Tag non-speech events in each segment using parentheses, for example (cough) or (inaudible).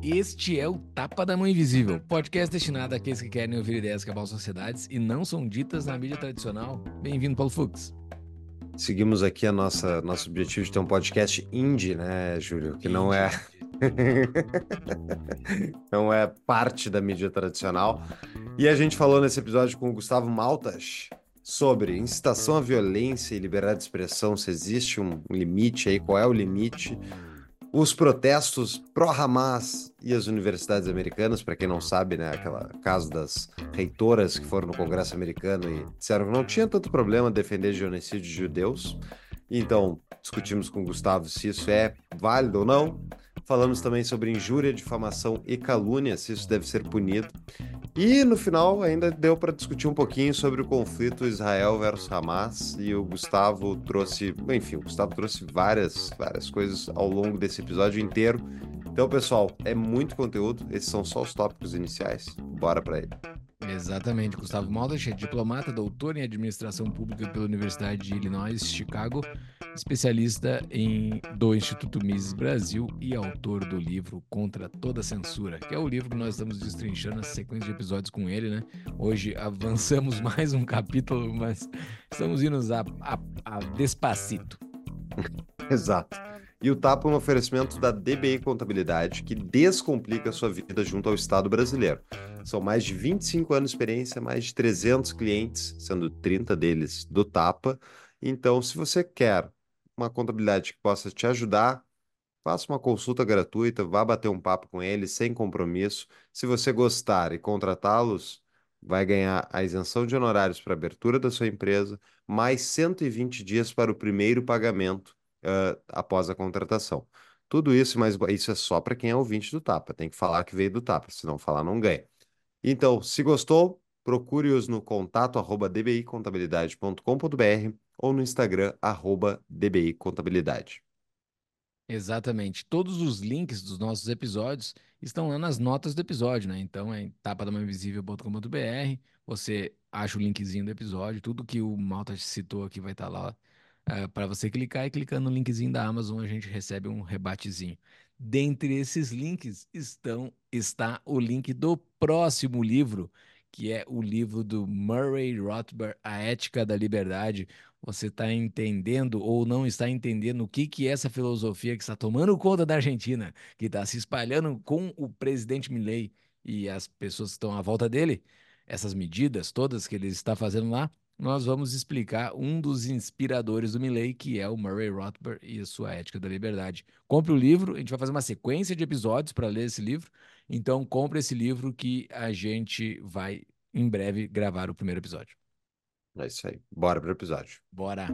Este é o Tapa da Mão Invisível, podcast destinado àqueles que querem ouvir ideias que abalam sociedades e não são ditas na mídia tradicional. Bem-vindo, Paulo Fux. Seguimos aqui a nossa nosso objetivo de ter um podcast indie, né, Júlio? Que não é (laughs) não é parte da mídia tradicional. E a gente falou nesse episódio com o Gustavo Maltas sobre incitação à violência e liberdade de expressão, se existe um limite aí, qual é o limite os protestos pró-Hamas e as universidades americanas, para quem não sabe, né, aquela caso das reitoras que foram no Congresso americano e disseram que não tinha tanto problema defender genocídio de judeus. Então, discutimos com o Gustavo se isso é válido ou não. Falamos também sobre injúria, difamação e calúnia, se isso deve ser punido. E no final ainda deu para discutir um pouquinho sobre o conflito Israel versus Hamas e o Gustavo trouxe, enfim, o Gustavo trouxe várias, várias coisas ao longo desse episódio inteiro. Então, pessoal, é muito conteúdo, esses são só os tópicos iniciais. Bora para ele. Exatamente. Gustavo Maldas é diplomata, doutor em administração pública pela Universidade de Illinois, Chicago, especialista em, do Instituto Mises Brasil e autor do livro Contra Toda Censura, que é o livro que nós estamos destrinchando na sequência de episódios com ele, né? Hoje avançamos (laughs) mais um capítulo, mas estamos indo a, a, a despacito. (laughs) Exato. E o TAP é um oferecimento da DBI Contabilidade, que descomplica a sua vida junto ao Estado brasileiro. São mais de 25 anos de experiência, mais de 300 clientes, sendo 30 deles do Tapa. Então, se você quer uma contabilidade que possa te ajudar, faça uma consulta gratuita, vá bater um papo com eles sem compromisso. Se você gostar e contratá-los, vai ganhar a isenção de honorários para abertura da sua empresa, mais 120 dias para o primeiro pagamento uh, após a contratação. Tudo isso, mas isso é só para quem é ouvinte do Tapa. Tem que falar que veio do Tapa, se não falar, não ganha. Então, se gostou, procure-os no contato arroba dbicontabilidade.com.br ou no Instagram arroba dbicontabilidade. Exatamente. Todos os links dos nossos episódios estão lá nas notas do episódio, né? Então é tapadamainvisível.com.br. Você acha o linkzinho do episódio, tudo que o Malta citou aqui vai estar lá é, para você clicar e clicando no linkzinho da Amazon a gente recebe um rebatezinho. Dentre esses links estão está o link do próximo livro, que é o livro do Murray Rothbard, A Ética da Liberdade. Você está entendendo ou não está entendendo o que, que é essa filosofia que está tomando conta da Argentina, que está se espalhando com o presidente Milley e as pessoas que estão à volta dele, essas medidas todas que ele está fazendo lá, nós vamos explicar um dos inspiradores do Milley, que é o Murray Rothbard e a sua Ética da Liberdade. Compre o livro, a gente vai fazer uma sequência de episódios para ler esse livro, então compre esse livro que a gente vai em breve gravar o primeiro episódio. É isso aí. Bora pro episódio. Bora.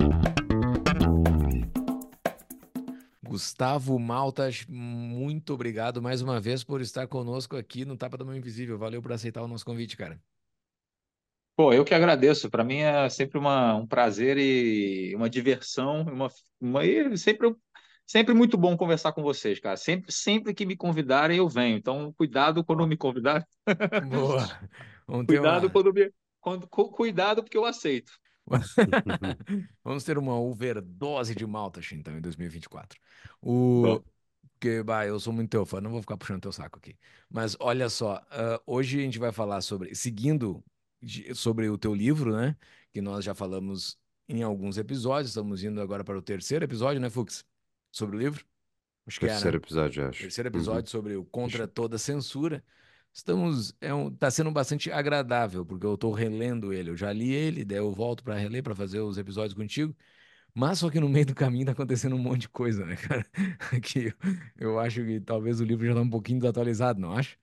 Gustavo Maltas, muito obrigado mais uma vez por estar conosco aqui no Tapa da Mão Invisível. Valeu por aceitar o nosso convite, cara. Pô, eu que agradeço. Para mim é sempre uma, um prazer e uma diversão, uma, uma, e sempre, sempre muito bom conversar com vocês, cara. Sempre, sempre que me convidarem, eu venho. Então, cuidado quando me convidarem. Boa. (laughs) Vamos cuidado uma... quando me. Quando, cuidado, porque eu aceito. (laughs) Vamos ter uma overdose de maltas, então, em 2024. O... Porque, bah, eu sou muito teu fã, não vou ficar puxando teu saco aqui. Mas olha só, uh, hoje a gente vai falar sobre, seguindo sobre o teu livro, né? Que nós já falamos em alguns episódios. Estamos indo agora para o terceiro episódio, né, Fux? Sobre o livro? Acho que terceiro é, né? episódio, acho. Terceiro episódio uhum. sobre o Contra Toda Censura. Estamos. É um, tá sendo bastante agradável, porque eu estou relendo ele. Eu já li ele, daí eu volto para reler, para fazer os episódios contigo. Mas só que no meio do caminho tá acontecendo um monte de coisa, né, cara? (laughs) que eu, eu acho que talvez o livro já tá um pouquinho desatualizado, não acho?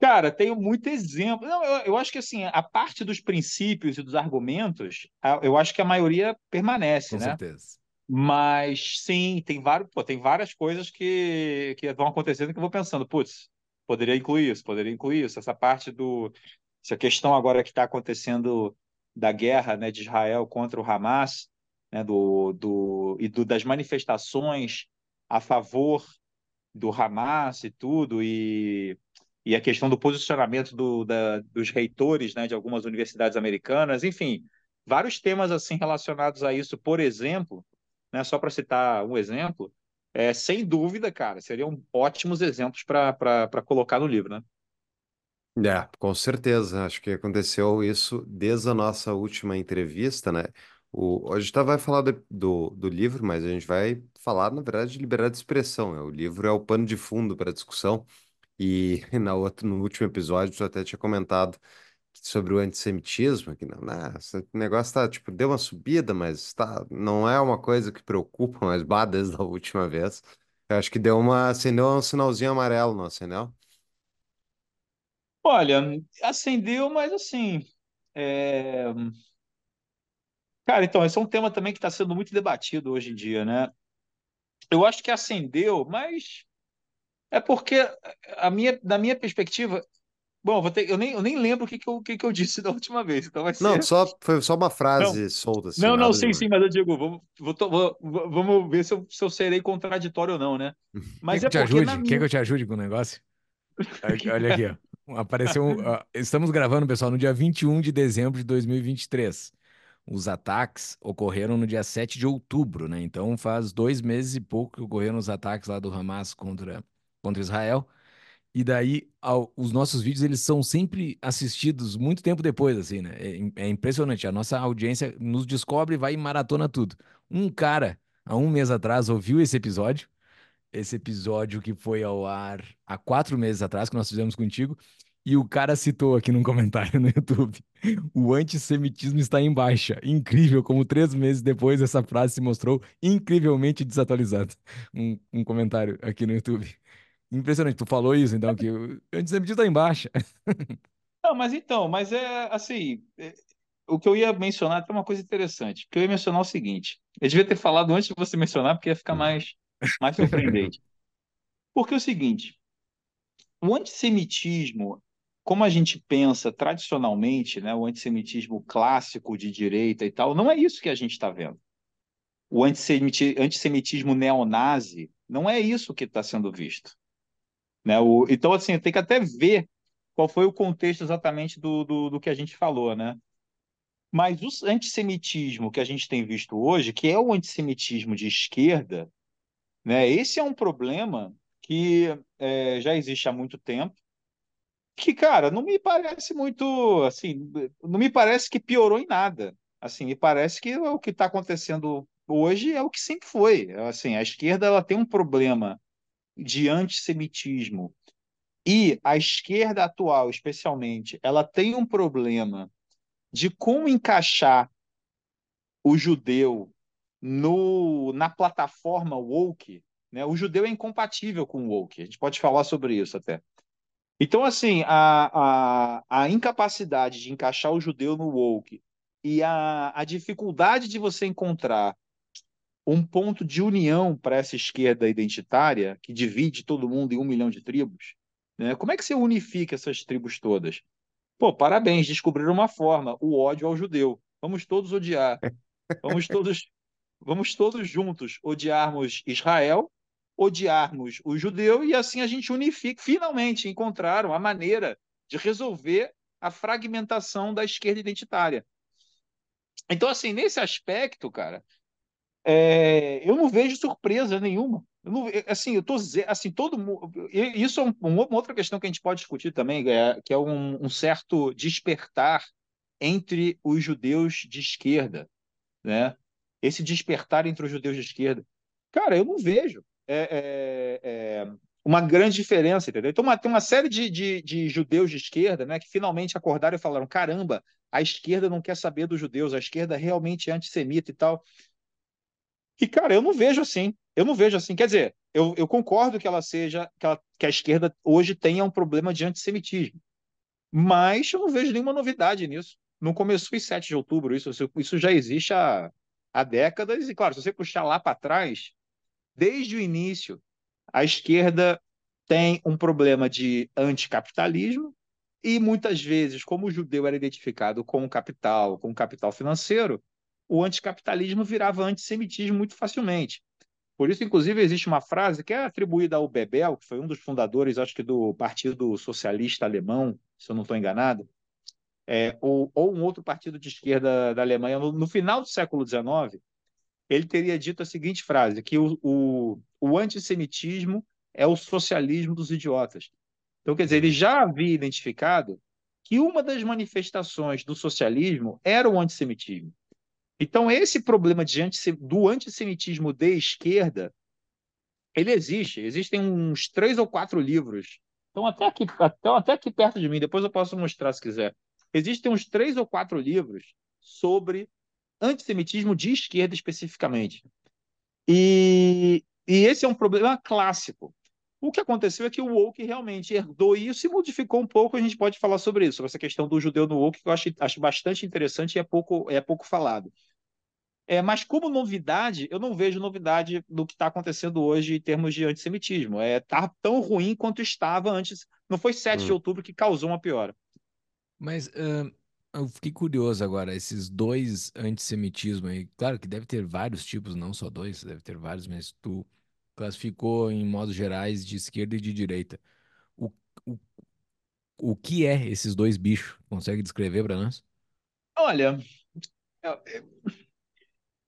Cara, tenho muito exemplo. Não, eu, eu, acho que assim, a parte dos princípios e dos argumentos, eu acho que a maioria permanece, Com né? certeza. Mas sim, tem, vários, pô, tem várias coisas que, que vão acontecendo que eu vou pensando, putz, poderia incluir isso, poderia incluir isso. Essa parte do. Essa questão agora que está acontecendo da guerra né, de Israel contra o Hamas, né, do, do, e do, das manifestações a favor do Hamas e tudo, e e a questão do posicionamento do, da, dos reitores né, de algumas universidades americanas, enfim, vários temas assim relacionados a isso. Por exemplo, né, só para citar um exemplo, é, sem dúvida, cara, seriam ótimos exemplos para colocar no livro, né? É, com certeza. Acho que aconteceu isso desde a nossa última entrevista, né? O, a gente tá, vai falar do, do, do livro, mas a gente vai falar, na verdade, de liberdade de expressão. Né? O livro é o pano de fundo para a discussão. E (laughs) na outra, no último episódio, tu até tinha comentado sobre o antissemitismo, que não, né, esse negócio tá, tipo, deu uma subida, mas tá, não é uma coisa que preocupa, mas bah, desde a última vez. Eu acho que deu uma, acendeu um sinalzinho amarelo, não acendeu? Olha, acendeu, mas assim. é, Cara, então, esse é um tema também que está sendo muito debatido hoje em dia, né? Eu acho que acendeu, mas é porque a minha, da minha perspectiva, bom, vou ter, eu nem, eu nem lembro o que, que, eu, que, que eu disse (laughs) da última vez, então vai Não, ser. só, foi só uma Não, frase solta, assim, não, não, sim, demais. sim, mas eu digo, vamos, vou vou- vamos ver se eu, se eu serei contraditório ou não, né? (laughs) Quer Mas que eu é te porque na ajude? Quer minha. que eu te ajude com o negócio? Olha aqui, ó. Apareceu. um- (laughs) ó, Estamos gravando, pessoal, no dia 21 de dezembro de 2023. Os ataques ocorreram no dia 7 de outubro, né? Então faz dois meses e pouco que ocorreram os ataques lá do Hamas contra, contra Israel. E daí ao- os nossos vídeos eles são sempre assistidos muito tempo depois, assim, né? É, é impressionante. A nossa audiência nos descobre vai e maratona tudo. Um cara, há um mês atrás, ouviu esse episódio esse episódio que foi ao ar há quatro meses atrás, que nós fizemos contigo, e o cara citou aqui num (laughs) comentário no YouTube: o antissemitismo está em baixa. Incrível como três meses depois essa frase se mostrou incrivelmente desatualizada. Um, um comentário aqui no YouTube. Impressionante, tu falou isso, então, que o antissemitismo está em baixa. Não, mas então, mas é assim, é, o que eu ia mencionar tem uma coisa interessante, porque eu ia mencionar o seguinte, eu devia ter falado antes de você mencionar, porque ia ficar mais, mais surpreendente. Porque é o seguinte, o antissemitismo, como a gente pensa tradicionalmente, né, o antissemitismo clássico de direita e tal, não é isso que a gente está vendo. O antissemiti- antissemitismo neonazi não é isso que está sendo visto. Né? O, então, assim, tem que até ver qual foi o contexto exatamente do, do, do que a gente falou, né? Mas o antissemitismo que a gente tem visto hoje, que é o antissemitismo de esquerda, né? Esse é um problema que é, já existe há muito tempo, que, cara, não me parece muito, assim, não me parece que piorou em nada. Assim, me parece que o que está acontecendo hoje é o que sempre foi. Assim, a esquerda ela tem um problema de antissemitismo e a esquerda atual, especialmente, ela tem um problema de como encaixar o judeu no, na plataforma woke, né? O judeu é incompatível com o woke. A gente pode falar sobre isso até. Então, assim, a, a, a incapacidade de encaixar o judeu no woke e a, a dificuldade de você encontrar um ponto de união para essa esquerda identitária, que divide todo mundo em um milhão de tribos, né? Como é que você unifica essas tribos todas? Pô, parabéns, descobriram uma forma, o ódio ao judeu. Vamos todos odiar. Vamos todos, vamos todos juntos odiarmos Israel, odiarmos o judeu e assim a gente unifica. Finalmente encontraram a maneira de resolver a fragmentação da esquerda identitária. Então, assim, nesse aspecto, cara, é, eu não vejo surpresa nenhuma. Eu não, assim, eu tô assim, todo mundo. Isso é um, uma outra questão que a gente pode discutir também, é, que é um, um certo despertar entre os judeus de esquerda, né? Esse despertar entre os judeus de esquerda. Cara, eu não vejo é, é, é uma grande diferença, entendeu? Então, uma, tem uma série de, de, de, judeus de esquerda né, que finalmente acordaram e falaram: caramba, a esquerda não quer saber dos judeus, a esquerda realmente é antissemita e tal. E, cara, eu não vejo assim. Eu não vejo assim. Quer dizer, eu, eu concordo que ela seja, que, ela, que a esquerda hoje tenha um problema de antissemitismo. Mas eu não vejo nenhuma novidade nisso. Não começou em 7 de outubro, isso, isso já existe há, há décadas. E, claro, se você puxar lá para trás, desde o início, a esquerda tem um problema de anticapitalismo e muitas vezes, como o judeu era identificado com o capital, com o capital financeiro, o anticapitalismo virava antissemitismo muito facilmente. Por isso, inclusive, existe uma frase que é atribuída ao Bebel, que foi um dos fundadores, acho que do Partido Socialista Alemão, se eu não estou enganado, é, ou, ou, um outro partido de esquerda da Alemanha, no, no final do século XIX, ele teria dito a seguinte frase: que o, o, o antissemitismo é o socialismo dos idiotas. Então, quer dizer, ele já havia identificado que uma das manifestações do socialismo era o antissemitismo. Então, esse problema de do antissemitismo de esquerda, ele existe. Existem uns três ou quatro livros. Estão até aqui, estão até aqui perto de mim, depois eu posso mostrar se quiser. Existem uns três ou quatro livros sobre antissemitismo de esquerda especificamente. E, e esse é um problema clássico. O que aconteceu é que o woke realmente herdou isso e modificou um pouco. A gente pode falar sobre isso, sobre essa questão do judeu no woke, que eu acho, acho bastante interessante e é pouco, é pouco falado. É, mas como novidade, eu não vejo novidade do que está acontecendo hoje em termos de antissemitismo. É tá tão ruim quanto estava antes. Não foi 7 hum. de outubro que causou uma piora. Mas uh, eu fiquei curioso agora, esses dois antissemitismos aí. Claro que deve ter vários tipos, não só dois, deve ter vários, mas tu classificou em modos gerais de esquerda e de direita. O, o, o que é esses dois bichos? Consegue descrever para nós? Olha, eu, eu,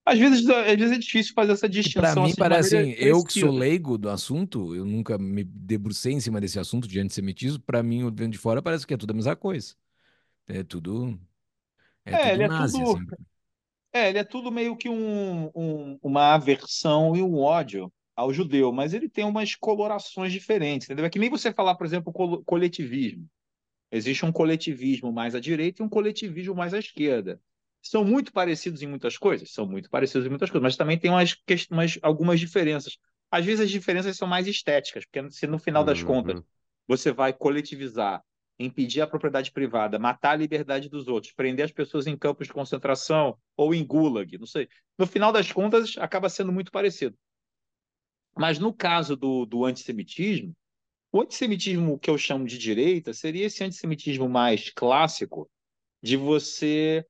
às, vezes, às vezes é difícil fazer essa distinção. Para mim, assim, parece assim, eu que sou leigo do assunto, eu nunca me debrucei em cima desse assunto de antissemitismo, para mim, vendo de fora, parece que é tudo a mesma coisa. É tudo. É, é tudo ele nazi, é tudo. Assim. É, ele é tudo meio que um, um, uma aversão e um ódio ao judeu, mas ele tem umas colorações diferentes, entendeu? É que nem você falar, por exemplo, coletivismo. Existe um coletivismo mais à direita e um coletivismo mais à esquerda. São muito parecidos em muitas coisas? São muito parecidos em muitas coisas, mas também tem umas, umas algumas diferenças. Às vezes as diferenças são mais estéticas, porque se no final das uhum. contas você vai coletivizar, impedir a propriedade privada, matar a liberdade dos outros, prender as pessoas em campos de concentração ou em gulag, não sei. No final das contas, acaba sendo muito parecido. Mas no caso do, do antissemitismo, o antissemitismo que eu chamo de direita seria esse antissemitismo mais clássico de você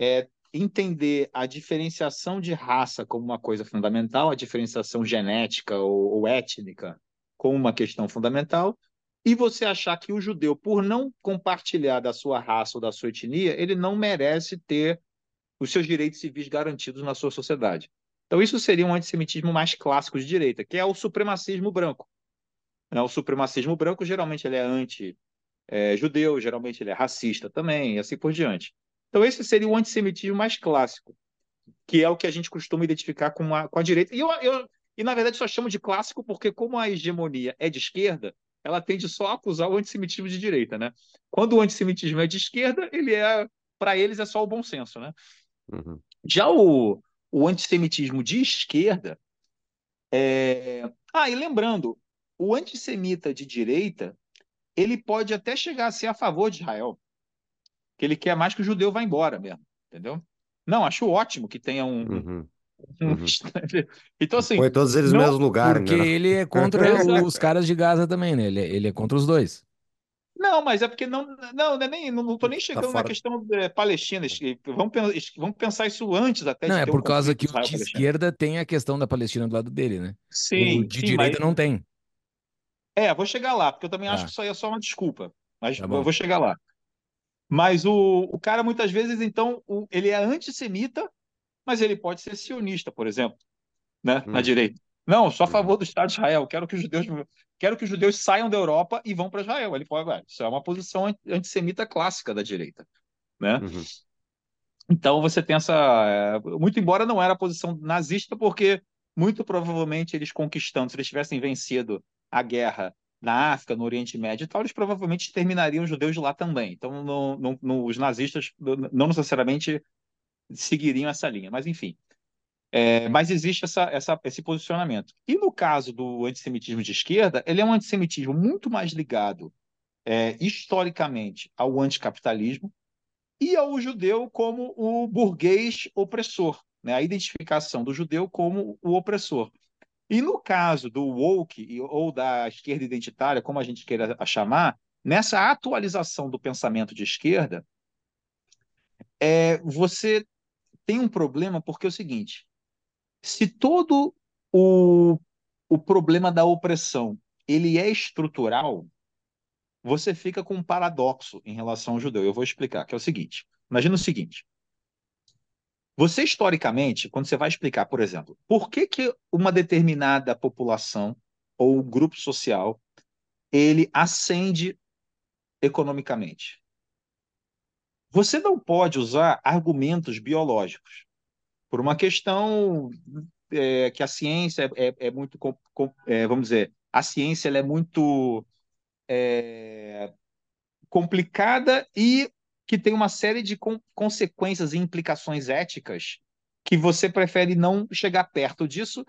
é, entender a diferenciação de raça como uma coisa fundamental, a diferenciação genética ou, ou étnica como uma questão fundamental, e você achar que o judeu, por não compartilhar da sua raça ou da sua etnia, ele não merece ter os seus direitos civis garantidos na sua sociedade. Então, isso seria um antissemitismo mais clássico de direita, que é o supremacismo branco. Né? O supremacismo branco, geralmente, ele é anti-judeu, é, geralmente, ele é racista também, e assim por diante. Então, esse seria o antissemitismo mais clássico, que é o que a gente costuma identificar com a, com a direita. E, eu, eu, e, na verdade, só chamo de clássico porque, como a hegemonia é de esquerda, ela tende só a acusar o antissemitismo de direita, né? Quando o antissemitismo é de esquerda, ele é, para eles, é só o bom senso, né? Uhum. Já o, o antissemitismo de esquerda. É... Ah, e lembrando, o antissemita de direita ele pode até chegar a ser a favor de Israel, que ele quer mais que o judeu vá embora mesmo, entendeu? Não, acho ótimo que tenha um. Uhum. Uhum. então, assim. Põe todos eles no mesmo lugar, Porque né? ele é (laughs) contra os caras de Gaza também, né? Ele é, ele é contra os dois. Não, mas é porque não, não, não, é nem, não estou nem tá chegando tá na questão é, Palestina. Vamos, vamos pensar isso antes até. Não, é por um causa que o de esquerda tem a questão da Palestina do lado dele, né? Sim. O de sim, direita mas... não tem. É, vou chegar lá, porque eu também ah. acho que isso aí é só uma desculpa. Mas tá eu vou chegar lá. Mas o, o cara, muitas vezes, então, o, ele é antissemita, mas ele pode ser sionista, por exemplo, né? Hum. Na direita. Não, sou a favor do Estado de Israel. Quero que os judeus, quero que os judeus saiam da Europa e vão para Israel. Ele agora, isso é uma posição antissemita clássica da direita, né? Uhum. Então você tem essa, é, muito embora não era a posição nazista, porque muito provavelmente eles conquistando, se eles tivessem vencido a guerra na África, no Oriente Médio e tal, eles provavelmente terminariam os judeus lá também. Então, no, no, no, os nazistas não necessariamente seguiriam essa linha, mas enfim. É, mas existe essa, essa, esse posicionamento. E no caso do antissemitismo de esquerda, ele é um antissemitismo muito mais ligado é, historicamente ao anticapitalismo e ao judeu como o burguês opressor, né? a identificação do judeu como o opressor. E no caso do woke ou da esquerda identitária, como a gente queira chamar, nessa atualização do pensamento de esquerda, é, você tem um problema porque é o seguinte: se todo o, o problema da opressão ele é estrutural, você fica com um paradoxo em relação ao judeu. Eu vou explicar, que é o seguinte. Imagina o seguinte. Você, historicamente, quando você vai explicar, por exemplo, por que, que uma determinada população ou grupo social ele ascende economicamente? Você não pode usar argumentos biológicos por uma questão é, que a ciência é, é muito, é, vamos dizer, a ciência é muito é, complicada e que tem uma série de consequências e implicações éticas que você prefere não chegar perto disso.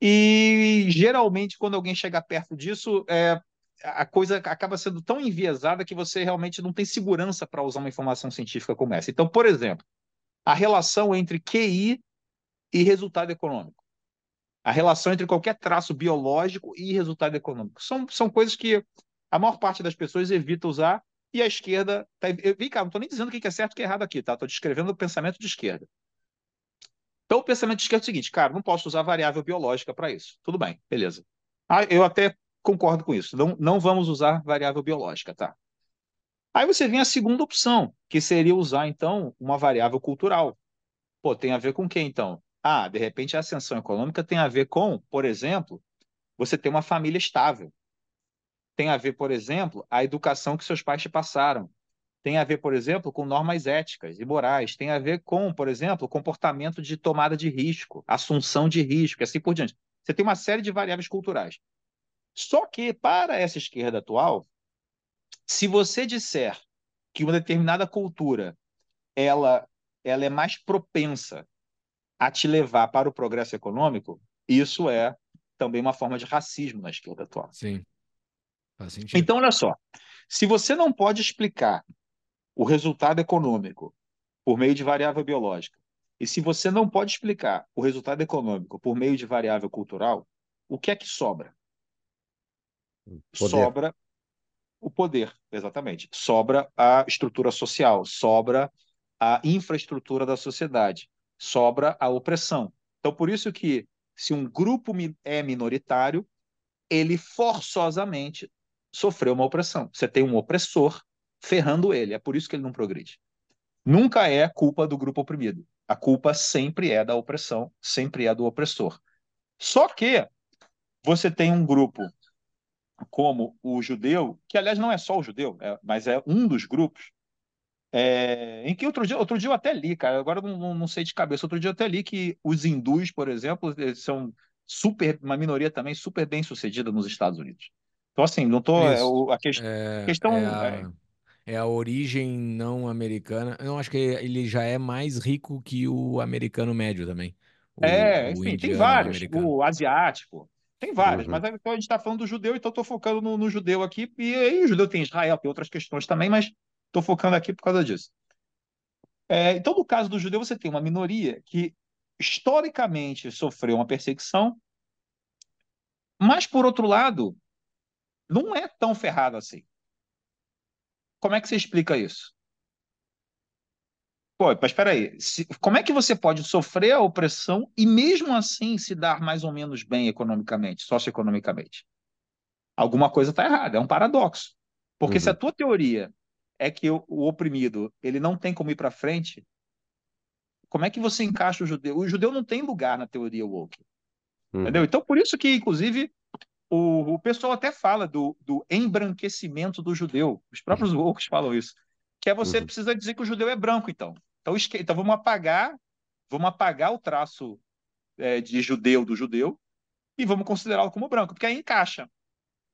E geralmente, quando alguém chega perto disso, é, a coisa acaba sendo tão enviesada que você realmente não tem segurança para usar uma informação científica como essa. Então, por exemplo, a relação entre QI e resultado econômico. A relação entre qualquer traço biológico e resultado econômico. São, são coisas que a maior parte das pessoas evita usar e a esquerda. Tá, eu, vem cá, não estou nem dizendo o que é certo e o que é errado aqui, tá? Estou descrevendo o pensamento de esquerda. Então, o pensamento de esquerda é o seguinte, cara, não posso usar variável biológica para isso. Tudo bem, beleza. Ah, eu até concordo com isso. Não, não vamos usar variável biológica, tá? Aí você vem a segunda opção, que seria usar, então, uma variável cultural. Pô, tem a ver com o quê, então? Ah, de repente a ascensão econômica tem a ver com, por exemplo, você ter uma família estável tem a ver, por exemplo, a educação que seus pais te passaram. Tem a ver, por exemplo, com normas éticas e morais. Tem a ver com, por exemplo, comportamento de tomada de risco, assunção de risco, e assim por diante. Você tem uma série de variáveis culturais. Só que, para essa esquerda atual, se você disser que uma determinada cultura ela, ela é mais propensa a te levar para o progresso econômico, isso é também uma forma de racismo na esquerda atual. Sim. Então, olha só. Se você não pode explicar o resultado econômico por meio de variável biológica, e se você não pode explicar o resultado econômico por meio de variável cultural, o que é que sobra? Poder. Sobra o poder, exatamente. Sobra a estrutura social, sobra a infraestrutura da sociedade, sobra a opressão. Então, por isso que se um grupo é minoritário, ele forçosamente sofreu uma opressão. Você tem um opressor ferrando ele, é por isso que ele não progride. Nunca é culpa do grupo oprimido. A culpa sempre é da opressão, sempre é do opressor. Só que você tem um grupo como o judeu, que aliás não é só o judeu, é, mas é um dos grupos, é, em que outro dia, outro dia eu até li, cara, agora não, não, sei de cabeça, outro dia eu até li que os hindus, por exemplo, são super, uma minoria também super bem sucedida nos Estados Unidos. Então, assim, não tô. É, o, a que, é, questão. É a, é a, origem não americana. Eu acho que ele já é mais rico que o americano médio também. O, é, enfim, tem vários. Americano. O asiático. Tem vários, uhum. mas então a gente está falando do judeu, então estou focando no, no, judeu aqui. E aí o judeu tem Israel, tem outras questões também, mas estou focando aqui por causa disso. É, então, no caso do judeu, você tem uma minoria que historicamente sofreu uma perseguição, mas, por outro lado, não é tão ferrado assim. Como é que você explica isso? Pô, mas espera aí, se, como é que você pode sofrer a opressão e mesmo assim se dar mais ou menos bem economicamente, socioeconomicamente? Alguma coisa está errada, é um paradoxo. Porque uhum. se a tua teoria é que o, o oprimido ele não tem como ir para frente, como é que você encaixa o judeu? O judeu não tem lugar na teoria woke. Uhum. Entendeu? Então, por isso que, inclusive, o, o pessoal até fala do, do embranquecimento do judeu. Os próprios uhum. woke falam isso. Que é você uhum. precisa dizer que o judeu é branco, então. Então, então vamos apagar, vamos apagar o traço é, de judeu do judeu e vamos considerá-lo como branco, porque aí encaixa.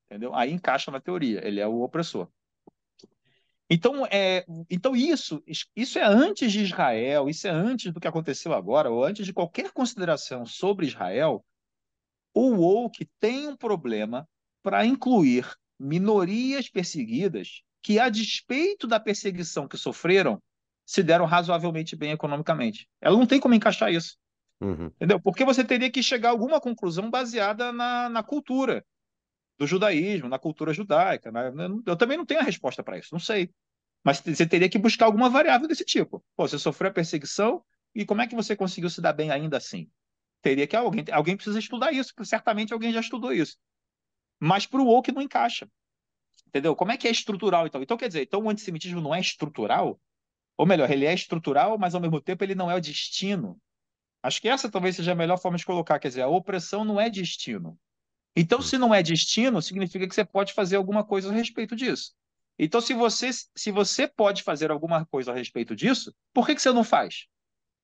Entendeu? Aí encaixa na teoria. Ele é o opressor. Então, é, então isso, isso é antes de Israel, isso é antes do que aconteceu agora, ou antes de qualquer consideração sobre Israel, o woke tem um problema para incluir minorias perseguidas que, a despeito da perseguição que sofreram, se deram razoavelmente bem economicamente. Ela não tem como encaixar isso. Uhum. Entendeu? Porque você teria que chegar a alguma conclusão baseada na, na cultura do judaísmo, na cultura judaica. Né? Eu também não tenho a resposta para isso, não sei. Mas você teria que buscar alguma variável desse tipo. Pô, você sofreu a perseguição e como é que você conseguiu se dar bem ainda assim? Teria que alguém, alguém precisa estudar isso, porque certamente alguém já estudou isso. Mas para o woke não encaixa. Entendeu? Como é que é estrutural, então? Então, quer dizer, então o antissemitismo não é estrutural? Ou melhor, ele é estrutural, mas ao mesmo tempo ele não é o destino. Acho que essa talvez seja a melhor forma de colocar, quer dizer, a opressão não é destino. Então, se não é destino, significa que você pode fazer alguma coisa a respeito disso. Então, se você, se você pode fazer alguma coisa a respeito disso, por que, que você não faz?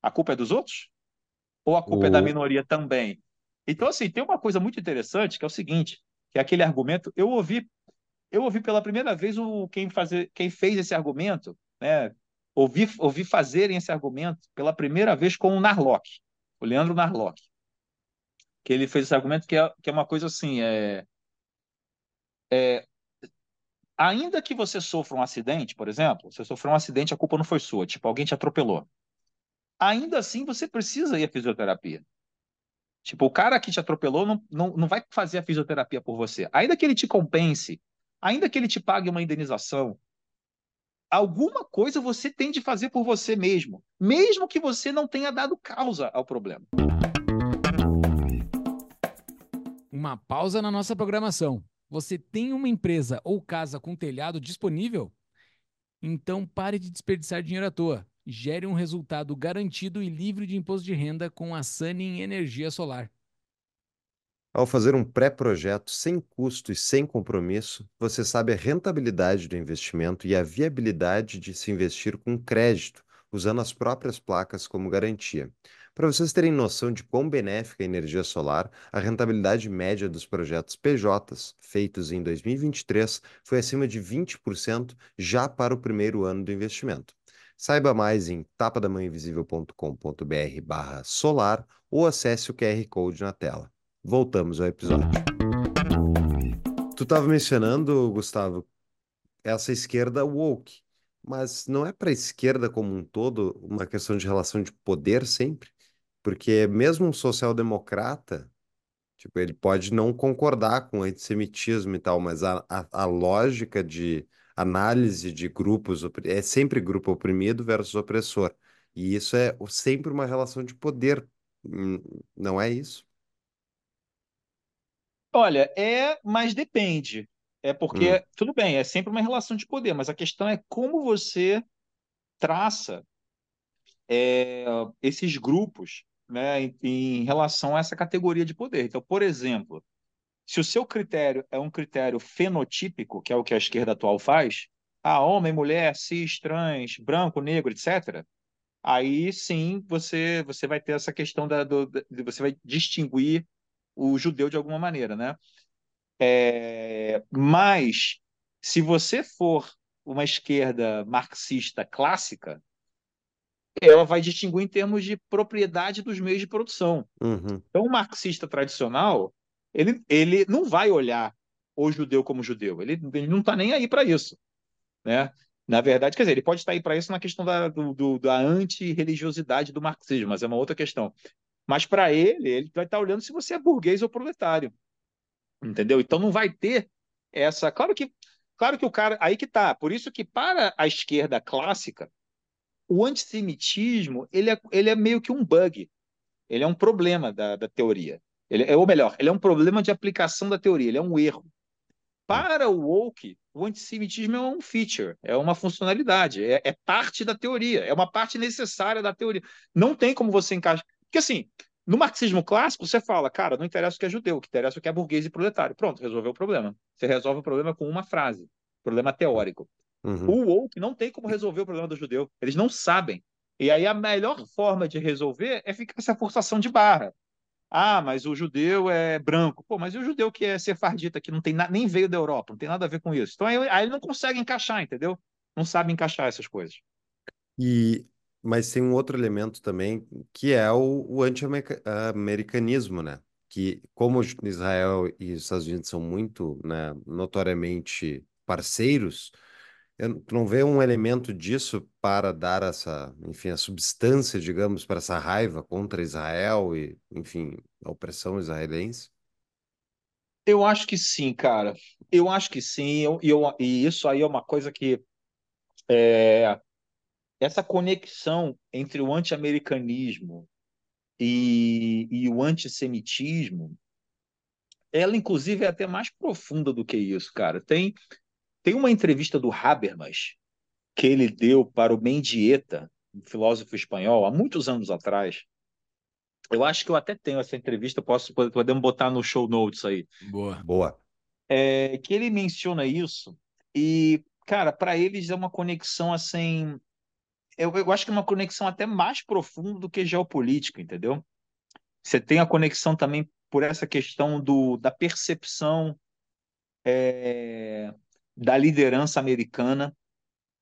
A culpa é dos outros? Ou a culpa o... é da minoria também? Então, assim, tem uma coisa muito interessante que é o seguinte, que é aquele argumento, eu ouvi, eu ouvi pela primeira vez o quem, fazer, quem fez esse argumento, né? Ouvi, ouvi fazerem esse argumento pela primeira vez com o Narlock, o Leandro Narlock. Que ele fez esse argumento que é, que é uma coisa assim, é, é ainda que você sofra um acidente, por exemplo, você sofreu um acidente, a culpa não foi sua, tipo, alguém te atropelou. Ainda assim, você precisa ir à fisioterapia. Tipo, o cara que te atropelou não, não, não vai fazer a fisioterapia por você. Ainda que ele te compense, ainda que ele te pague uma indenização, alguma coisa você tem de fazer por você mesmo, mesmo que você não tenha dado causa ao problema. Uma pausa na nossa programação. Você tem uma empresa ou casa com telhado disponível? Então pare de desperdiçar dinheiro à toa. Gere um resultado garantido e livre de imposto de renda com a Sunny Energia Solar. Ao fazer um pré-projeto sem custo e sem compromisso, você sabe a rentabilidade do investimento e a viabilidade de se investir com crédito, usando as próprias placas como garantia. Para vocês terem noção de quão benéfica é a energia solar, a rentabilidade média dos projetos PJs feitos em 2023 foi acima de 20% já para o primeiro ano do investimento. Saiba mais em tapadamãoinvisível.com.br barra solar ou acesse o QR Code na tela. Voltamos ao episódio. Tu estava mencionando, Gustavo, essa esquerda woke, mas não é para a esquerda como um todo uma questão de relação de poder sempre? Porque mesmo um social-democrata, tipo, ele pode não concordar com o antissemitismo e tal, mas a, a, a lógica de análise de grupos é sempre grupo oprimido versus opressor. E isso é sempre uma relação de poder, hum, não é isso? Olha, é, mas depende. É porque, hum. tudo bem, é sempre uma relação de poder, mas a questão é como você traça é, esses grupos né, em, em relação a essa categoria de poder. Então, por exemplo, se o seu critério é um critério fenotípico, que é o que a esquerda atual faz, ah, homem, mulher, cis, trans, branco, negro, etc., aí sim você, você vai ter essa questão da, do, da, você vai distinguir o judeu de alguma maneira, né? É, mas se você for uma esquerda marxista clássica, ela vai distinguir em termos de propriedade dos meios de produção. Uhum. Então, o marxista tradicional, ele, ele não vai olhar o judeu como judeu, ele, ele não está nem aí para isso. Né? Na verdade, quer dizer, ele pode estar aí para isso na questão da, do, do, da anti-religiosidade do marxismo, mas é uma outra questão. Mas para ele, ele vai estar olhando se você é burguês ou proletário. Entendeu? Então não vai ter essa. Claro que, claro que o cara. Aí que tá. Por isso que para a esquerda clássica, o antissemitismo ele é, ele é meio que um bug. Ele é um problema da, da teoria. Ele, é, ou melhor, ele é um problema de aplicação da teoria, ele é um erro. Para o woke, o antissemitismo é um feature, é uma funcionalidade, é, é, parte da teoria, é uma parte necessária da teoria. Não tem como você encaixar. Porque assim, no marxismo clássico, você fala, cara, não interessa o que é judeu, o que interessa é o que é burguês e proletário. Pronto, resolveu o problema. Você resolve o problema com uma frase, problema teórico. Uhum. O woke não tem como resolver o problema do judeu. Eles não sabem. E aí a melhor forma de resolver é ficar essa forçação de barra. Ah, mas o judeu é branco. Pô, mas e o judeu que é sefardita, que não tem nem veio da Europa, não tem nada a ver com isso. Então aí, aí ele não consegue encaixar, entendeu? Não sabe encaixar essas coisas. E mas tem um outro elemento também que é o, o anti-americanismo, né? Que como Israel e os Estados Unidos são muito, né, notoriamente parceiros, Tu não vê um elemento disso para dar essa, enfim, a substância, digamos, para essa raiva contra Israel e, enfim, a opressão israelense? Eu acho que sim, cara. Eu acho que sim. Eu, eu, e isso aí é uma coisa que é, essa conexão entre o anti-americanismo e, e o antissemitismo, ela inclusive é até mais profunda do que isso, cara. Tem tem uma entrevista do Habermas que ele deu para o Mendieta, um filósofo espanhol, há muitos anos atrás. Eu acho que eu até tenho essa entrevista, posso podemos botar no show notes aí. Boa. Boa. É, que ele menciona isso e, cara, para eles é uma conexão assim. Eu, eu acho que é uma conexão até mais profunda do que geopolítica, entendeu? Você tem a conexão também por essa questão do, da percepção é, da liderança americana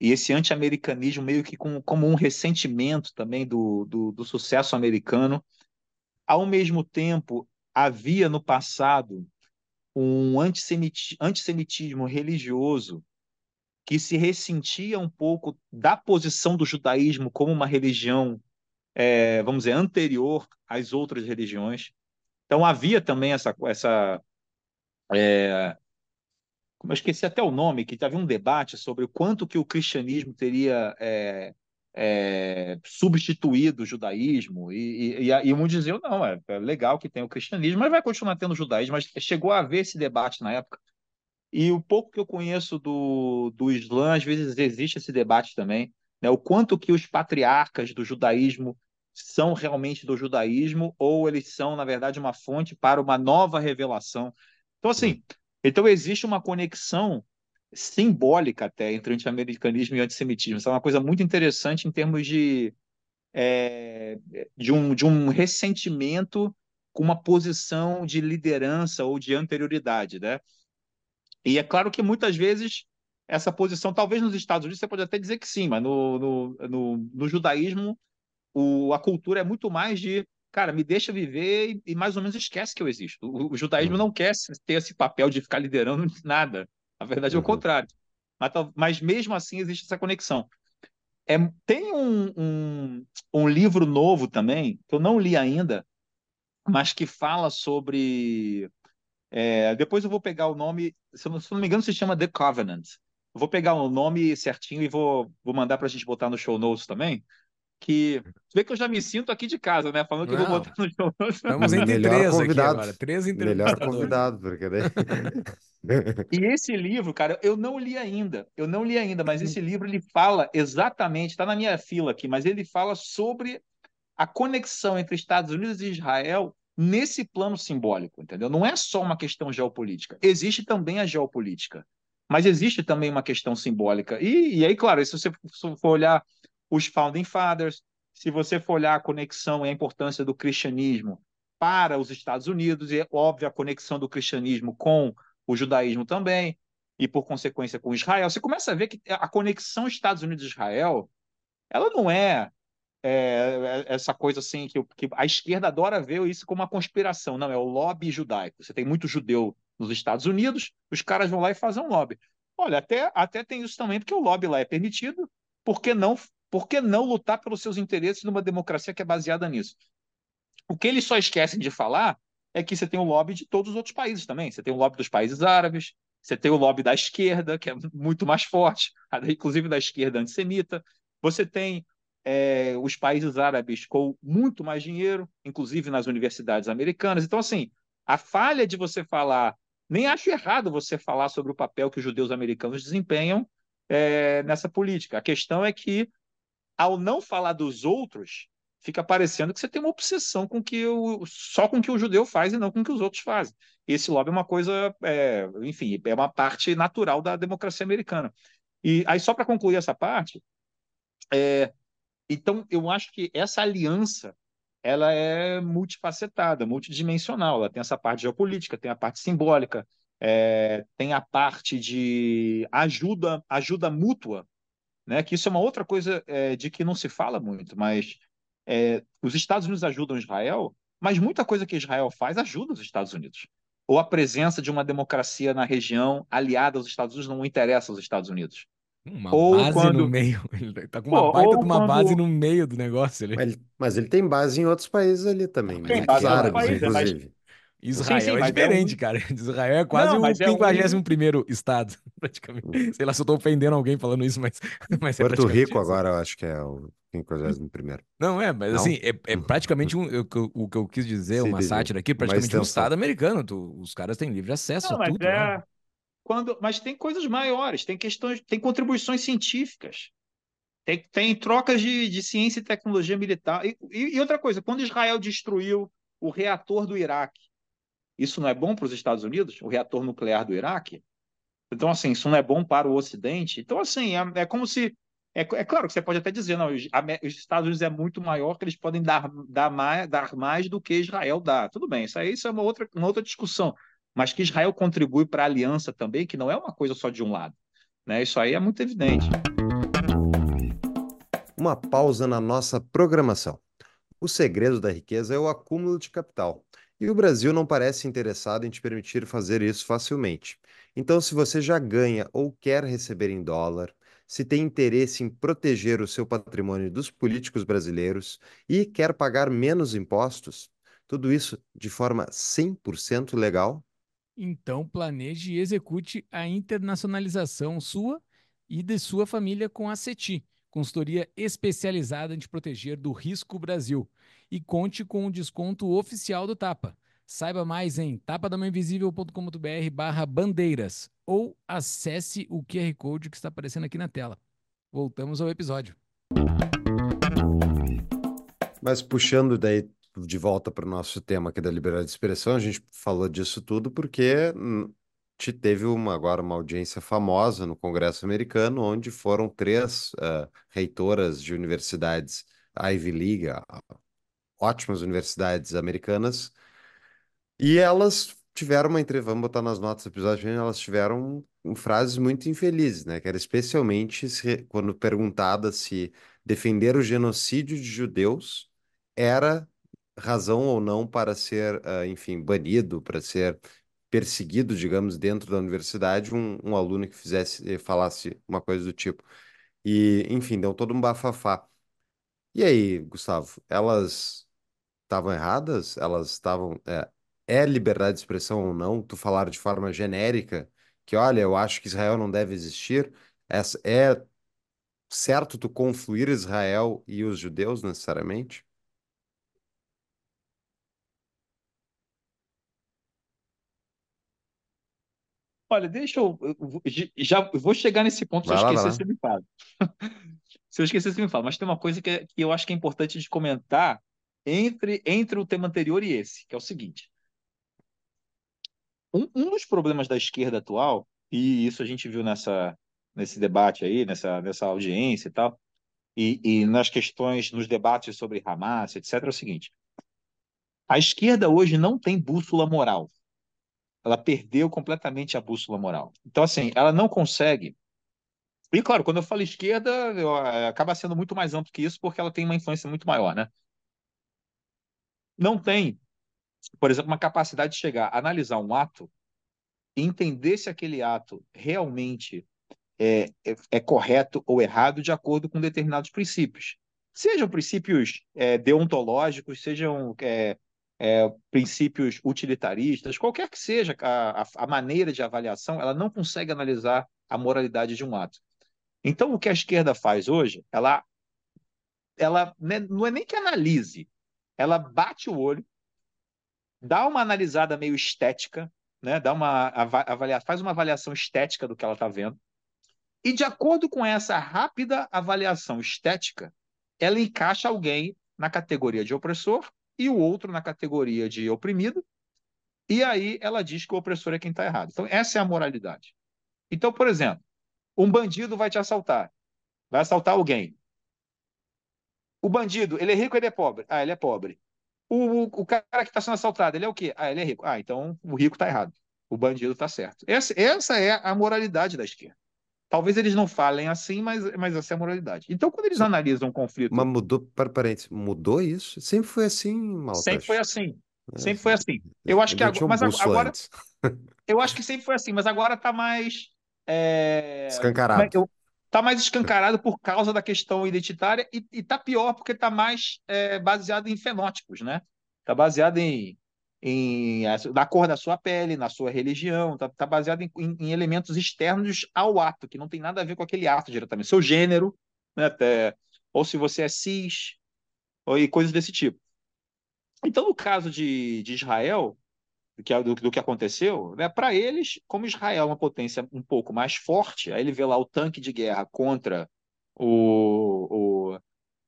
e esse anti-americanismo meio que com, como um ressentimento também do, do, do sucesso americano. Ao mesmo tempo, havia no passado um antissemitismo religioso que se ressentia um pouco da posição do judaísmo como uma religião, é, vamos dizer, anterior às outras religiões. Então havia também essa, essa é, como eu esqueci até o nome, que havia um debate sobre o quanto que o cristianismo teria é, é, substituído o judaísmo, e, e, e, e muitos diziam, não, é, é, legal que tem o cristianismo, mas vai continuar tendo o judaísmo, mas chegou a haver esse debate na época. E o pouco que eu conheço do, do Islã, às vezes existe esse debate também, né? o quanto que os patriarcas do judaísmo são realmente do judaísmo, ou eles são, na verdade, uma fonte para uma nova revelação. Então, assim, então existe uma conexão simbólica até entre anti-americanismo e antissemitismo. Isso é uma coisa muito interessante em termos de, é, de, um, de um ressentimento com uma posição de liderança ou de anterioridade, né? E é claro que muitas vezes essa posição, talvez nos Estados Unidos você pode até dizer que sim, mas no, no, no, no judaísmo o, a cultura é muito mais de cara, me deixa viver e, e, mais ou menos esquece que eu existo. O, o judaísmo uhum. não quer ter esse papel de ficar liderando (laughs) nada. Na verdade, é o uhum. contrário. Mas, mas, mesmo assim existe essa conexão. É, tem um, um, um, livro novo também, que eu não li ainda, mas que fala sobre. É, depois eu vou pegar o nome, se eu, se eu não me engano, se chama The Covenant. Eu vou pegar o nome certinho e vou, vou mandar para a gente botar no show notes também que vê que eu já me sinto aqui de casa, né? Falando que Não, eu vou botar no show. Estamos entre Melhor três convidado. aqui agora. Três Melhor convidado, porque daí... (laughs) E esse livro, cara, eu não li ainda. Eu não li ainda, mas esse livro ele fala exatamente, está na minha fila aqui, mas ele fala sobre a conexão entre Estados Unidos e Israel nesse plano simbólico, entendeu? Não é só uma questão geopolítica. Existe também a geopolítica, mas existe também uma questão simbólica. E, e aí, claro, se você for olhar os Founding Fathers, se você for olhar a conexão e a importância do cristianismo para os Estados Unidos, e é óbvio a conexão do cristianismo com o judaísmo também, e por consequência com Israel, você começa a ver que a conexão Estados Unidos-Israel, ela não é, é, é, essa coisa assim que, que, a esquerda adora ver isso como uma conspiração, não, é o lobby judaico. Você tem muito judeu nos Estados Unidos, os caras vão lá e fazem um lobby. Olha, até, até tem isso também, porque o lobby lá é permitido, por que não por que não lutar pelos seus interesses numa democracia que é baseada nisso? O que eles só esquecem de falar é que você tem o lobby de todos os outros países também. Você tem o lobby dos países árabes, você tem o lobby da esquerda, que é muito mais forte, (laughs) inclusive da esquerda antissemita. Você tem é, os países árabes com muito mais dinheiro, inclusive nas universidades americanas. Então, assim, a falha de você falar, nem acho errado você falar sobre o papel que os judeus americanos desempenham é, nessa política. A questão é que ao não falar dos outros, fica parecendo que você tem uma obsessão com que o, só com o que o judeu faz e não com o que os outros fazem. Esse lobby é uma coisa, é, enfim, é uma parte natural da democracia americana. E aí, só para concluir essa parte, é, então eu acho que essa aliança ela é multifacetada, multidimensional. Ela tem essa parte geopolítica, tem a parte simbólica, é, tem a parte de ajuda, ajuda mútua né? Que isso é uma outra coisa é, de que não se fala muito, mas é, os Estados Unidos ajudam Israel, mas muita coisa que Israel faz ajuda os Estados Unidos. Ou a presença de uma democracia na região aliada aos Estados Unidos não interessa aos Estados Unidos. Uma ou base quando... no meio. (laughs) Ele tá com uma Pô, baita de uma quando... base no meio do negócio ali. Mas ele, mas ele tem base em outros países ali também. Tem base em outros países, inclusive. Israel sim, sim, é diferente, é um... cara. (laughs) Israel é quase não, o 51 é um... estado, (laughs) praticamente. Sei lá se eu tô ofendendo alguém falando isso, mas. mas é Porto Rico isso. agora eu acho que é o 51 Não, é, mas não? assim, é, é, praticamente um. Eu, o que eu quis dizer, sim, uma sátira aqui, praticamente um estado americano. Tu, os caras têm livre acesso não, a tudo. É... Né? Quando, mas tem coisas maiores, tem questões, tem contribuições científicas. Tem, tem trocas de, de ciência e tecnologia militar. E, e, e outra coisa, quando Israel destruiu o reator do Iraque, isso não é bom para os Estados Unidos? O reator nuclear do Iraque? Então, assim, isso não é bom para o Ocidente? Então, assim, é, é como se. É, é, claro que você pode até dizer, não, os, os, Estados Unidos é muito maior, que eles podem dar, dar, mais, dar mais do que Israel dá. Tudo bem, isso aí isso é uma outra, uma outra discussão. Mas que Israel contribui para a aliança também, que não é uma coisa só de um lado. Né? Isso aí é muito evidente. Uma pausa na nossa programação. O segredo da riqueza é o acúmulo de capital. E o Brasil não parece interessado em te permitir fazer isso facilmente. Então, se você já ganha ou quer receber em dólar, se tem interesse em proteger o seu patrimônio dos políticos brasileiros e quer pagar menos impostos, tudo isso de forma 100% legal? Então, planeje e execute a internacionalização sua e de sua família com a CETI, consultoria especializada em te proteger do risco Brasil. E conte com o desconto oficial do Tapa. Saiba mais em tapadamainvisível.com.br barra bandeiras ou acesse o QR Code que está aparecendo aqui na tela. Voltamos ao episódio. Mas puxando daí de volta para o nosso tema aqui da liberdade de expressão, a gente falou disso tudo porque te teve uma, agora uma audiência famosa no Congresso americano, onde foram três uh, reitoras de universidades Ivy League, ótimas universidades americanas, e elas tiveram uma entrevista, vamos botar nas notas do episódio, elas tiveram frases muito infelizes, né? Que era especialmente se, quando perguntada se defender o genocídio de judeus era razão ou não para ser, uh, enfim, banido, para ser perseguido, digamos, dentro da universidade, um, um aluno que fizesse, eh, falasse uma coisa do tipo. E, enfim, deu todo um bafafá. E aí, Gustavo, elas estavam erradas? Elas estavam. É, é liberdade de expressão ou não, tu falar de forma genérica que, olha, eu acho que Israel não deve existir, é certo tu confluir Israel e os judeus necessariamente? Olha, deixa eu, eu já vou chegar nesse ponto, se eu esquecer, você me fala. (laughs) se eu esquecer, você me fala. Mas tem uma coisa que, é, que eu acho que é importante de comentar entre, entre o tema anterior e esse, que é o seguinte. Um, um dos problemas da esquerda atual, e isso a gente viu nessa, nesse debate aí, nessa, nessa audiência e tal, e, e nas questões, nos debates sobre Hamas, etc., é o seguinte: a esquerda hoje não tem bússola moral. Ela perdeu completamente a bússola moral. Então, assim, ela não consegue. E, claro, quando eu falo esquerda, eu, acaba sendo muito mais amplo que isso, porque ela tem uma influência muito maior, né? Não tem por exemplo, uma capacidade de chegar, analisar um ato e entender se aquele ato realmente é, é, é correto ou errado de acordo com determinados princípios. Sejam princípios é, deontológicos, sejam é, princípios utilitaristas, qualquer que seja a, a, a maneira de avaliação, ela não consegue analisar a moralidade de um ato. Então, o que a esquerda faz hoje, ela, ela né, não é nem que analise, ela bate o olho, dá uma analisada meio estética, né? Dá uma avalia, faz uma avaliação estética do que ela está vendo. E de acordo com essa rápida avaliação estética, ela encaixa alguém na categoria de opressor e o outro na categoria de oprimido. E aí ela diz que o opressor é quem está errado. Então, essa é a moralidade. Então, por exemplo, um bandido vai te assaltar. Vai assaltar alguém. O bandido, ele é rico ou ele é pobre? Ah, ele é pobre. O, o, cara que está sendo assaltado, ele é o quê? Ah, ele é rico. Ah, então o rico está errado. O bandido está certo. Essa, essa é a moralidade da esquerda. Talvez eles não falem assim, mas, mas essa é a moralidade. Então, quando eles analisam um conflito. Mas mudou, para parênteses, mudou isso? Sempre foi assim, Malta? Sempre foi assim. É, sempre foi assim. Eu acho que agora. Um mas agora. (laughs) eu acho que sempre foi assim, mas agora está mais. É... Escancarado. Eu, está mais escancarado por causa da questão identitária e está pior porque está mais é, baseado em fenótipos, né? Está baseado em, em na cor da sua pele, na sua religião, está tá baseado em, em, em, elementos externos ao ato, que não tem nada a ver com aquele ato diretamente. Seu gênero, né? Até, ou se você é cis, ou, e coisas desse tipo. Então, no caso de, de Israel, do que, do, do que aconteceu, né? para eles, como Israel é uma potência um pouco mais forte, aí ele vê lá o tanque de guerra contra o,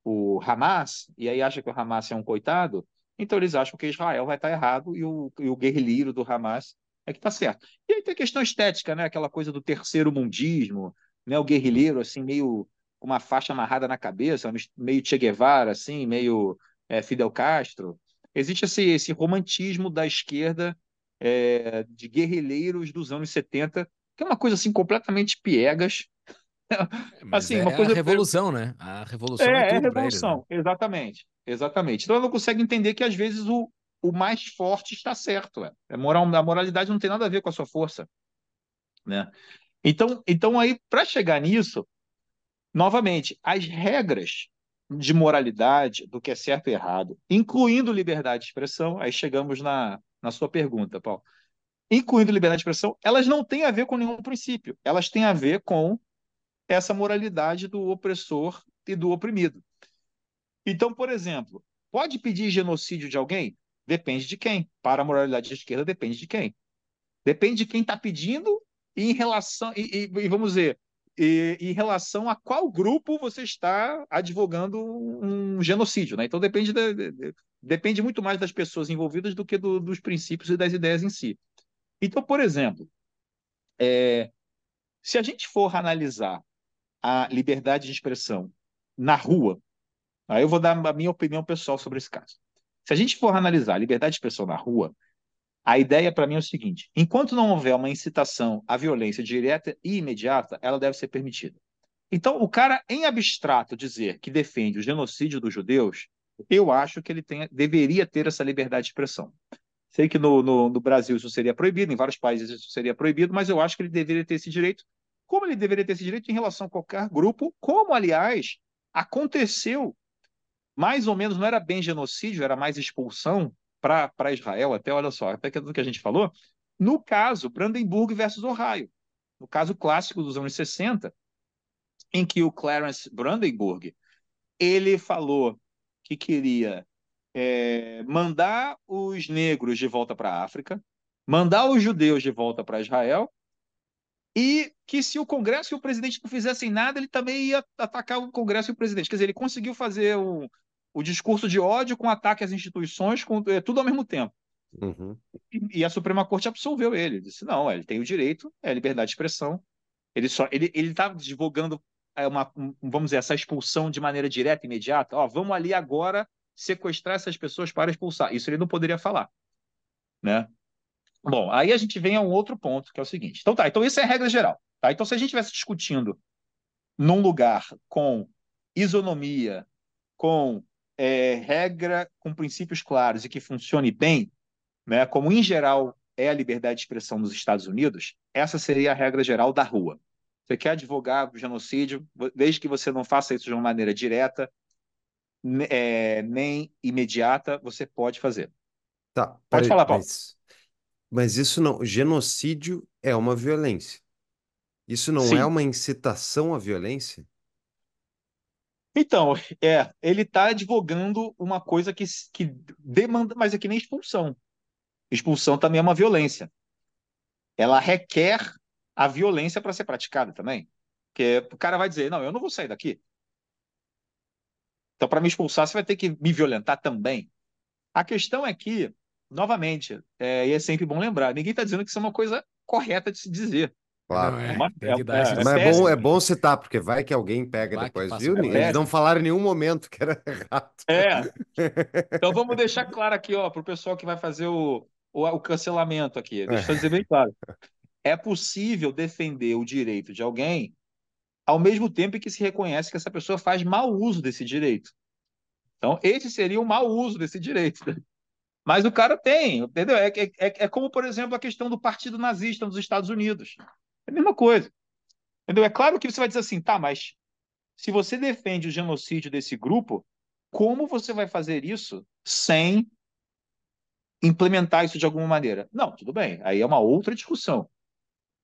o, o Hamas, e aí acha que o Hamas é um coitado, então eles acham que Israel vai estar errado e o, e o guerrilheiro do Hamas é que está certo. E aí tem a questão estética, né? Aquela coisa do terceiro mundismo, né? O guerrilheiro, assim, meio com uma faixa amarrada na cabeça, meio Che Guevara, assim, meio é, Fidel Castro. Existe esse, esse romantismo da esquerda é, de guerrilheiros dos anos 70, que é uma coisa assim completamente piegas. (laughs) Assim, é uma coisa... a revolução, né? A revolução é, é, é a revolução, eles, né? exatamente, exatamente. Então ela não consegue entender que às vezes o, o mais forte está certo. É. A, moral, a moralidade não tem nada a ver com a sua força. Né? Então, então aí, para chegar nisso, novamente, as regras de moralidade, do que é certo e errado, incluindo liberdade de expressão, aí chegamos na, na sua pergunta, Paulo. Incluindo liberdade de expressão, elas não têm a ver com nenhum princípio, elas têm a ver com essa moralidade do opressor e do oprimido. Então, por exemplo, pode pedir genocídio de alguém? Depende de quem. Para a moralidade de esquerda, depende de quem. Depende de quem está pedindo e em relação e, e, e vamos dizer e, em relação a qual grupo você está advogando um genocídio, né? Então depende de, de, depende muito mais das pessoas envolvidas do que do, dos princípios e das ideias em si. Então, por exemplo, é, se a gente for analisar a liberdade de expressão na rua, aí eu vou dar a minha opinião pessoal sobre esse caso. Se a gente for analisar a liberdade de expressão na rua, a ideia para mim é o seguinte: enquanto não houver uma incitação à violência direta e imediata, ela deve ser permitida. Então, o cara, em abstrato, dizer que defende o genocídio dos judeus, eu acho que ele tem, deveria ter essa liberdade de expressão. Sei que no, no, no, Brasil isso seria proibido, em vários países isso seria proibido, mas eu acho que ele deveria ter esse direito, como ele deveria ter esse direito em relação a qualquer grupo, como, aliás, aconteceu mais ou menos, não era bem genocídio, era mais expulsão para Israel, até olha só, até do que a gente falou, no caso Brandenburg versus Ohio, no caso clássico dos anos 60, em que o Clarence Brandenburg ele falou que queria é, mandar os negros de volta para a África, mandar os judeus de volta para Israel, e que se o Congresso e o presidente não fizessem nada, ele também ia atacar o Congresso e o presidente. Quer dizer, ele conseguiu fazer um, o discurso de ódio com ataque às instituições, com, é, tudo ao mesmo tempo. Uhum. E, e, a Suprema Corte absolveu ele. ele. Disse: não, ele tem o direito, é a liberdade de expressão. Ele só ele ele está divulgando é, uma, um, vamos dizer, essa expulsão de maneira direta, imediata. Ó, vamos ali agora sequestrar essas pessoas para expulsar. Isso ele não poderia falar, né? Bom, aí a gente vem a um outro ponto, que é o seguinte. Então tá, então isso é a regra geral. Tá? Então se a gente estivesse discutindo num lugar com isonomia, com é, regra com princípios claros e que funcione bem, né, como em geral é a liberdade de expressão nos Estados Unidos, essa seria a regra geral da rua. Você quer advogar o genocídio, desde que você não faça isso de uma maneira direta, é, nem imediata, você pode fazer. Tá, pode falar, Paulo. Mas, mas isso não. Genocídio é uma violência. Isso não Sim. é uma incitação à violência? Então, (laughs) é, ele está advogando uma coisa que, que demanda, mas é que nem expulsão. Expulsão também é uma violência. Ela requer a violência para ser praticada também. Porque o cara vai dizer: não, eu não vou sair daqui. Então, para me expulsar, você vai ter que me violentar também. A questão é que, novamente, é, e é sempre bom lembrar: ninguém está dizendo que isso é uma coisa correta de se dizer. Claro. Não, é, é, é, mas é bom, é bom citar, porque vai que alguém pega vai depois, viu? Eles não falaram em nenhum momento que era (laughs) errado. É. Então vamos deixar claro aqui, ó, para o pessoal que vai fazer o, o, o cancelamento aqui. Deixa eu dizer bem claro. É possível defender o direito de alguém ao mesmo tempo que se reconhece que essa pessoa faz mau uso desse direito. Então, esse seria um mau uso desse direito. Mas o cara tem, entendeu? É, é, é como, por exemplo, a questão do partido nazista nos Estados Unidos. É a mesma coisa. Entendeu? É claro que você vai dizer assim, tá, mas se você defende o genocídio desse grupo, como você vai fazer isso sem implementar isso de alguma maneira? Não, tudo bem. Aí é uma outra discussão.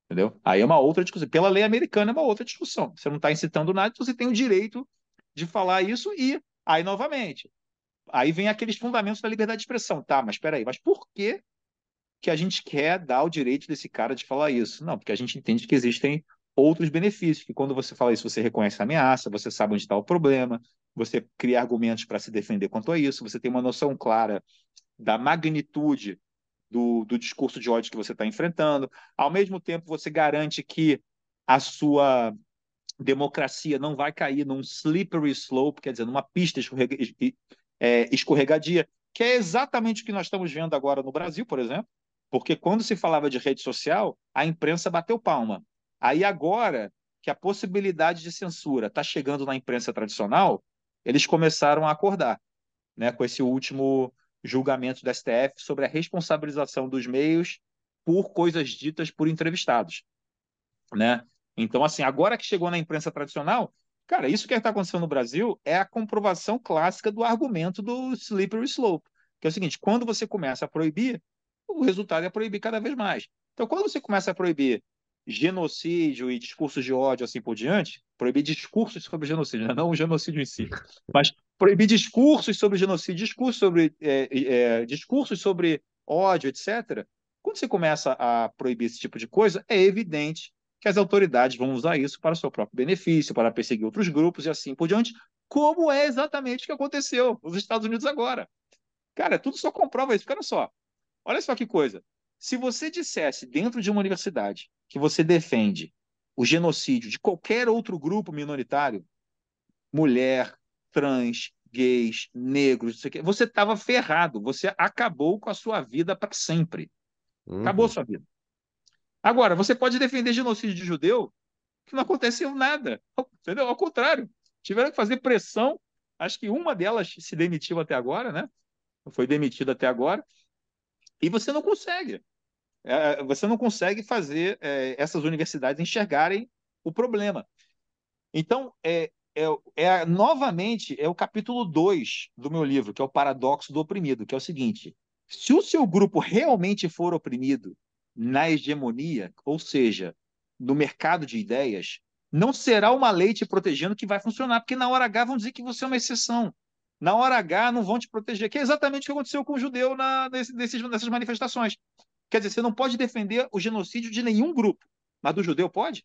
Entendeu? Aí é uma outra discussão. Pela lei americana é uma outra discussão. Você não está incitando nada, então você tem o direito de falar isso e aí novamente. Aí vem aqueles fundamentos da liberdade de expressão. Tá, mas espera aí, mas por que que a gente quer dar o direito desse cara de falar isso. Não, porque a gente entende que existem outros benefícios, que quando você fala isso, você reconhece a ameaça, você sabe onde está o problema, você cria argumentos para se defender quanto a isso, você tem uma noção clara da magnitude do, do discurso de ódio que você está enfrentando. Ao mesmo tempo, você garante que a sua democracia não vai cair num slippery slope, quer dizer, numa pista é, escorregadia, que é exatamente o que nós estamos vendo agora no Brasil, por exemplo, porque quando se falava de rede social, a imprensa bateu palma. Aí agora que a possibilidade de censura está chegando na imprensa tradicional, eles começaram a acordar, né, com esse último julgamento do STF sobre a responsabilização dos meios por coisas ditas por entrevistados, né? Então, assim, agora que chegou na imprensa tradicional, cara, isso que está acontecendo no Brasil é a comprovação clássica do argumento do slippery slope, que é o seguinte: quando você começa a proibir, o resultado é proibir cada vez mais. Então, quando você começa a proibir genocídio e discursos de ódio assim por diante, proibir discursos sobre genocídio, não o genocídio em si, mas proibir discursos sobre genocídio, discursos sobre, é, é, discursos sobre ódio, etc. Quando você começa a proibir esse tipo de coisa, é evidente que as autoridades vão usar isso para o seu próprio benefício, para perseguir outros grupos e assim por diante, como é exatamente o que aconteceu nos Estados Unidos agora. Cara, tudo só comprova isso. Olha só, olha só que coisa. Se você dissesse dentro de uma universidade que você defende o genocídio de qualquer outro grupo minoritário, mulher, trans, gays, negros, você estava ferrado, você acabou com a sua vida para sempre. Uhum. Acabou a sua vida. Agora, você pode defender genocídio de judeu, que não aconteceu nada. Entendeu? Ao contrário, tiveram que fazer pressão. Acho que uma delas se demitiu até agora, né? Foi demitida até agora. E você não consegue. É, você não consegue fazer é, essas universidades enxergarem o problema. Então, é, é, é, novamente, é o capítulo 2 do meu livro, que é o Paradoxo do Oprimido, que é o seguinte: se o seu grupo realmente for oprimido na hegemonia, ou seja, no mercado de ideias, não será uma lei te protegendo que vai funcionar, porque na hora H vão dizer que você é uma exceção. Na hora H não vão te proteger, que é exatamente o que aconteceu com o judeu na, nesse, nessas manifestações. Quer dizer, você não pode defender o genocídio de nenhum grupo, mas do judeu pode?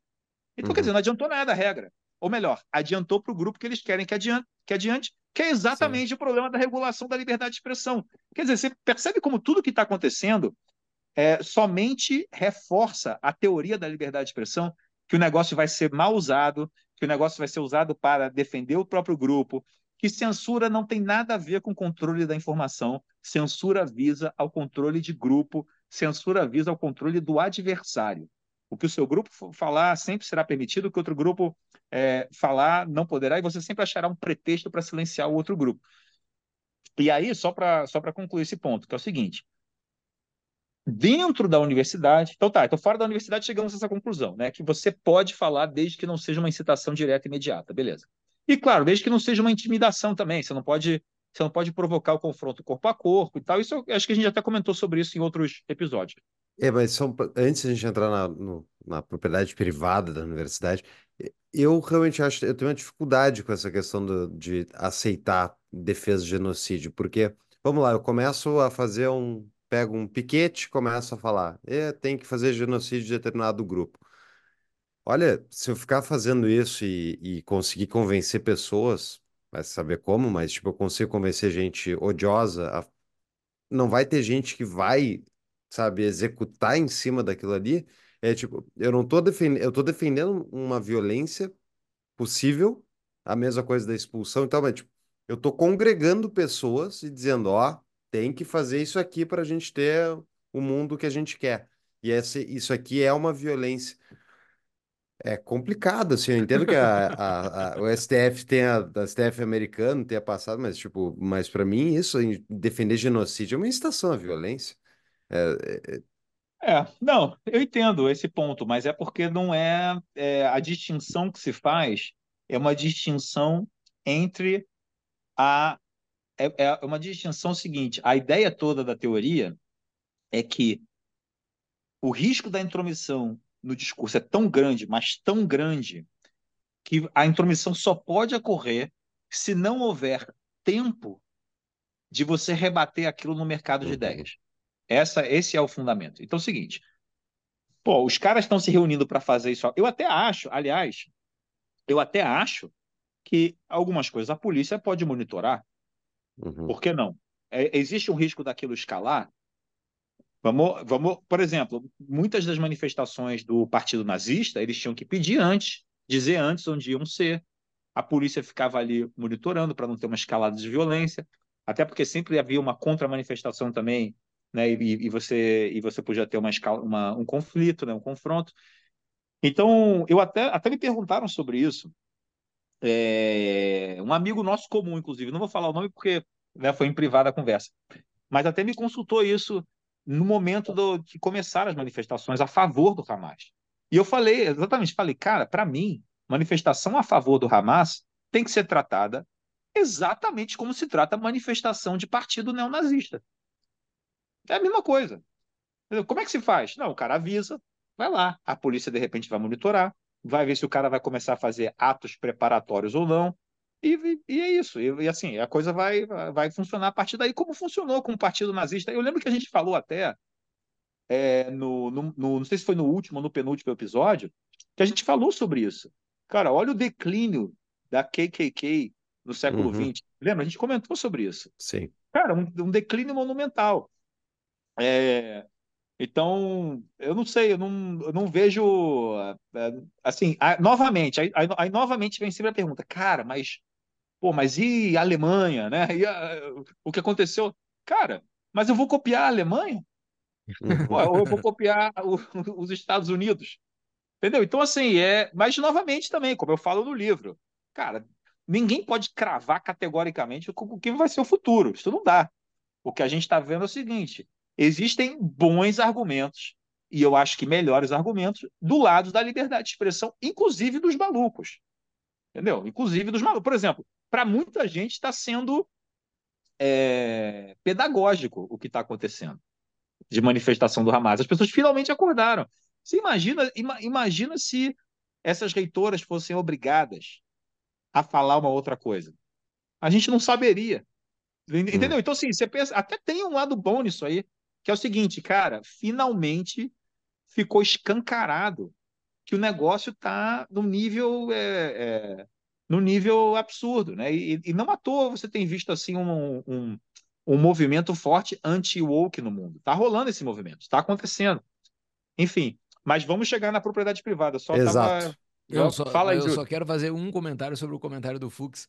Então, uhum. quer dizer, não adiantou nada a regra. Ou melhor, adiantou para o grupo que eles querem que adiante, que, adiante, que é exatamente Sim. o problema da regulação da liberdade de expressão. Quer dizer, você percebe como tudo que está acontecendo é, somente reforça a teoria da liberdade de expressão, que o negócio vai ser mal usado, que o negócio vai ser usado para defender o próprio grupo, que censura não tem nada a ver com controle da informação, censura visa ao controle de grupo, censura visa ao controle do adversário. O que o seu grupo falar sempre será permitido, o que outro grupo é, falar não poderá, e você sempre achará um pretexto para silenciar o outro grupo. E aí, só para só concluir esse ponto, que é o seguinte: dentro da universidade. Então tá, então fora da universidade chegamos a essa conclusão, né? Que você pode falar desde que não seja uma incitação direta e imediata, beleza. E claro, desde que não seja uma intimidação também, você não pode, você não pode provocar o confronto corpo a corpo e tal. Isso acho que a gente até comentou sobre isso em outros episódios. É, mas só, antes de a gente entrar na, no, na propriedade privada da universidade, eu realmente acho, eu tenho uma dificuldade com essa questão do, de aceitar defesa de genocídio, porque, vamos lá, eu começo a fazer um, pego um piquete e começo a falar, é, tem que fazer genocídio de determinado grupo. Olha, se eu ficar fazendo isso e, e conseguir convencer pessoas, vai saber como, mas tipo, eu consigo convencer gente odiosa, a... não vai ter gente que vai, sabe, executar em cima daquilo ali. É tipo, eu não tô defendendo, eu tô defendendo uma violência possível, a mesma coisa da expulsão, então, mas, tipo, eu tô congregando pessoas e dizendo, ó, tem que fazer isso aqui para a gente ter o mundo que a gente quer. E isso aqui é uma violência. É complicado, assim, eu entendo que a, a, a, o STF tem a, a STF americano tenha passado, mas tipo, mas para mim isso, defender genocídio é uma incitação à violência. É, é... é, não, eu entendo esse ponto, mas é porque não é, é a distinção que se faz é uma distinção entre a é, é uma distinção seguinte: a ideia toda da teoria é que o risco da intromissão no discurso é tão grande, mas tão grande, que a intromissão só pode ocorrer se não houver tempo de você rebater aquilo no mercado de ideias. Essa, esse é o fundamento. Então é o seguinte: Pô, os caras estão se reunindo para fazer isso. Eu até acho, aliás, eu até acho que algumas coisas a polícia pode monitorar. Uhum. Por que não? É, existe um risco daquilo escalar? Vamos, vamos, por exemplo, muitas das manifestações do partido nazista, eles tinham que pedir antes, dizer antes onde iam ser. A polícia ficava ali monitorando para não ter uma escalada de violência, até porque sempre havia uma contra-manifestação também, né? E, e, você e você podia ter uma, escala, uma um conflito, né? Um confronto. Então, eu até até me perguntaram sobre isso. É, um amigo nosso comum, inclusive, não vou falar o nome porque né, foi em privada a conversa, mas até me consultou isso no momento do, que começaram as manifestações a favor do Hamas. E eu falei, exatamente, falei, cara, para mim, manifestação a favor do Hamas tem que ser tratada exatamente como se trata a manifestação de partido neonazista. É a mesma coisa. Como é que se faz? Não, o cara avisa, vai lá, a polícia de repente vai monitorar, vai ver se o cara vai começar a fazer atos preparatórios ou não, e, e é isso. E, e, assim, a coisa vai, vai funcionar a partir daí, como funcionou com o Partido Nazista. Eu lembro que a gente falou até, é, no, no, no, não sei se foi no último ou no penúltimo episódio, que a gente falou sobre isso. Cara, olha o declínio da KKK no século Uhum. XX. Lembra? A gente comentou sobre isso. Sim. Cara, um, um declínio monumental. É, então, eu não sei, eu não, eu não vejo. é, assim, a- novamente, aí, aí- novamente vem sempre a pergunta, cara, mas Pô, mas e a Alemanha, né? E a- o que aconteceu? Cara, mas eu vou copiar a Alemanha? Pô, ou eu vou (laughs) copiar o- os Estados Unidos? Entendeu? Então, assim, é. Mas, novamente, também, como eu falo no livro, cara, ninguém pode cravar categoricamente o que vai ser o futuro. Isso não dá. O que a gente está vendo é o seguinte: existem bons argumentos, e eu acho que melhores argumentos, do lado da liberdade de expressão, inclusive dos malucos. Entendeu? Inclusive dos malucos. Por exemplo, para muita gente está sendo é, pedagógico o que está acontecendo de manifestação do Hamas. As pessoas finalmente acordaram. Você imagina, ima- imagina se essas reitoras fossem obrigadas a falar uma outra coisa. A gente não saberia. Entendeu? Hum. Então, assim, você pensa, até tem um lado bom nisso aí, que é o seguinte, cara, finalmente ficou escancarado que o negócio está no nível é, é, no nível absurdo, né? E, e não à toa você tem visto assim um, um, um movimento forte anti-woke no mundo. Está rolando esse movimento, está acontecendo. Enfim, mas vamos chegar na propriedade privada. Só Exato. tava. Eu Só- Fala aí, eu Júlio. só quero fazer um comentário sobre o comentário do Fux,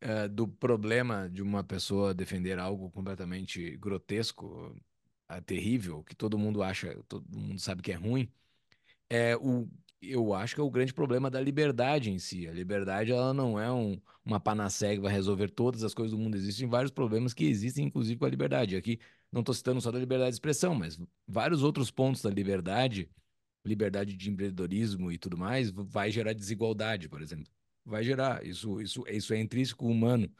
eh, do problema de uma pessoa defender algo completamente grotesco, terrível, que todo mundo acha, todo mundo sabe que é ruim. É o, eu acho que é o grande problema da liberdade em si. A liberdade, ela não é um, uma panaceia que vai resolver todas as coisas do mundo. Existem vários problemas que existem, inclusive, com a liberdade. Aqui, não estou citando só da liberdade de expressão, mas vários outros pontos da liberdade liberdade de empreendedorismo e tudo mais, vai gerar desigualdade, por exemplo. Vai gerar. Isso, isso, isso é intrínseco humano.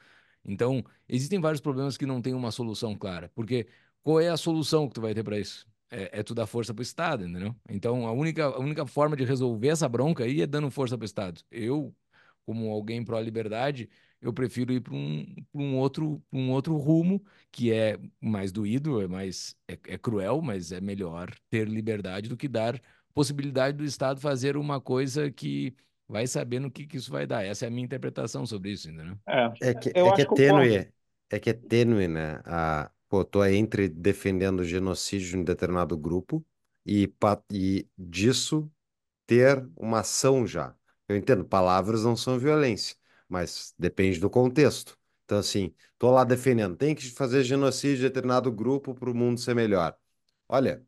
Então, existem vários problemas que não têm uma solução clara. Porque qual é a solução que tu vai ter para isso? É, é tu dar força para o Estado, entendeu? Então, a única, a única forma de resolver essa bronca aí é dando força para o Estado. Eu, como alguém pró-liberdade, eu prefiro ir para um, pra um, outro, um outro rumo que é mais doído, é mais é, é cruel, mas é melhor ter liberdade do que dar possibilidade do Estado fazer uma coisa que vai saber no que, que isso vai dar. Essa é a minha interpretação sobre isso, entendeu? É, É que, é que é tênue, é que é tênue, né? A, pô, tô entre defendendo o genocídio de um determinado grupo e, e disso ter uma ação já. Eu entendo, palavras não são violência, mas depende do contexto. Então, assim, tô lá defendendo, tem que fazer genocídio de determinado grupo para o mundo ser melhor. Olha,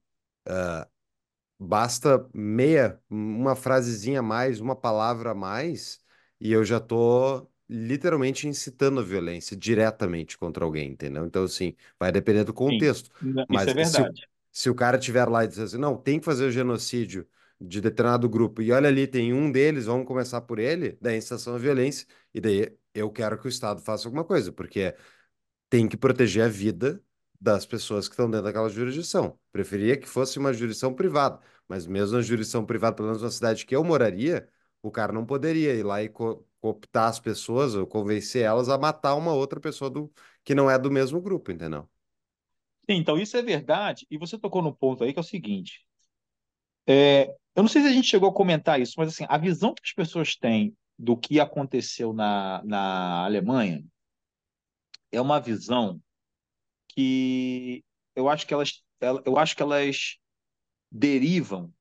basta meia, uma frasezinha a mais, uma palavra a mais, e eu já tô literalmente incitando a violência diretamente contra alguém, entendeu? Então, assim, vai depender do Sim, contexto. N- isso Mas é se, se o cara tiver lá e dizer assim, não, tem que fazer o genocídio de determinado grupo, e olha ali, tem um deles, vamos começar por ele, daí incitação à violência, e daí eu quero que o Estado faça alguma coisa, porque tem que proteger a vida das pessoas que estão dentro daquela jurisdição. Preferia que fosse uma jurisdição privada, mas mesmo na jurisdição privada, pelo menos na cidade que eu moraria, o cara não poderia ir lá e cooptar as pessoas ou convencer elas a matar uma outra pessoa do, que não é do mesmo grupo, entendeu? Então isso é verdade. E você tocou num ponto aí que é o seguinte: É, eu não sei se a gente chegou a comentar isso, mas assim, a visão que as pessoas têm do que aconteceu na, na Alemanha é uma visão que eu acho que elas, eu acho que elas derivam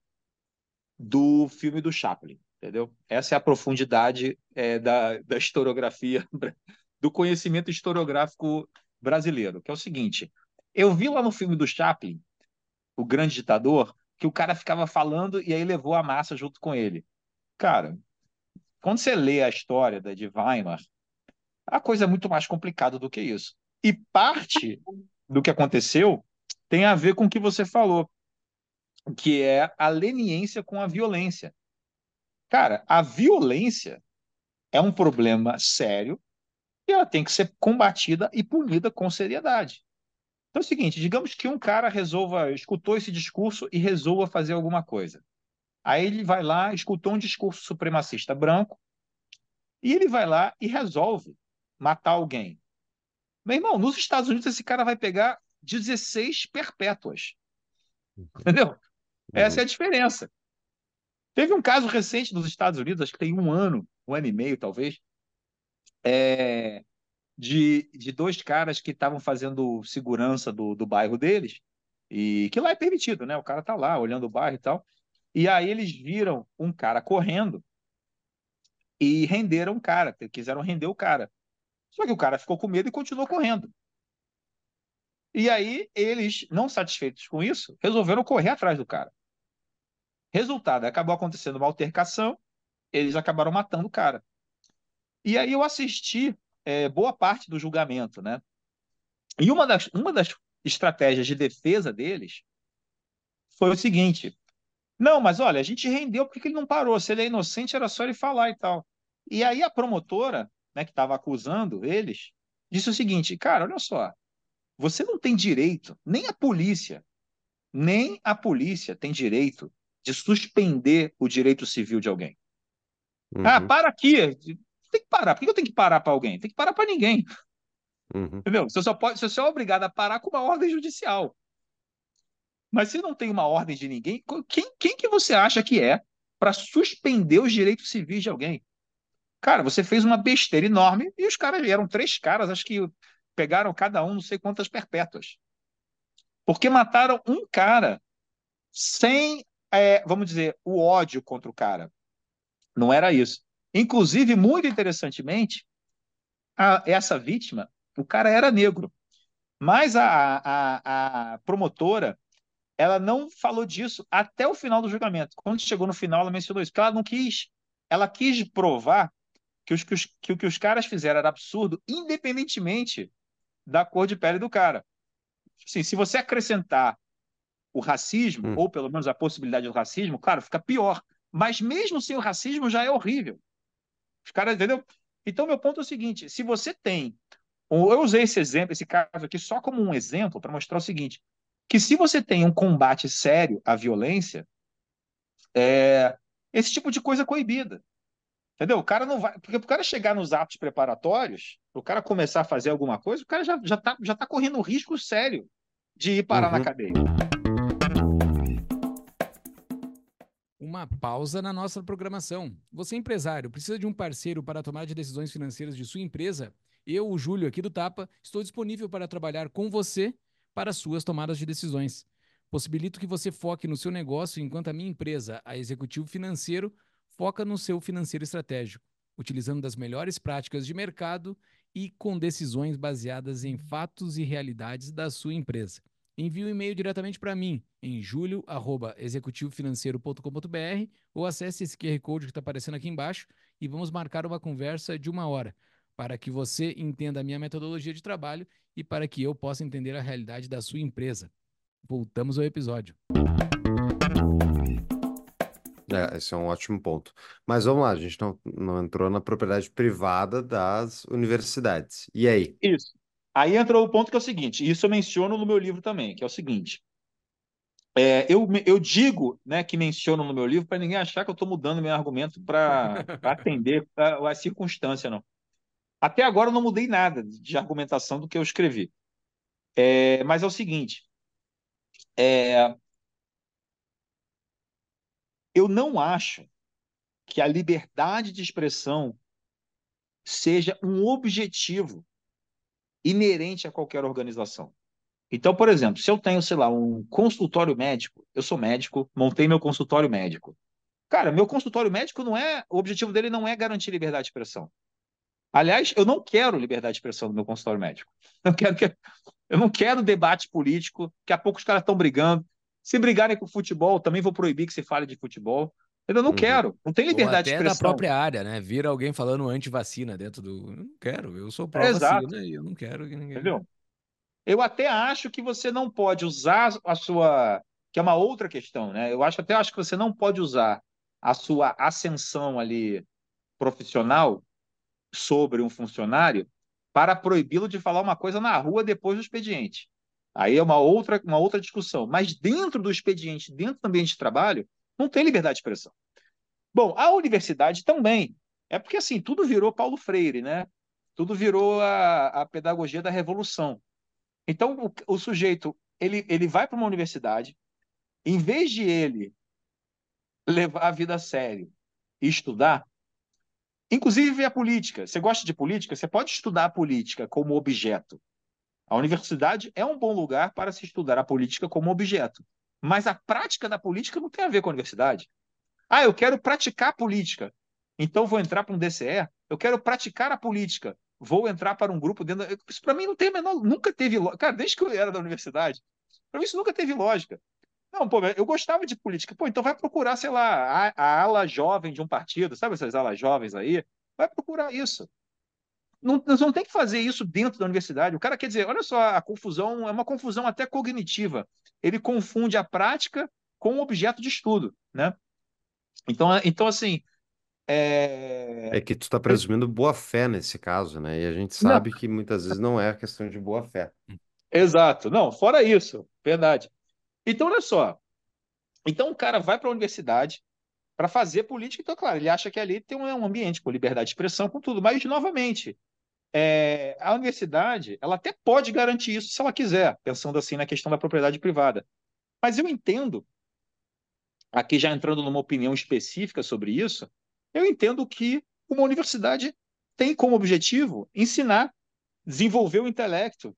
do filme do Chaplin, entendeu? Essa é a profundidade é, da, da historiografia, (laughs) do conhecimento historiográfico brasileiro, que é o seguinte: eu vi lá no filme do Chaplin, O Grande Ditador, que o cara ficava falando e aí levou a massa junto com ele. Cara, quando você lê a história da de Weimar, a coisa é muito mais complicada do que isso. E parte do que aconteceu tem a ver com o que você falou, que é a leniência com a violência. Cara, a violência é um problema sério e ela tem que ser combatida e punida com seriedade. Então é o seguinte, digamos que um cara resolva, escutou esse discurso e resolva fazer alguma coisa. Aí ele vai lá, escutou um discurso supremacista branco, e ele vai lá e resolve matar alguém. Meu irmão, nos Estados Unidos esse cara vai pegar 16 perpétuas. Entendeu? Essa é a diferença. Teve um caso recente nos Estados Unidos, acho que tem um ano, um ano e meio talvez, é, de, de dois caras que estavam fazendo segurança do, do bairro deles, e que lá é permitido, né? O cara tá lá olhando o bairro e tal. E aí eles viram um cara correndo e renderam o cara, quiseram render o cara. Só que o cara ficou com medo e continuou correndo. E aí eles, não satisfeitos com isso, resolveram correr atrás do cara. Resultado, acabou acontecendo uma altercação, eles acabaram matando o cara. E aí eu assisti é, boa parte do julgamento, né? E uma das, uma das estratégias de defesa deles foi o seguinte: não, mas olha, a gente rendeu porque ele não parou. Se ele é inocente, era só ele falar e tal. E aí a promotora, né, que estava acusando eles, disse o seguinte: cara, olha só, você não tem direito, nem a polícia, nem a polícia tem direito de suspender o direito civil de alguém. Uhum. Ah, para aqui tem que parar. Por que eu tenho que parar para alguém? Tem que parar para ninguém. Uhum. Entendeu? Você só, pode, você só é obrigado a parar com uma ordem judicial. Mas se não tem uma ordem de ninguém, quem, quem que você acha que é para suspender os direitos civis de alguém? Cara, você fez uma besteira enorme e os caras eram três caras, acho que pegaram cada um não sei quantas perpétuas. Porque mataram um cara sem, é, vamos dizer, o ódio contra o cara. Não era isso. Inclusive, muito interessantemente, a, essa vítima, o cara era negro. Mas a, a, a, promotora, ela não falou disso até o final do julgamento. Quando chegou no final, ela mencionou isso, porque ela não quis. Ela quis provar que, os, que, os, que o que os caras fizeram era absurdo, independentemente da cor de pele do cara. Assim, se você acrescentar o racismo, hum. ou pelo menos a possibilidade do racismo, claro, fica pior. Mas mesmo sem o racismo já é horrível. Os caras, entendeu? Então, meu ponto é o seguinte: se você tem. Eu usei esse exemplo, esse caso aqui, só como um exemplo para mostrar o seguinte: que se você tem um combate sério à violência, é, esse tipo de coisa é coibida. Entendeu? O cara não vai. Porque o cara chegar nos atos preparatórios, o cara começar a fazer alguma coisa, o cara já, já, tá, já tá correndo um risco sério de ir parar uhum. na cadeia. Uma pausa na nossa programação. Você, empresário, precisa de um parceiro para tomar de decisões financeiras de sua empresa? Eu, o Júlio, aqui do Tapa, estou disponível para trabalhar com você para suas tomadas de decisões. Possibilito que você foque no seu negócio enquanto a minha empresa, a Executivo Financeiro, foca no seu financeiro estratégico, utilizando das melhores práticas de mercado e com decisões baseadas em fatos e realidades da sua empresa envie um e-mail diretamente para mim em julio@executivofinanceiro.com.br ou acesse esse QR Code que está aparecendo aqui embaixo e vamos marcar uma conversa de uma hora para que você entenda a minha metodologia de trabalho e para que eu possa entender a realidade da sua empresa. Voltamos ao episódio. É, esse é um ótimo ponto. Mas vamos lá, a gente não, não entrou na propriedade privada das universidades. E aí? Isso. Aí entra o ponto que é o seguinte, isso eu menciono no meu livro também, que é o seguinte. É, eu, eu digo né, que menciono no meu livro para ninguém achar que eu estou mudando meu argumento para atender a, a circunstância, não. Até agora eu não mudei nada de argumentação do que eu escrevi. É, mas é o seguinte: é, eu não acho que a liberdade de expressão seja um objetivo inerente a qualquer organização. Então, por exemplo, se eu tenho, sei lá, um consultório médico, eu sou médico, montei meu consultório médico. Cara, meu consultório médico não é, o objetivo dele não é garantir liberdade de expressão. Aliás, eu não quero liberdade de expressão no meu consultório médico. (laughs) Eu, quero que, eu não quero debate político, daqui a pouco os caras estão brigando. Se brigarem com futebol, também vou proibir que se fale de futebol. Eu não uhum. quero, não tem liberdade Ou até de expressão. da própria área, né? Vira alguém falando anti-vacina dentro do. Eu não quero, eu sou pró-vacina e eu não quero que ninguém. Entendeu? Eu até acho que você não pode usar a sua. Que é uma outra questão, né? Eu acho até acho que você não pode usar a sua ascensão ali profissional sobre um funcionário para proibi-lo de falar uma coisa na rua depois do expediente. Aí é uma outra, uma outra discussão. Mas dentro do expediente, dentro do ambiente de trabalho, não tem liberdade de expressão. Bom, a universidade também. É porque assim, tudo virou Paulo Freire, né? Tudo virou a, a pedagogia da revolução. Então, o, o sujeito, ele, ele vai para uma universidade, em vez de ele levar a vida a sério e estudar, inclusive a política. Você gosta de política? Você pode estudar a política como objeto. A universidade é um bom lugar para se estudar a política como objeto. Mas a prática da política não tem a ver com a universidade. Ah, eu quero praticar política. Então vou entrar para um DCE. Eu quero praticar a política. Vou entrar para um grupo dentro. Da... Isso para mim não tem menor. Nunca teve. Cara, desde que eu era da universidade, para mim isso nunca teve lógica. Não, pô, eu gostava de política. Pô, então vai procurar, sei lá, a, a ala jovem de um partido, sabe essas alas jovens aí? Vai procurar isso. Não, nós não tem que fazer isso dentro da universidade. O cara quer dizer, olha só, a confusão é uma confusão até cognitiva. Ele confunde a prática com o objeto de estudo, né? Então, então assim, é... é que tu está presumindo boa fé nesse caso, né? E a gente sabe não. que muitas vezes não é questão de boa fé. Exato. Não, fora isso, verdade. Então, olha só. Então, o cara vai para a universidade para fazer política. Então, claro, ele acha que ali tem um ambiente com liberdade de expressão, com tudo. Mas, novamente, é, a universidade ela até pode garantir isso se ela quiser, pensando assim na questão da propriedade privada. Mas eu entendo, aqui já entrando numa opinião específica sobre isso, eu entendo que uma universidade tem como objetivo ensinar, desenvolver o intelecto,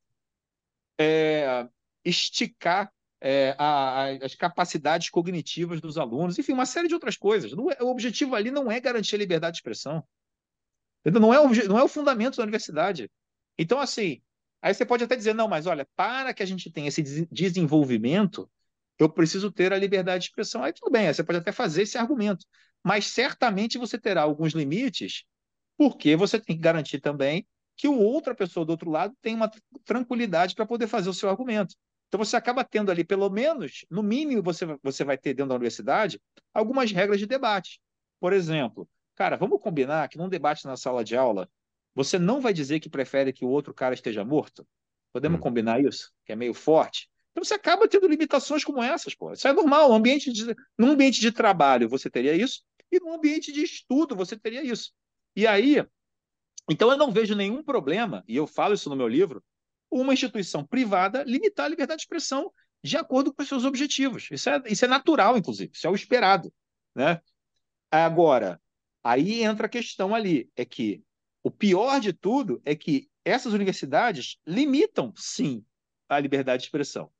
é, esticar é, a, a, as capacidades cognitivas dos alunos, enfim, uma série de outras coisas. É, o objetivo ali não é garantir a liberdade de expressão. Não é, o, não é o fundamento da universidade. Então, assim, aí você pode até dizer, não, mas olha, para que a gente tenha esse desenvolvimento, eu preciso ter a liberdade de expressão. Aí tudo bem, aí você pode até fazer esse argumento. Mas certamente você terá alguns limites, porque você tem que garantir também que o outra pessoa do outro lado tem uma tranquilidade para poder fazer o seu argumento. Então você acaba tendo ali, pelo menos, no mínimo, você, você vai ter dentro da universidade algumas regras de debate. Por exemplo, Cara, vamos combinar que num debate na sala de aula, você não vai dizer que prefere que o outro cara esteja morto? Podemos hum. combinar isso? Que é meio forte? Então você acaba tendo limitações como essas, pô. Isso é normal. Um ambiente de, num ambiente de trabalho você teria isso, e num ambiente de estudo você teria isso. E aí, então eu não vejo nenhum problema, e eu falo isso no meu livro, uma instituição privada limitar a liberdade de expressão de acordo com os seus objetivos. Isso é, isso é natural, inclusive, isso é o esperado. Né? Agora, Aí entra a questão ali, é que o pior de tudo é que essas universidades limitam, sim, a liberdade de expressão.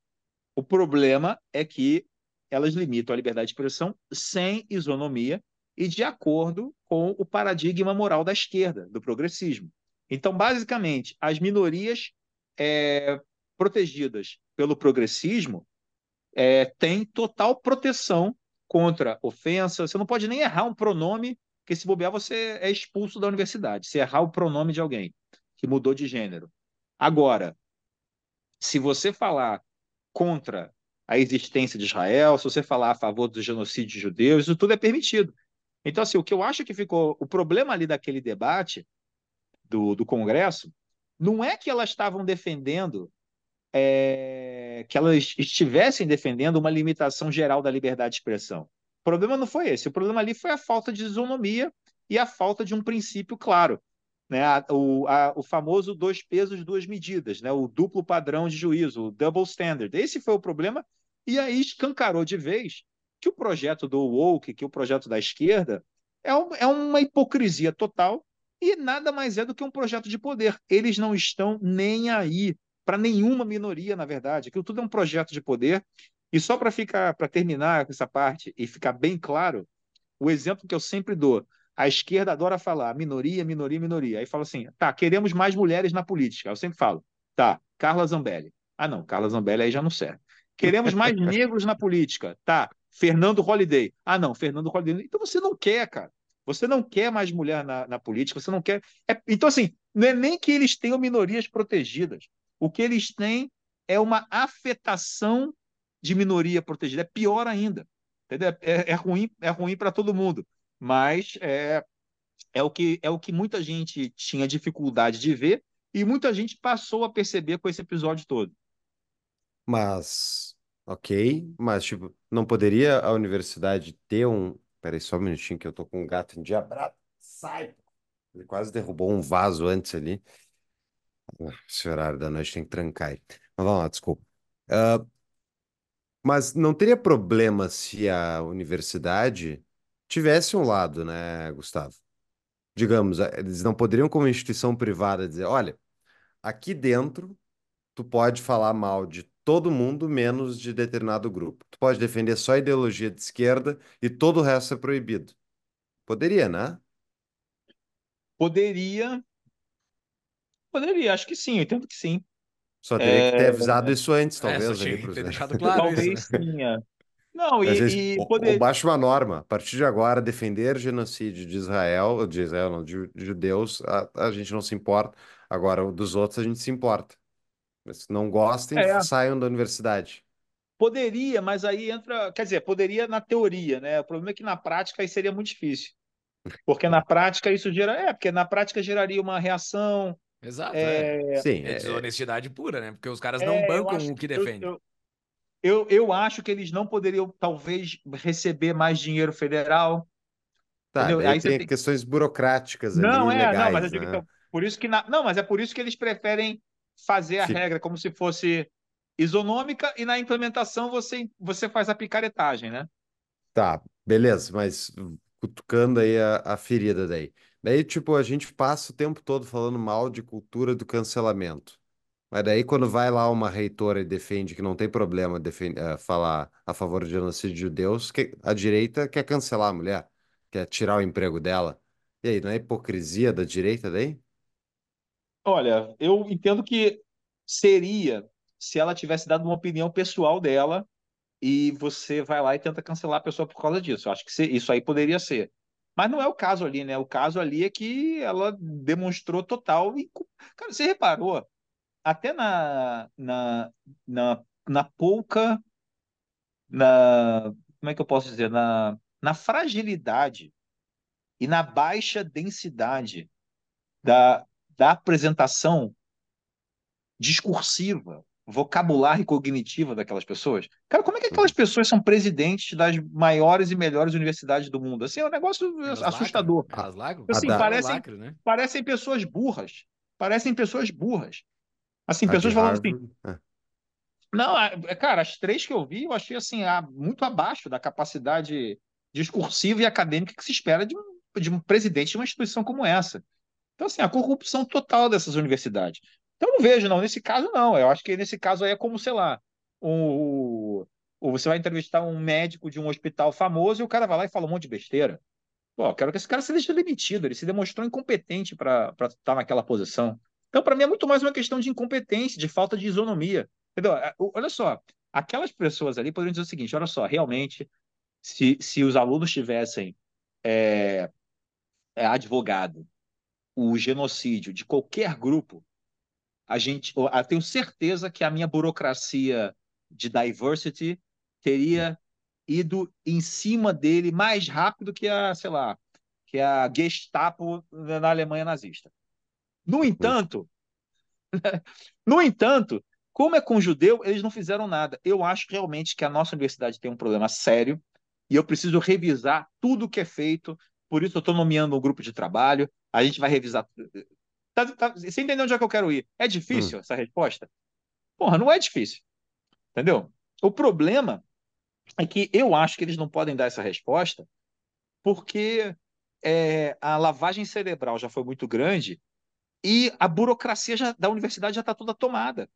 O problema é que elas limitam a liberdade de expressão sem isonomia e de acordo com o paradigma moral da esquerda, do progressismo. Então, basicamente, as minorias é, protegidas pelo progressismo é, têm total proteção contra ofensa. Você não pode nem errar um pronome porque se bobear, você é expulso da universidade, se errar o pronome de alguém que mudou de gênero. Agora, se você falar contra a existência de Israel, se você falar a favor do genocídio de judeus, isso tudo é permitido. Então, assim, o que eu acho que ficou. O problema ali daquele debate do, do Congresso não é que elas estavam defendendo. É, que elas estivessem defendendo uma limitação geral da liberdade de expressão problema não foi esse. O problema ali foi a falta de isonomia e a falta de um princípio claro. Né? O, a, o famoso dois pesos, duas medidas, né? o duplo padrão de juízo, o double standard. Esse foi o problema, e aí escancarou de vez que o projeto do woke, que o projeto da esquerda é, um, é uma hipocrisia total e nada mais é do que um projeto de poder. Eles não estão nem aí para nenhuma minoria, na verdade. Aquilo tudo é um projeto de poder. E só para ficar, para terminar com essa parte e ficar bem claro, o exemplo que eu sempre dou, a esquerda adora falar minoria, minoria, minoria. Aí fala assim, tá, queremos mais mulheres na política. Eu sempre falo, tá, Carla Zambelli. Ah, não, Carla Zambelli aí já não serve. Queremos mais (laughs) negros na política. Tá, Fernando Holliday. Ah, não, Fernando Holliday. Então você não quer, cara. Você não quer mais mulher na, na política, você não quer. É, então, assim, não é nem que eles tenham minorias protegidas. O que eles têm é uma afetação de minoria protegida. É pior ainda. Entendeu? É, é ruim, é ruim para todo mundo. Mas é, é, o que, é o que muita gente tinha dificuldade de ver e muita gente passou a perceber com esse episódio todo. Mas, ok, mas tipo, não poderia a universidade ter um, Peraí só um minutinho que eu tô com um gato endiabrado. Sai! Ele quase derrubou um vaso antes ali. Ah, esse horário da noite tem que trancar. Mas vamos lá, desculpa. Uh, mas não teria problema se a universidade tivesse um lado, né, Gustavo? Digamos, eh, eles não poderiam, como instituição privada, dizer: olha, aqui dentro tu pode falar mal de todo mundo menos de determinado grupo. Tu pode defender só a ideologia de esquerda e todo o resto é proibido. Poderia, né? Poderia. Poderia, acho que sim, eu entendo que sim. Só teria que ter é, avisado isso antes, talvez. É, aí, ter (laughs) deixado claro talvez isso, né? sim, Não, e, vezes, e poder... ou baixa uma norma. A partir de agora, defender genocídio de Israel, de Israel, não, de judeus, a, a gente não se importa. Agora, dos outros, a gente se importa. Se não gostem, é. saiam da universidade. Poderia, mas aí entra. Quer dizer, poderia na teoria, né? O problema é que na prática aí seria muito difícil. Porque na prática isso gera. É, porque na prática geraria uma reação. Exato. É, é. Sim, é, é desonestidade pura, né? Porque os caras não é, bancam o que defendem. Eu, eu, eu, acho que eles não poderiam, talvez, receber mais dinheiro federal. Tá, aí tem, tem questões burocráticas não, ali, é, legais, não, mas eu digo né? que, por isso que na... não, mas é por isso que eles preferem fazer a Sim. regra como se fosse isonômica e na implementação você, você faz a picaretagem, né? Tá, beleza, mas cutucando aí a, a ferida daí. Daí, tipo, a gente passa o tempo todo falando mal de cultura do cancelamento. Mas daí, quando vai lá uma reitora e defende que não tem problema defende, uh, falar a favor do genocídio de judeus, que a direita quer cancelar a mulher, quer tirar o emprego dela. E aí, não é hipocrisia da direita daí? Olha, eu entendo que seria se ela tivesse dado uma opinião pessoal dela e você vai lá e tenta cancelar a pessoa por causa disso. Eu acho que isso aí poderia ser. Mas não é o caso ali, né? O caso ali é que ela demonstrou total. Cara, você reparou? Até na, na, na, na pouca. Na, como é que eu posso dizer? Na, na fragilidade e na baixa densidade da, da apresentação discursiva, vocabulário cognitiva daquelas pessoas. Cara, como é que aquelas uhum. pessoas são presidentes das maiores e melhores universidades do mundo? Assim, é um negócio assustador. Lacre. Assim, parecem, lacre, né? parecem pessoas burras. Parecem pessoas burras. Assim, a pessoas falando assim. É. Não, é, cara, as três que eu vi, eu achei assim, muito abaixo da capacidade discursiva e acadêmica que se espera de um, de um presidente de uma instituição como essa. Então, assim, a corrupção total dessas universidades. Então, não vejo, não. Nesse caso, não. Eu acho que nesse caso aí é como, sei lá, o, o, você vai entrevistar um médico de um hospital famoso e o cara vai lá e fala um monte de besteira. Pô, quero que esse cara seja demitido. Ele se demonstrou incompetente para estar naquela posição. Então, para mim, é muito mais uma questão de incompetência, de falta de isonomia. Entendeu? É, olha só, aquelas pessoas ali poderiam dizer o seguinte: olha só, realmente, se, se os alunos tivessem é, é, advogado o genocídio de qualquer grupo, a gente, eu tenho certeza que a minha burocracia de diversity teria ido em cima dele mais rápido que a, sei lá, que a Gestapo na Alemanha nazista. No entanto, (laughs) no entanto, como é com judeu, eles não fizeram nada. Eu acho realmente que a nossa universidade tem um problema sério e eu preciso revisar tudo que é feito. Por isso, eu estou nomeando um grupo de trabalho a gente vai revisar. Tá, tá, você entendeu onde é que eu quero ir? É difícil hum. essa resposta? Porra, não é difícil. Entendeu? O problema é que eu acho que eles não podem dar essa resposta porque é, a lavagem cerebral já foi muito grande e a burocracia já, da universidade já está toda tomada.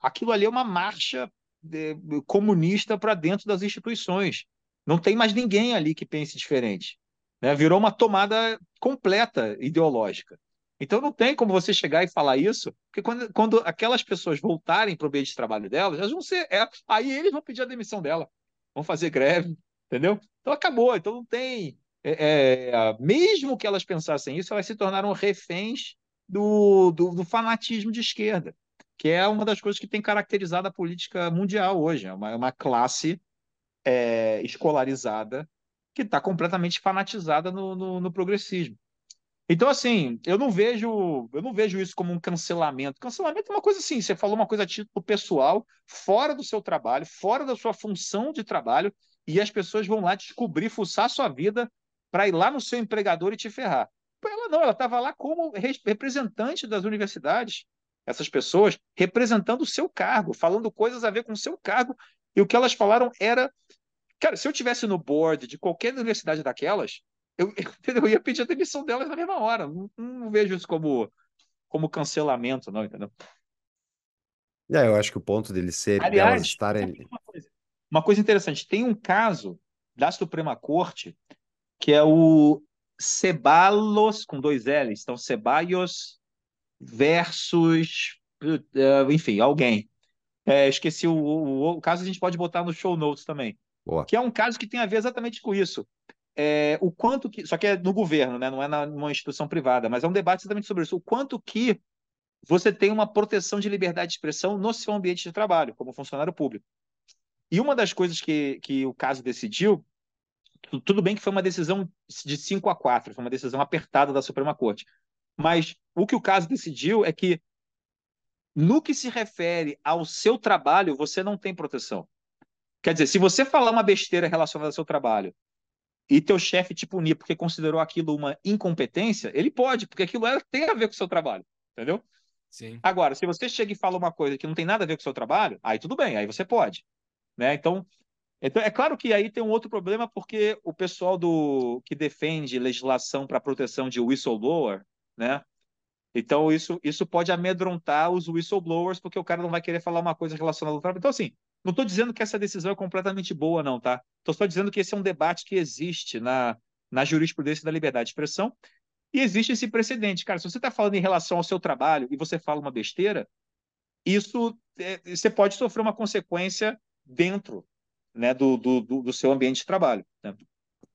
Aquilo ali é uma marcha é, comunista para dentro das instituições. Não tem mais ninguém ali que pense diferente. Né? Virou uma tomada completa ideológica. Então não tem como você chegar e falar isso, porque quando, quando aquelas pessoas voltarem para o ambiente de trabalho delas, elas vão ser. É, aí eles vão pedir a demissão dela, vão fazer greve, entendeu? Então acabou. Então não tem. É, é, mesmo que elas pensassem isso, elas se tornaram reféns do, do, do, fanatismo de esquerda, que é uma das coisas que tem caracterizado a política mundial hoje. É uma, é uma classe é, escolarizada que está completamente fanatizada no, no, no, progressismo. Então, assim, eu não vejo, eu não vejo isso como um cancelamento. Cancelamento é uma coisa assim, você falou uma coisa a título pessoal, fora do seu trabalho, fora da sua função de trabalho, e as pessoas vão lá descobrir, fuçar a sua vida para ir lá no seu empregador e te ferrar. Ela não, ela estava lá como representante das universidades, essas pessoas representando o seu cargo, falando coisas a ver com o seu cargo, e o que elas falaram era Cara, se eu tivesse no board de qualquer universidade daquelas, eu, (laughs) eu ia pedir a demissão delas na mesma hora. Não, não vejo isso como, como cancelamento, não, entendeu? É, eu acho que o ponto deles ser Aliás, delas estarem. Uma coisa, uma coisa interessante, tem um caso da Suprema Corte que é o Ceballos com dois L's, então Ceballos versus, uh, enfim, alguém. É, esqueci o, o, o, caso, a gente pode botar no show notes também. Boa. Que é um caso que tem a ver exatamente com isso. É, o quanto que. Só que é no governo, né? não é numa instituição privada, mas é um debate exatamente sobre isso. O quanto que você tem uma proteção de liberdade de expressão no seu ambiente de trabalho, como funcionário público. E uma das coisas que, que o caso decidiu, tudo bem que foi uma decisão de 5 a 4, foi uma decisão apertada da Suprema Corte, mas o que o caso decidiu é que, no que se refere ao seu trabalho, você não tem proteção. Quer dizer, se você falar uma besteira relacionada ao seu trabalho e teu chefe te punir porque considerou aquilo uma incompetência, ele pode, porque aquilo tem a ver com o seu trabalho, entendeu? Sim. Agora, se você chega e fala uma coisa que não tem nada a ver com o seu trabalho, aí tudo bem, aí você pode, né? Então, então é claro que aí tem um outro problema porque o pessoal do que defende legislação para proteção de whistleblower, né? Então isso isso pode amedrontar os whistleblowers porque o cara não vai querer falar uma coisa relacionada ao trabalho. Então assim, não estou dizendo que essa decisão é completamente boa, não, tá? Estou só dizendo que esse é um debate que existe na, na jurisprudência da liberdade de expressão e existe esse precedente. Cara, se você está falando em relação ao seu trabalho e você fala uma besteira, isso é, você pode sofrer uma consequência dentro né, do, do, do seu ambiente de trabalho. Né?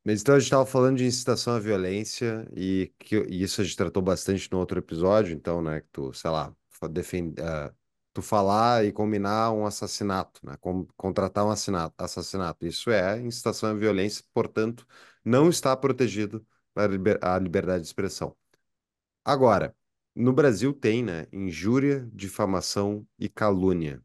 Mas então a gente estava falando de incitação à violência e, que, e isso a gente tratou bastante no outro episódio, então, né, que tu, sei lá, defende, uh, tu falar e combinar um assassinato, né? Com, contratar um assassinato, assassinato. Isso é incitação à violência, portanto, não está protegido a, liber, a liberdade de expressão. Agora, no Brasil tem, né, injúria, difamação e calúnia.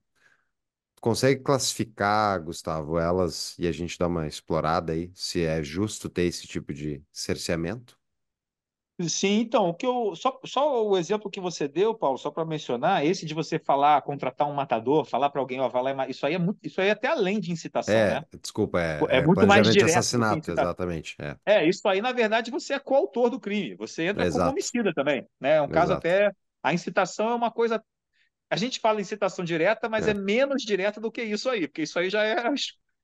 Tu consegue classificar, Gustavo, elas e a gente dá uma explorada aí, se é justo ter esse tipo de cerceamento? Sim, então, o que eu só, só o exemplo que você deu, Paulo, só para mencionar, esse de você falar, contratar um matador, falar para alguém, ó, vai lá, isso aí é muito, isso aí é até além de incitação, É, né? desculpa, é, É é muito mais direto assassinato, exatamente. É, É, isso aí, na verdade, você é coautor do crime. Você entra como exato, homicida também, né? É um caso exato. até. A incitação é uma coisa. A gente fala incitação direta, mas é É. menos direta do que isso aí, porque isso aí já é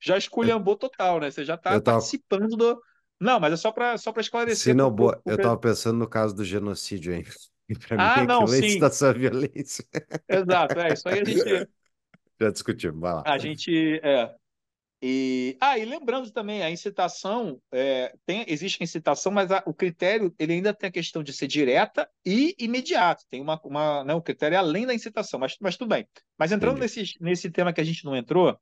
já esculhambou total, né? Você já está tava, participando do. Não, mas é só para só para se esclarecer não, boa, pro eu Pedro. tava pensando no caso do genocídio, hein? (laughs) Pra mim Ah, não, aquilo é sim, incitação à violência. (laughs) exato. É, isso aí a gente. Já discutimos, vai lá. A gente. É, E, ah, e lembrando também, a incitação, é, tem, existe a incitação, mas a- o critério, ele ainda tem a questão de ser direta e imediata. Tem uma, uma, né, o critério é além da incitação, mas, mas tudo bem. Mas entrando Entendi. nesse, nesse tema que a gente não entrou,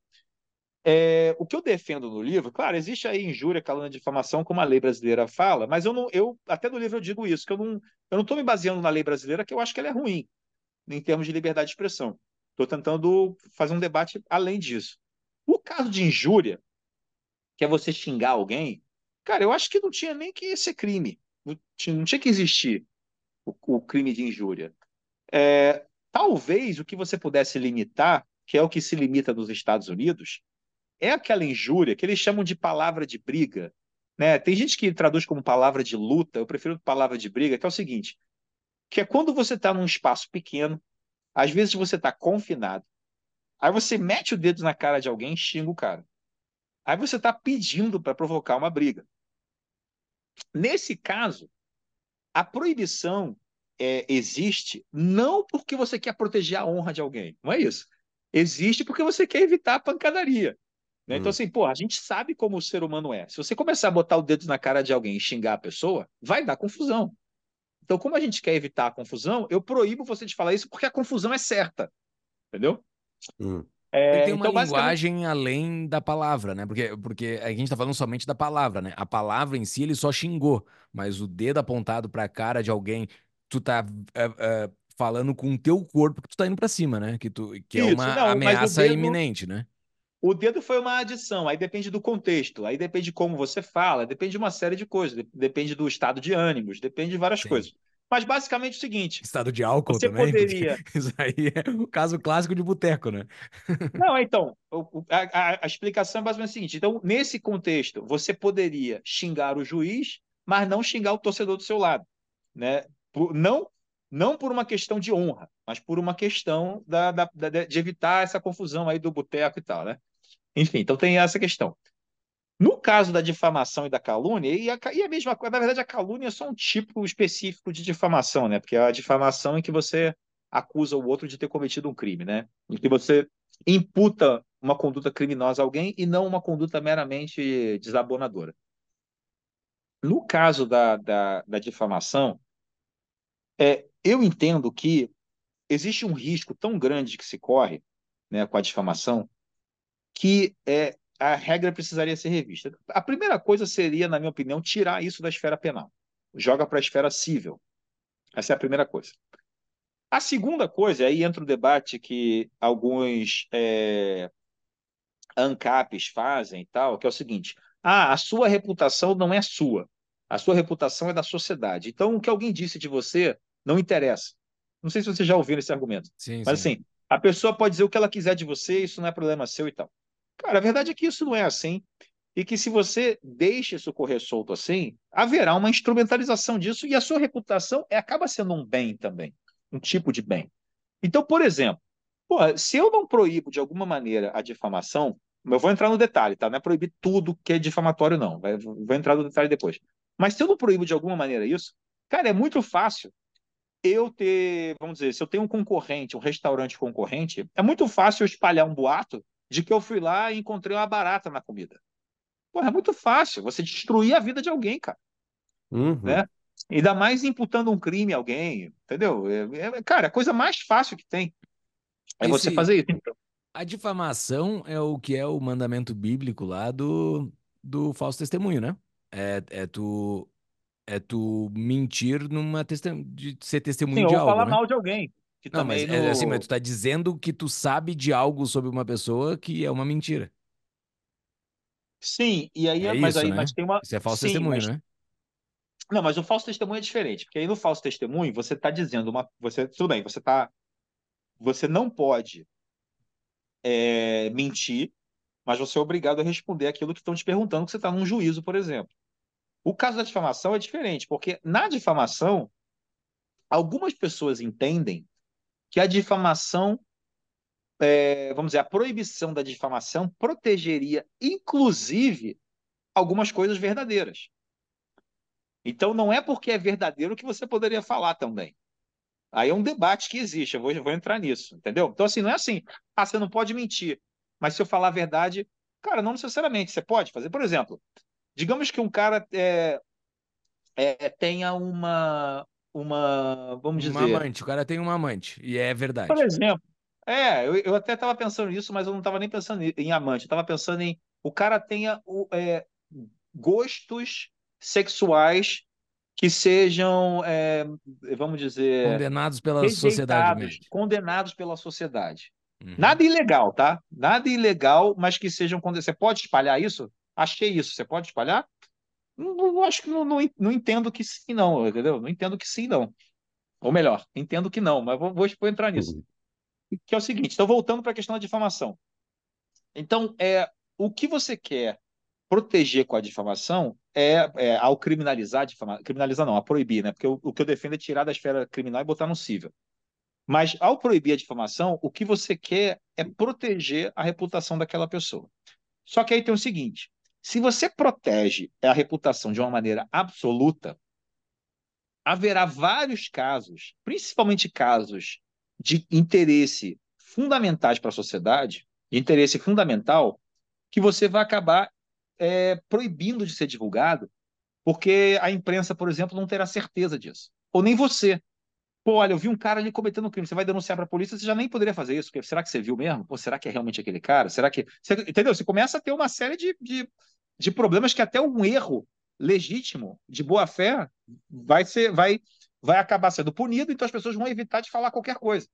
é, o que eu defendo no livro, claro, existe aí injúria, calúnia, difamação, como a lei brasileira fala, mas eu não, eu, até no livro eu digo isso, que eu não, eu não estou me baseando na lei brasileira, que eu acho que ela é ruim, em termos de liberdade de expressão. Estou tentando fazer um debate além disso. O caso de injúria, que é você xingar alguém, cara, eu acho que não tinha nem que ser crime. Não tinha, não tinha que existir o, o crime de injúria. É, talvez o que você pudesse limitar, que é o que se limita nos Estados Unidos, é aquela injúria que eles chamam de palavra de briga. Né? Tem gente que traduz como palavra de luta, eu prefiro palavra de briga, que é o seguinte: que é quando você está num espaço pequeno, às vezes você está confinado, aí você mete o dedo na cara de alguém e xinga o cara. Aí você está pedindo para provocar uma briga. Nesse caso, a proibição é, existe não porque você quer proteger a honra de alguém, não é isso. Existe porque você quer evitar a pancadaria. Né? Então, hum. Então, assim, pô, a gente sabe como o ser humano é. Se você começar a botar o dedo na cara de alguém e xingar a pessoa, vai dar confusão. Então, como a gente quer evitar a confusão, eu proíbo você de falar isso porque a confusão é certa. Entendeu? Hum. É, tem uma então, linguagem basicamente... além da palavra, né? Porque, porque a gente tá falando somente da palavra, né? A palavra em si ele só xingou, mas o dedo apontado para a cara de alguém, tu tá uh, uh, falando com o teu corpo que tu tá indo para cima, né? Que, tu, que é Isso, é uma não, ameaça dedo, iminente, né? O dedo foi uma adição, aí depende do contexto, aí depende de como você fala, depende de uma série de coisas, depende do estado de ânimos, depende de várias Sim. coisas. Mas basicamente é o seguinte: estado de álcool você também. Poderia... (laughs) Isso aí é o caso clássico de boteco, né? (laughs) Não, então, a, a, a, explicação é basicamente a seguinte: então, nesse contexto, você poderia xingar o juiz, mas não xingar o torcedor do seu lado. Né? Por, não, não por uma questão de honra, mas por uma questão da, da, da de evitar essa confusão aí do boteco e tal, né? Enfim, então tem essa questão. No caso da difamação e da calúnia, e a, e a mesma coisa, na verdade, a calúnia é só um tipo específico de difamação, né? Porque a difamação é que você acusa o outro de ter cometido um crime, né? Em que você imputa uma conduta criminosa a alguém e não uma conduta meramente desabonadora. No caso da, da, da difamação, é, eu entendo que existe um risco tão grande que se corre né, com a difamação que é, a regra precisaria ser revista. A primeira coisa seria, na minha opinião, tirar isso da esfera penal. Joga para a esfera civil. Essa é a primeira coisa. A segunda coisa, aí entra o debate que alguns é, ANCAPs fazem e tal, que é o seguinte: ah, a sua reputação não é sua, a sua reputação é da sociedade. Então, o que alguém disse de você não interessa. Não sei se você já ouviu esse argumento, sim, mas sim. assim, a pessoa pode dizer o que ela quiser de você, isso não é problema seu e tal. Cara, a verdade é que isso não é assim. E que se você deixa isso correr solto assim, haverá uma instrumentalização disso e a sua reputação é, acaba sendo um bem também, um tipo de bem. Então, por exemplo, porra, se eu não proíbo de alguma maneira a difamação, eu vou entrar no detalhe, tá? Não é proibir tudo que é difamatório, não. Vou entrar no detalhe depois. Mas se eu não proíbo de alguma maneira isso, cara, é muito fácil eu ter, vamos dizer, se eu tenho um concorrente, um restaurante concorrente, é muito fácil eu espalhar um boato de que eu fui lá e encontrei uma barata na comida. Porra, é muito fácil você destruir a vida de alguém, cara. Uhum. Né? Ainda mais imputando um crime a alguém, entendeu? É, é, cara, a coisa mais fácil que tem é Esse, você fazer isso. Então. A difamação é o que é o mandamento bíblico lá do, do falso testemunho, né? É, é tu é tu mentir numa testem de ser testemunho Sim, de ou algo, falar né? mal de alguém. Que não, mas no... é assim, mas tu tá dizendo que tu sabe de algo sobre uma pessoa que é uma mentira. Sim, e aí, é mas isso, aí, né? mas tem uma. Isso é falso Sim, testemunho, mas... né? Não, mas o falso testemunho é diferente, porque aí no falso testemunho você está dizendo uma, você tudo bem, você tá, você não pode é, mentir, mas você é obrigado a responder aquilo que estão te perguntando, que você está num juízo, por exemplo. O caso da difamação é diferente, porque na difamação algumas pessoas entendem que a difamação, é, vamos dizer, a proibição da difamação protegeria, inclusive, algumas coisas verdadeiras. Então, não é porque é verdadeiro que você poderia falar também. Aí é um debate que existe, eu vou, eu vou entrar nisso, entendeu? Então, assim, não é assim, ah, você não pode mentir, mas se eu falar a verdade, cara, não necessariamente, você pode fazer. Por exemplo, digamos que um cara é, é, tenha uma, uma, vamos dizer... Uma amante, o cara tem uma amante, e é verdade. Por exemplo, é, eu, eu até estava pensando nisso, mas eu não estava nem pensando em amante, eu estava pensando em o cara tenha é, gostos sexuais que sejam, é, vamos dizer... Condenados pela sociedade. Condenados pela sociedade. Uhum. Nada ilegal, tá? Nada ilegal, mas que sejam... Você pode espalhar isso? Achei isso. Você pode espalhar? Não, acho que não, não, não, entendo que sim, não, entendeu? Não entendo que sim, não. Ou melhor, entendo que não, mas vou, vou, vou entrar nisso. Uhum. Que é o seguinte, então voltando para a questão da difamação. Então, é, o que você quer proteger com a difamação é, é ao criminalizar, difamar, criminalizar não, a proibir, né? Porque o, o, que eu defendo é tirar da esfera criminal e botar no cível. Mas ao proibir a difamação, o que você quer é proteger a reputação daquela pessoa. Só que aí tem o seguinte: se você protege a reputação de uma maneira absoluta, haverá vários casos, principalmente casos de interesse fundamentais para a sociedade, de interesse fundamental, que você vai acabar é, proibindo de ser divulgado, porque a imprensa, por exemplo, não terá certeza disso. Ou nem você. Pô, olha, eu vi um cara ali cometendo um crime, você vai denunciar para a polícia, você já nem poderia fazer isso, porque será que você viu mesmo? Ou será que é realmente aquele cara? Será que. Você, entendeu? Você começa a ter uma série de, de, de problemas que até um erro legítimo, de boa fé, vai ser, vai, vai acabar sendo punido, então as pessoas vão evitar de falar qualquer coisa.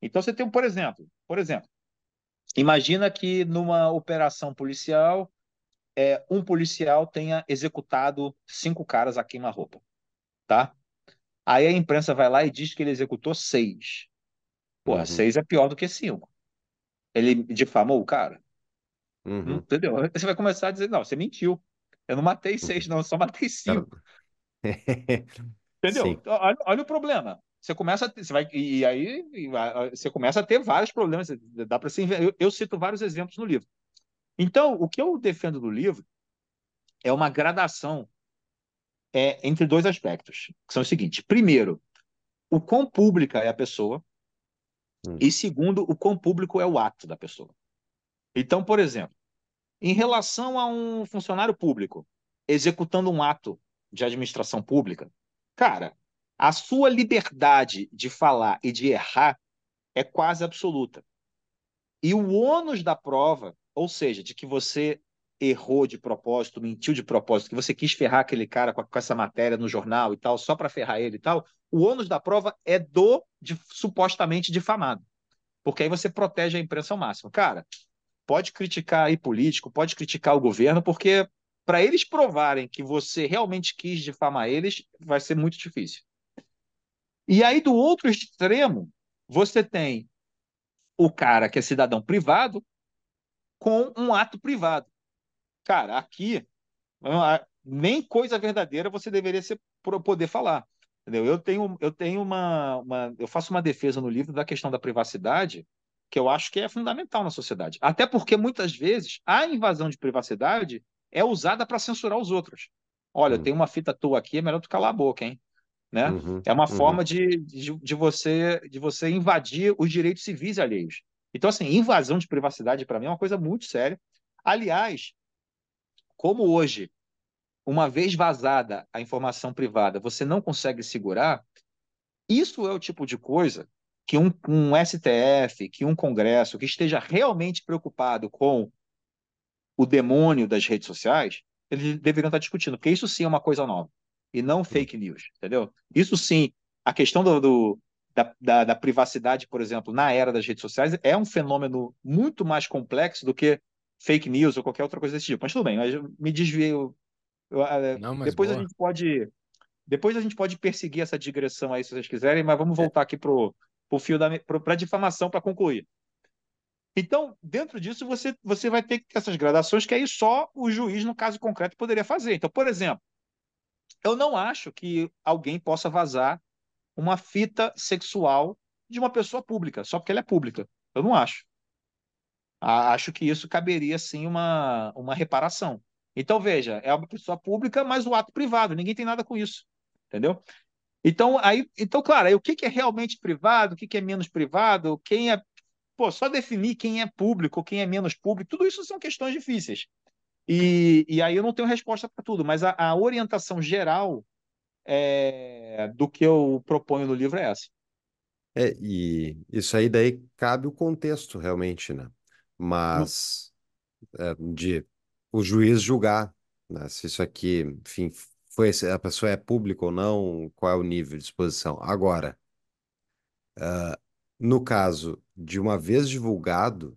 Então você tem, por exemplo, por exemplo, imagina que numa operação policial, é, um policial tenha executado cinco caras a queima-roupa, tá? Aí a imprensa vai lá e diz que ele executou seis. Porra, uhum. seis é pior do que cinco. Ele difamou o cara? Uhum. Entendeu? Você vai começar a dizer, não, você mentiu. Eu não matei seis, não, eu só matei (laughs) cinco. Entendeu? Olha, olha, o problema. Você começa, você vai e aí você começa a ter vários problemas. Dá para eu, eu cito vários exemplos no livro. Então, o que eu defendo do livro é uma gradação é, entre dois aspectos, que são os seguintes: primeiro, o quão pública é a pessoa, hum. e segundo, o quão público é o ato da pessoa. Então, por exemplo, em relação a um funcionário público executando um ato de administração pública, cara, a sua liberdade de falar e de errar é quase absoluta. E o ônus da prova, ou seja, de que você errou de propósito, mentiu de propósito, que você quis ferrar aquele cara com, com essa matéria no jornal e tal, só para ferrar ele e tal, o ônus da prova é do de, supostamente difamado. Porque aí você protege a imprensa ao máximo. Cara, pode criticar aí político, pode criticar o governo, porque para eles provarem que você realmente quis difamar eles, vai ser muito difícil. E aí, do outro extremo, você tem o cara que é cidadão privado com um ato privado. Cara, aqui, nem coisa verdadeira você deveria ser, poder falar. Entendeu? Eu tenho, eu tenho uma, uma, eu faço uma defesa no livro da questão da privacidade, que eu acho que é fundamental na sociedade. Até porque muitas vezes a invasão de privacidade é usada para censurar os outros. Olha, uhum. tem uma fita tua aqui, é melhor tu calar a boca, hein? Né? Uhum, é uma uhum. forma de, de, de, você, de você invadir os direitos civis alheios. Então, assim, invasão de privacidade para mim é uma coisa muito séria. Aliás, como hoje, uma vez vazada a informação privada, você não consegue segurar, isso é o tipo de coisa que um, um STF, que um Congresso que esteja realmente preocupado com o demônio das redes sociais, eles deveriam estar discutindo, porque isso sim é uma coisa nova, e não fake news, entendeu? Isso sim, a questão do, do da, da, da, privacidade, por exemplo, na era das redes sociais, é um fenômeno muito mais complexo do que fake news ou qualquer outra coisa desse tipo. Mas tudo bem, mas me desviei. Eu, eu, Não, depois boa. a gente pode. Depois a gente pode perseguir essa digressão aí, se vocês quiserem, mas vamos voltar aqui pro, o fio da para difamação para concluir. Então, dentro disso, você, você vai ter que ter essas gradações que aí só o juiz, no caso concreto, poderia fazer. Então, por exemplo, eu não acho que alguém possa vazar uma fita sexual de uma pessoa pública, só porque ela é pública. Eu não acho. Acho que isso caberia, sim, uma, uma reparação. Então, veja, é uma pessoa pública, mas o ato privado, ninguém tem nada com isso. Entendeu? Então, aí, então, claro, aí, o que, que é realmente privado, o que, que é menos privado, quem é. Pô, só definir quem é público, quem é menos público, tudo isso são questões difíceis. E, e aí eu não tenho resposta para tudo, mas a, a orientação geral é, do que eu proponho no livro é essa. É, e isso aí daí cabe o contexto realmente, né? Mas é, de o juiz julgar, né? Se isso aqui, enfim, foi a pessoa é pública ou não, qual é o nível de exposição. Agora, uh, no caso de uma vez divulgado,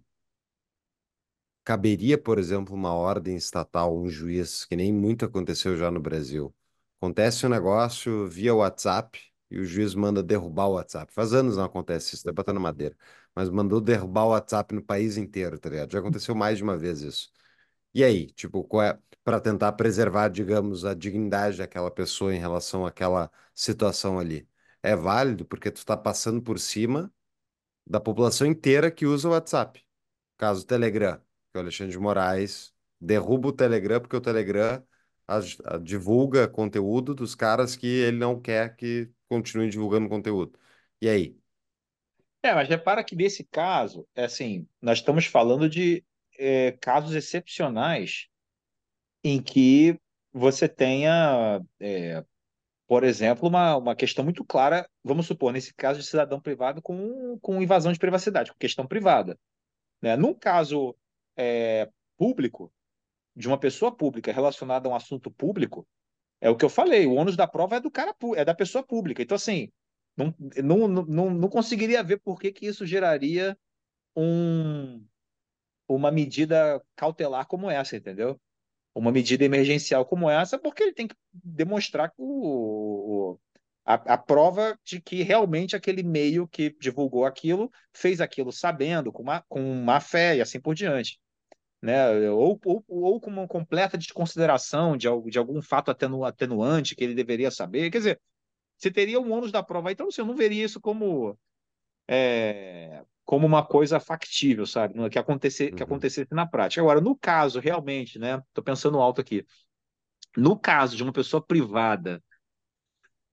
caberia, por exemplo, uma ordem estatal, um juiz, que nem muito aconteceu já no Brasil. Acontece um negócio via WhatsApp e o juiz manda derrubar o WhatsApp. Faz anos não acontece isso, tá batendo madeira. Mas mandou derrubar o WhatsApp no país inteiro, tá ligado? Já aconteceu mais de uma vez isso. E aí, tipo, qual é para tentar preservar, digamos, a dignidade daquela pessoa em relação àquela situação ali? É válido porque tu está passando por cima da população inteira que usa o WhatsApp. Caso Telegram, que o Alexandre de Moraes derruba o Telegram porque o Telegram a- a- divulga conteúdo dos caras que ele não quer que continuem divulgando conteúdo. E aí? É, mas repara que nesse caso, é assim, nós estamos falando de é, casos excepcionais em que você tenha, é, por exemplo, uma, uma questão muito clara, vamos supor, nesse caso de cidadão privado com, com invasão de privacidade, com questão privada. Né? Num caso é, público, de uma pessoa pública relacionada a um assunto público, é o que eu falei, o ônus da prova é do cara, é da pessoa pública. Então, assim, não, não, não, não conseguiria ver por que que isso geraria um, uma medida cautelar como essa, entendeu? Uma medida emergencial como essa, porque ele tem que demonstrar o, a, a prova de que realmente aquele meio que divulgou aquilo fez aquilo sabendo, com má, com má fé e assim por diante. Né? Ou, ou, ou com uma completa desconsideração de, de algum fato atenu, atenuante que ele deveria saber. Quer dizer, você teria um ônus da prova. Então, assim, eu não veria isso como, é, como uma coisa factível, sabe? Que, acontecer, que Uhum. acontecesse na prática. Agora, no caso, realmente, né? Tô pensando alto aqui. No caso de uma pessoa privada,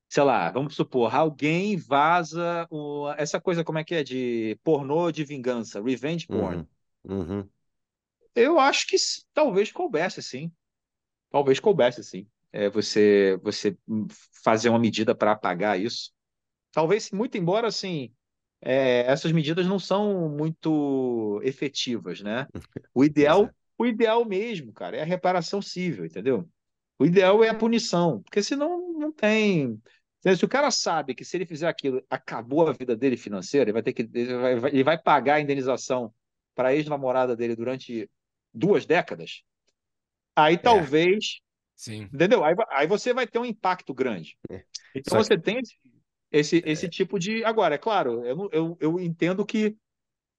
sei lá, vamos supor, alguém vaza o- essa coisa, como é que é? De pornô de vingança, revenge porn. Uhum. Uhum. Eu acho que talvez coubesse, sim. Talvez coubesse, sim. É, você, você fazer uma medida para apagar isso. Talvez, muito embora, assim, é, essas medidas não são muito efetivas, né? (laughs) O ideal, é. o ideal mesmo, cara, é a reparação civil, entendeu? O ideal é a punição, porque senão não tem. Se o cara sabe que se ele fizer aquilo, acabou a vida dele financeira, ele vai ter que, ele vai, vai- ele vai pagar a indenização para a ex-namorada dele durante duas décadas, aí É, talvez, Sim. entendeu? Aí, aí você vai ter um impacto grande. é. Então Só que você tem esse, esse, esse tipo de. Agora, é claro, eu, eu, eu entendo que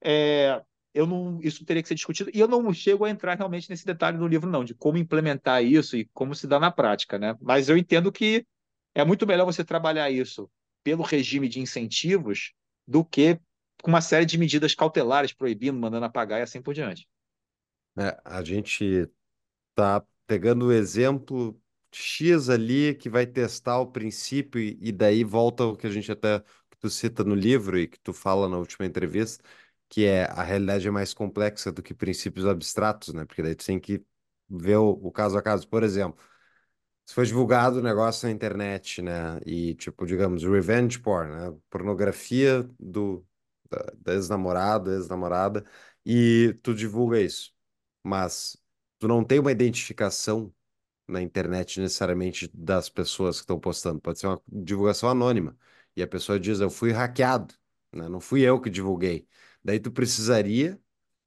é, eu não, isso teria que ser discutido, e eu não chego a entrar realmente nesse detalhe do livro, não, de como implementar isso e como se dá na prática, né? Mas eu entendo que é muito melhor você trabalhar isso pelo regime de incentivos do que com uma série de medidas cautelares, proibindo, mandando apagar e assim por diante. é, a gente tá pegando o exemplo X ali que vai testar o princípio e, e daí volta o que a gente até que tu cita no livro e que tu fala na última entrevista, que é a realidade é mais complexa do que princípios abstratos, né? Porque daí tu tem que ver o, o caso a caso. Por exemplo, se foi divulgado o negócio na internet, né? E tipo, digamos, revenge porn, né? Pornografia do da ex-namorado, ex-namorada, e tu divulga isso. Mas tu não tem uma identificação na internet necessariamente das pessoas que estão postando. Pode ser uma divulgação anônima. E a pessoa diz, eu fui hackeado, né? Não fui eu que divulguei. Daí tu precisaria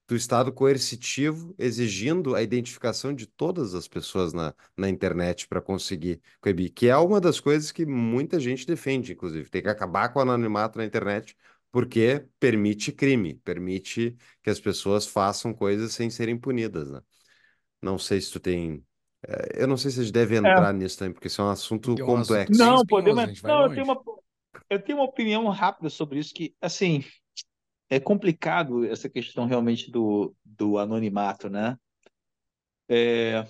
do estado coercitivo exigindo a identificação de todas as pessoas na, na internet para conseguir coibir, que é uma das coisas que muita gente defende, inclusive. Tem que acabar com o anonimato na internet porque permite crime, permite que as pessoas façam coisas sem serem punidas, né? Não sei se tu tem. eh, Eu não sei se a gente deve É. entrar nisso também, porque isso é um assunto Porque é um assunto complexo. Não, espinhoso, podemos. a gente vai Não, eu longe. tenho uma, eu tenho uma opinião rápida sobre isso que, assim, é complicado essa questão realmente do, do anonimato, né? É,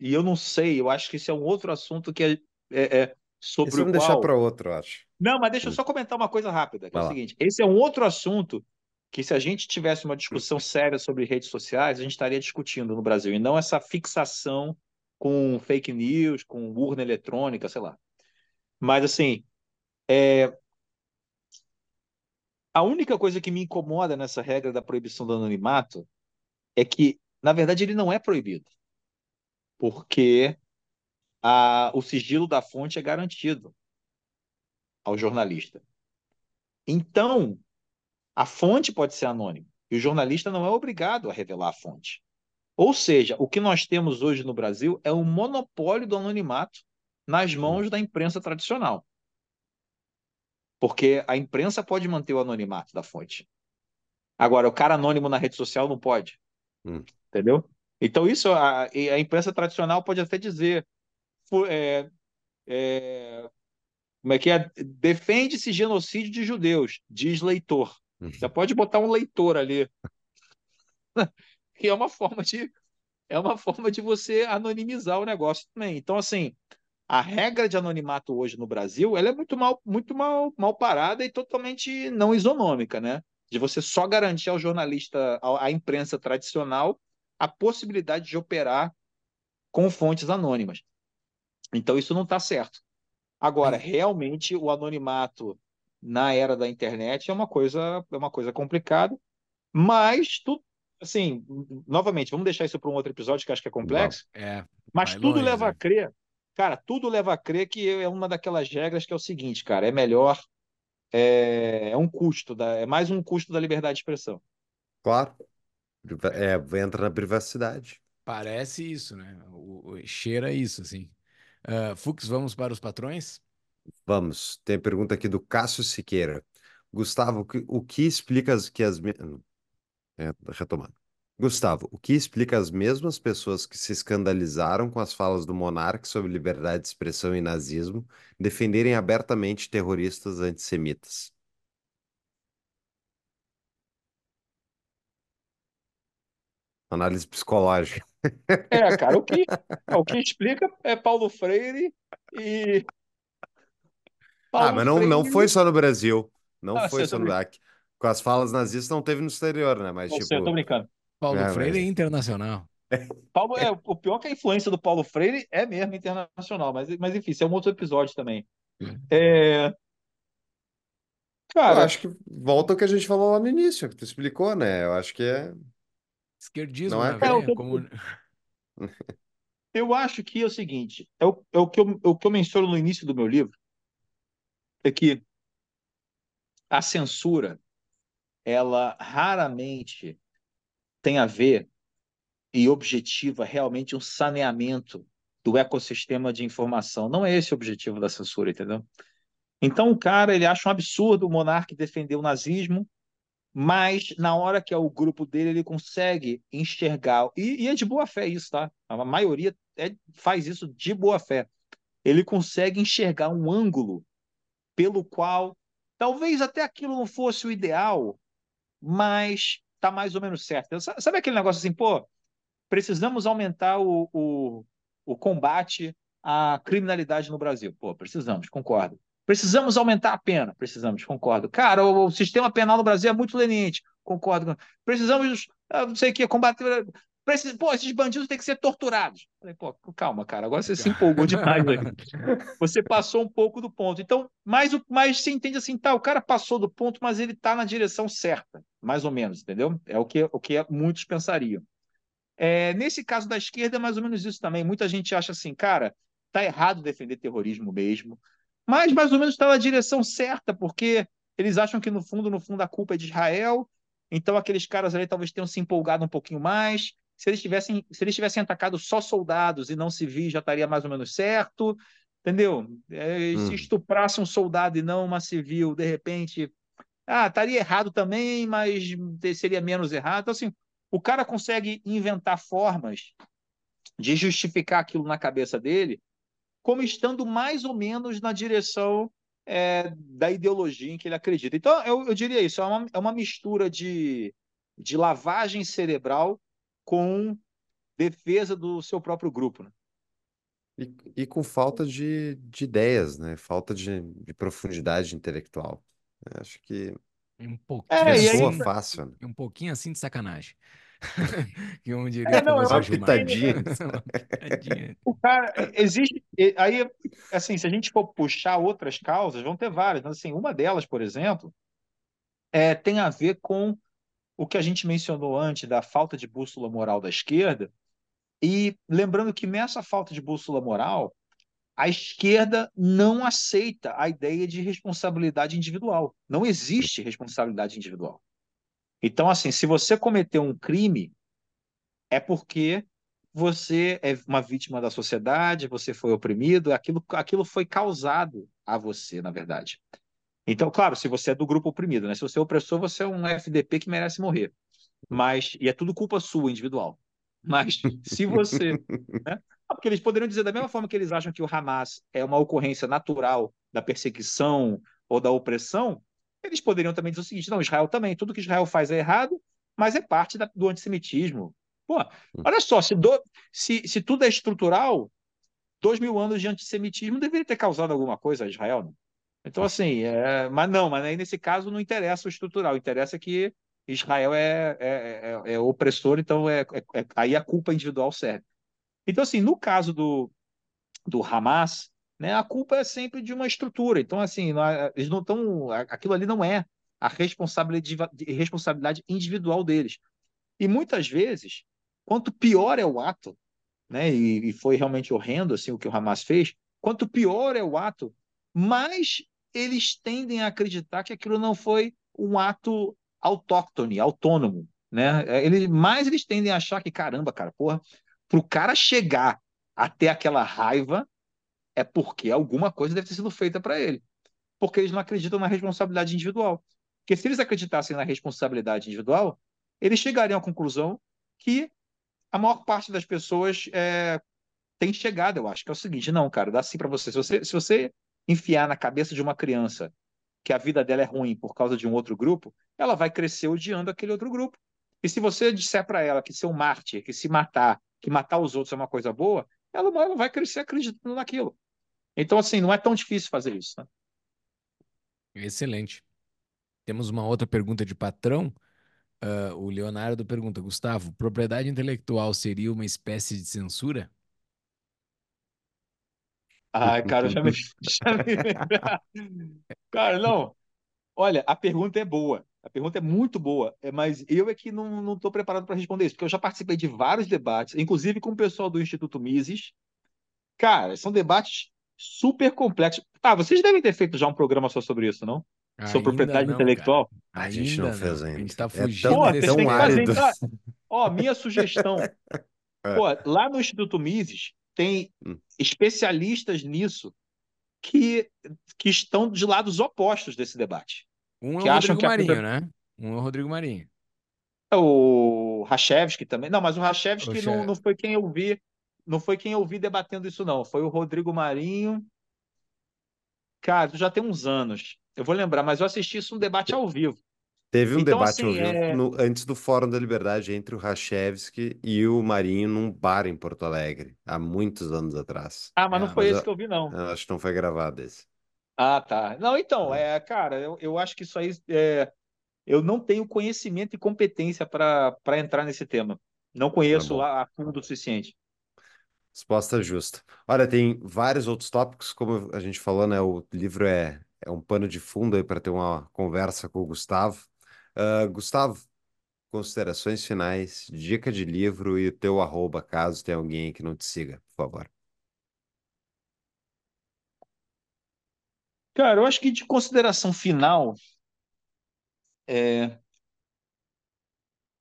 e eu não sei, eu acho que esse é um outro assunto que é, é- é sobre o vamos deixar qual. para outro, acho. Não, mas deixa eu Hum, só comentar uma coisa rápida, que é vai o lá. seguinte: esse é um outro assunto que, se a gente tivesse uma discussão séria sobre redes sociais, a gente estaria discutindo no Brasil, e não essa fixação com fake news, com urna eletrônica, sei lá. Mas, assim, a única coisa que me incomoda nessa regra da proibição do anonimato é que, na verdade, ele não é proibido, porque a, o sigilo da fonte é garantido ao jornalista. Então, a fonte pode ser anônima e o jornalista não é obrigado a revelar a fonte. Ou seja, o que nós temos hoje no Brasil é um monopólio do anonimato nas mãos da imprensa tradicional, porque a imprensa pode manter o anonimato da fonte. Agora, o cara anônimo na rede social não pode, hum. entendeu? Então, isso a, a imprensa tradicional pode até dizer. É, é, como é que é? Defende-se genocídio de judeus, diz leitor. Você pode botar um leitor ali. (laughs) que é uma forma de é uma forma de você anonimizar o negócio também. Então, assim, a regra de anonimato hoje no Brasil, ela é muito mal, muito mal, mal parada e totalmente não isonômica, né? De você só garantir ao jornalista, à imprensa tradicional, a possibilidade de operar com fontes anônimas. Então, isso não está certo. Agora, realmente, o anonimato na era da internet é uma coisa, é uma coisa complicada, mas tu, assim, novamente, vamos deixar isso para um outro episódio que acho que é complexo. É, mas tudo longe, leva né? a crer, cara, tudo leva a crer que é uma daquelas regras que é o seguinte, cara, é melhor, é, é um custo, da, é mais um custo da liberdade de expressão. Claro. É, entra na privacidade. Parece isso, né? O, o- cheira isso, assim. Ah, Fux, vamos para os patrões? Vamos, tem pergunta aqui do Cássio Siqueira. Gustavo, o que, explica que as... É, retomando. Gustavo, o que explica as mesmas pessoas que se escandalizaram com as falas do monarca sobre liberdade de expressão e nazismo defenderem abertamente terroristas antissemitas? Análise psicológica. É, cara, o que, o que explica é Paulo Freire e Ah, Paulo mas não, não foi só no Brasil. Não Ah, foi só no Brasil. Com as falas nazistas não teve no exterior, né? Mas, Não tipo, sei, eu tô brincando. Paulo É, Freire mas- é internacional. (laughs) Paulo, é, o pior é que a influência do Paulo Freire é mesmo internacional, mas, mas enfim, isso é um outro episódio também. É, eu cara, acho que volta ao que a gente falou lá no início, que tu explicou, né? Eu acho que é. Esquerdismo Não é na que- É, eu tô- como... (laughs) eu acho que é o seguinte, é o, é o que eu, é o que eu menciono no início do meu livro, é que a censura, ela raramente tem a ver e objetiva realmente um saneamento do ecossistema de informação. Não é esse o objetivo da censura, entendeu? Então o cara ele acha um absurdo o monarca defender o nazismo, mas na hora que é o grupo dele ele consegue enxergar e, e é de boa fé isso, tá? A maioria é- faz isso de boa fé. Ele consegue enxergar um ângulo pelo qual talvez até aquilo não fosse o ideal, mas tá mais ou menos certo. Sa- Sabe aquele negócio assim, pô, precisamos aumentar o, o, o combate à criminalidade no Brasil. Pô, precisamos, concordo. Precisamos aumentar a pena, precisamos, concordo. Cara, o, o sistema penal no Brasil é muito leniente, concordo. Precisamos, ah, não sei o que, combater. Precis... Pô, esses bandidos têm que ser torturados. Falei, pô, calma, cara, agora você se empolgou demais. Aí. (laughs) Você passou um pouco do ponto. Então, mais, o, mais você entende assim, tá, o cara passou do ponto, mas ele tá na direção certa, mais ou menos, entendeu? É o que, o que muitos pensariam. É, nesse caso da esquerda, é mais ou menos isso também. Muita gente acha assim, cara, tá errado defender terrorismo mesmo, mas mais ou menos está na direção certa, porque eles acham que no fundo, no fundo, a culpa é de Israel. Então aqueles caras ali talvez tenham se empolgado um pouquinho mais. Se eles tivessem, se eles tivessem atacado só soldados e não civis, já estaria mais ou menos certo, entendeu? É, Hum. Se estuprasse um soldado e não uma civil, de repente, ah, estaria errado também, mas seria menos errado. Então assim, o cara consegue inventar formas de justificar aquilo na cabeça dele, como estando mais ou menos na direção é, da ideologia em que ele acredita. Então, eu, eu diria isso: é uma, é uma mistura de, de lavagem cerebral com defesa do seu próprio grupo. Né? E, e com falta de, de ideias, né? Falta de, de profundidade intelectual. Eu acho que Um pouquinho, É, e aí- assim, fácil. né? um pouquinho assim de sacanagem. (laughs) que um diria É, não, pitadinha. (laughs) Uma pitadinha. O cara, existe. Aí, assim, se a gente for puxar outras causas, vão ter várias. Mas, assim, uma delas, por exemplo, é, tem a ver com o que a gente mencionou antes da falta de bússola moral da esquerda. E lembrando que nessa falta de bússola moral, a esquerda não aceita a ideia de responsabilidade individual. Não existe responsabilidade individual. Então, assim, se você cometeu um crime, é porque você é uma vítima da sociedade, você foi oprimido, aquilo, aquilo foi causado a você, na verdade. Então, claro, se você é do grupo oprimido, né? Se você é opressor, você é um FDP que merece morrer. Mas, e é tudo culpa sua, individual. Mas (laughs) se você. Né? Porque eles poderiam dizer, da mesma forma que eles acham que o Hamas é uma ocorrência natural da perseguição ou da opressão, eles poderiam também dizer o seguinte: não, Israel também, tudo que Israel faz é errado, mas é parte da, do antissemitismo. Pô, olha só, se, do, se, se tudo é estrutural, dois mil anos de antissemitismo deveria ter causado alguma coisa a Israel, não? Então, assim, é, mas não, mas aí nesse caso não interessa o estrutural, interessa que Israel é, é, é, é opressor, então é, é, é, aí a culpa individual serve. Então, assim, no caso do, do Hamas, né, a culpa é sempre de uma estrutura. Então, assim, não, eles não estão. Aquilo ali não é a responsabilidade, responsabilidade individual deles. E muitas vezes, quanto pior é o ato, né, e, e foi realmente horrendo assim o que o Hamas fez, quanto pior é o ato, mais eles tendem a acreditar que aquilo não foi um ato autóctone, autônomo, né? É, ele, mais eles tendem a achar que, caramba, cara, porra, pro cara chegar até aquela raiva é porque alguma coisa deve ter sido feita para ele. Porque eles não acreditam na responsabilidade individual. Porque se eles acreditassem na responsabilidade individual, eles chegariam à conclusão que a maior parte das pessoas é, tem chegado, eu acho, que é o seguinte, não, cara, dá assim para você. Se você, se você enfiar na cabeça de uma criança que a vida dela é ruim por causa de um outro grupo, ela vai crescer odiando aquele outro grupo. E se você disser para ela que ser um mártir, que se matar, que matar os outros é uma coisa boa, ela, vai crescer acreditando naquilo. Então, assim, não é tão difícil fazer isso. Né? Excelente. Temos uma outra pergunta de patrão. Uh, o Leonardo pergunta: Gustavo, propriedade intelectual seria uma espécie de censura? Ai, cara, já me, (laughs) já me... Cara, não. Olha, a pergunta é boa. A pergunta é muito boa, é, mas eu é que não estou preparado para responder isso, porque eu já participei de vários debates, inclusive com o pessoal do Instituto Mises. Cara, são debates super complexos. Ah, vocês devem ter feito já um programa só sobre isso, não? Sobre Ainda propriedade não, intelectual. A gente não Ainda fez A ainda. gente tá É fugindo tão- Pô, desse têm que tão fazer. árido. Então, (laughs) ó, minha sugestão. (laughs) É. Pô, lá no Instituto Mises tem Hum. especialistas nisso que, que estão de lados opostos desse debate. Um é que o acham Rodrigo Marinho, né? Um é o Rodrigo Marinho. É O Rachevski também. Não, mas o Rachevski não, Che- não foi quem eu vi, não foi quem eu vi debatendo isso, não. Foi o Rodrigo Marinho. Cara, já tem uns anos. Eu vou lembrar, mas eu assisti isso um debate ao vivo. Teve um Então, debate assim, é- no- antes do Fórum da Liberdade entre o Rachevski e o Marinho num bar em Porto Alegre, há muitos anos atrás. Ah, mas não É, foi mas esse eu- que eu vi, não. Eu acho que não foi gravado esse. Ah, tá. Não, então, Ah. é, cara, eu, eu acho que isso aí é, eu não tenho conhecimento e competência para entrar nesse tema. Não conheço Tá a, a fundo o suficiente. Resposta justa. Olha, tem vários outros tópicos, como a gente falou, né? O livro é, é um pano de fundo aí para ter uma conversa com o Gustavo. Ah, Gustavo, considerações finais, dica de livro e o teu arroba, caso tenha alguém que não te siga, por favor. Cara, eu acho que de consideração final, é,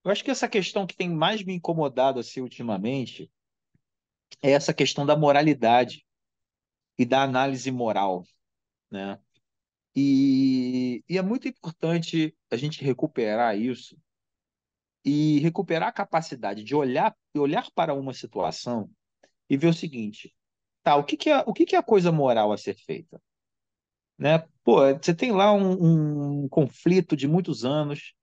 eu acho que essa questão que tem mais me incomodado assim ultimamente é essa questão da moralidade e da análise moral, né? E, e é muito importante a gente recuperar isso e recuperar a capacidade de olhar, olhar para uma situação e ver o seguinte, tá, o que que é, o que que é a coisa moral a ser feita? Né? Pô, você tem lá um, um conflito de muitos anos,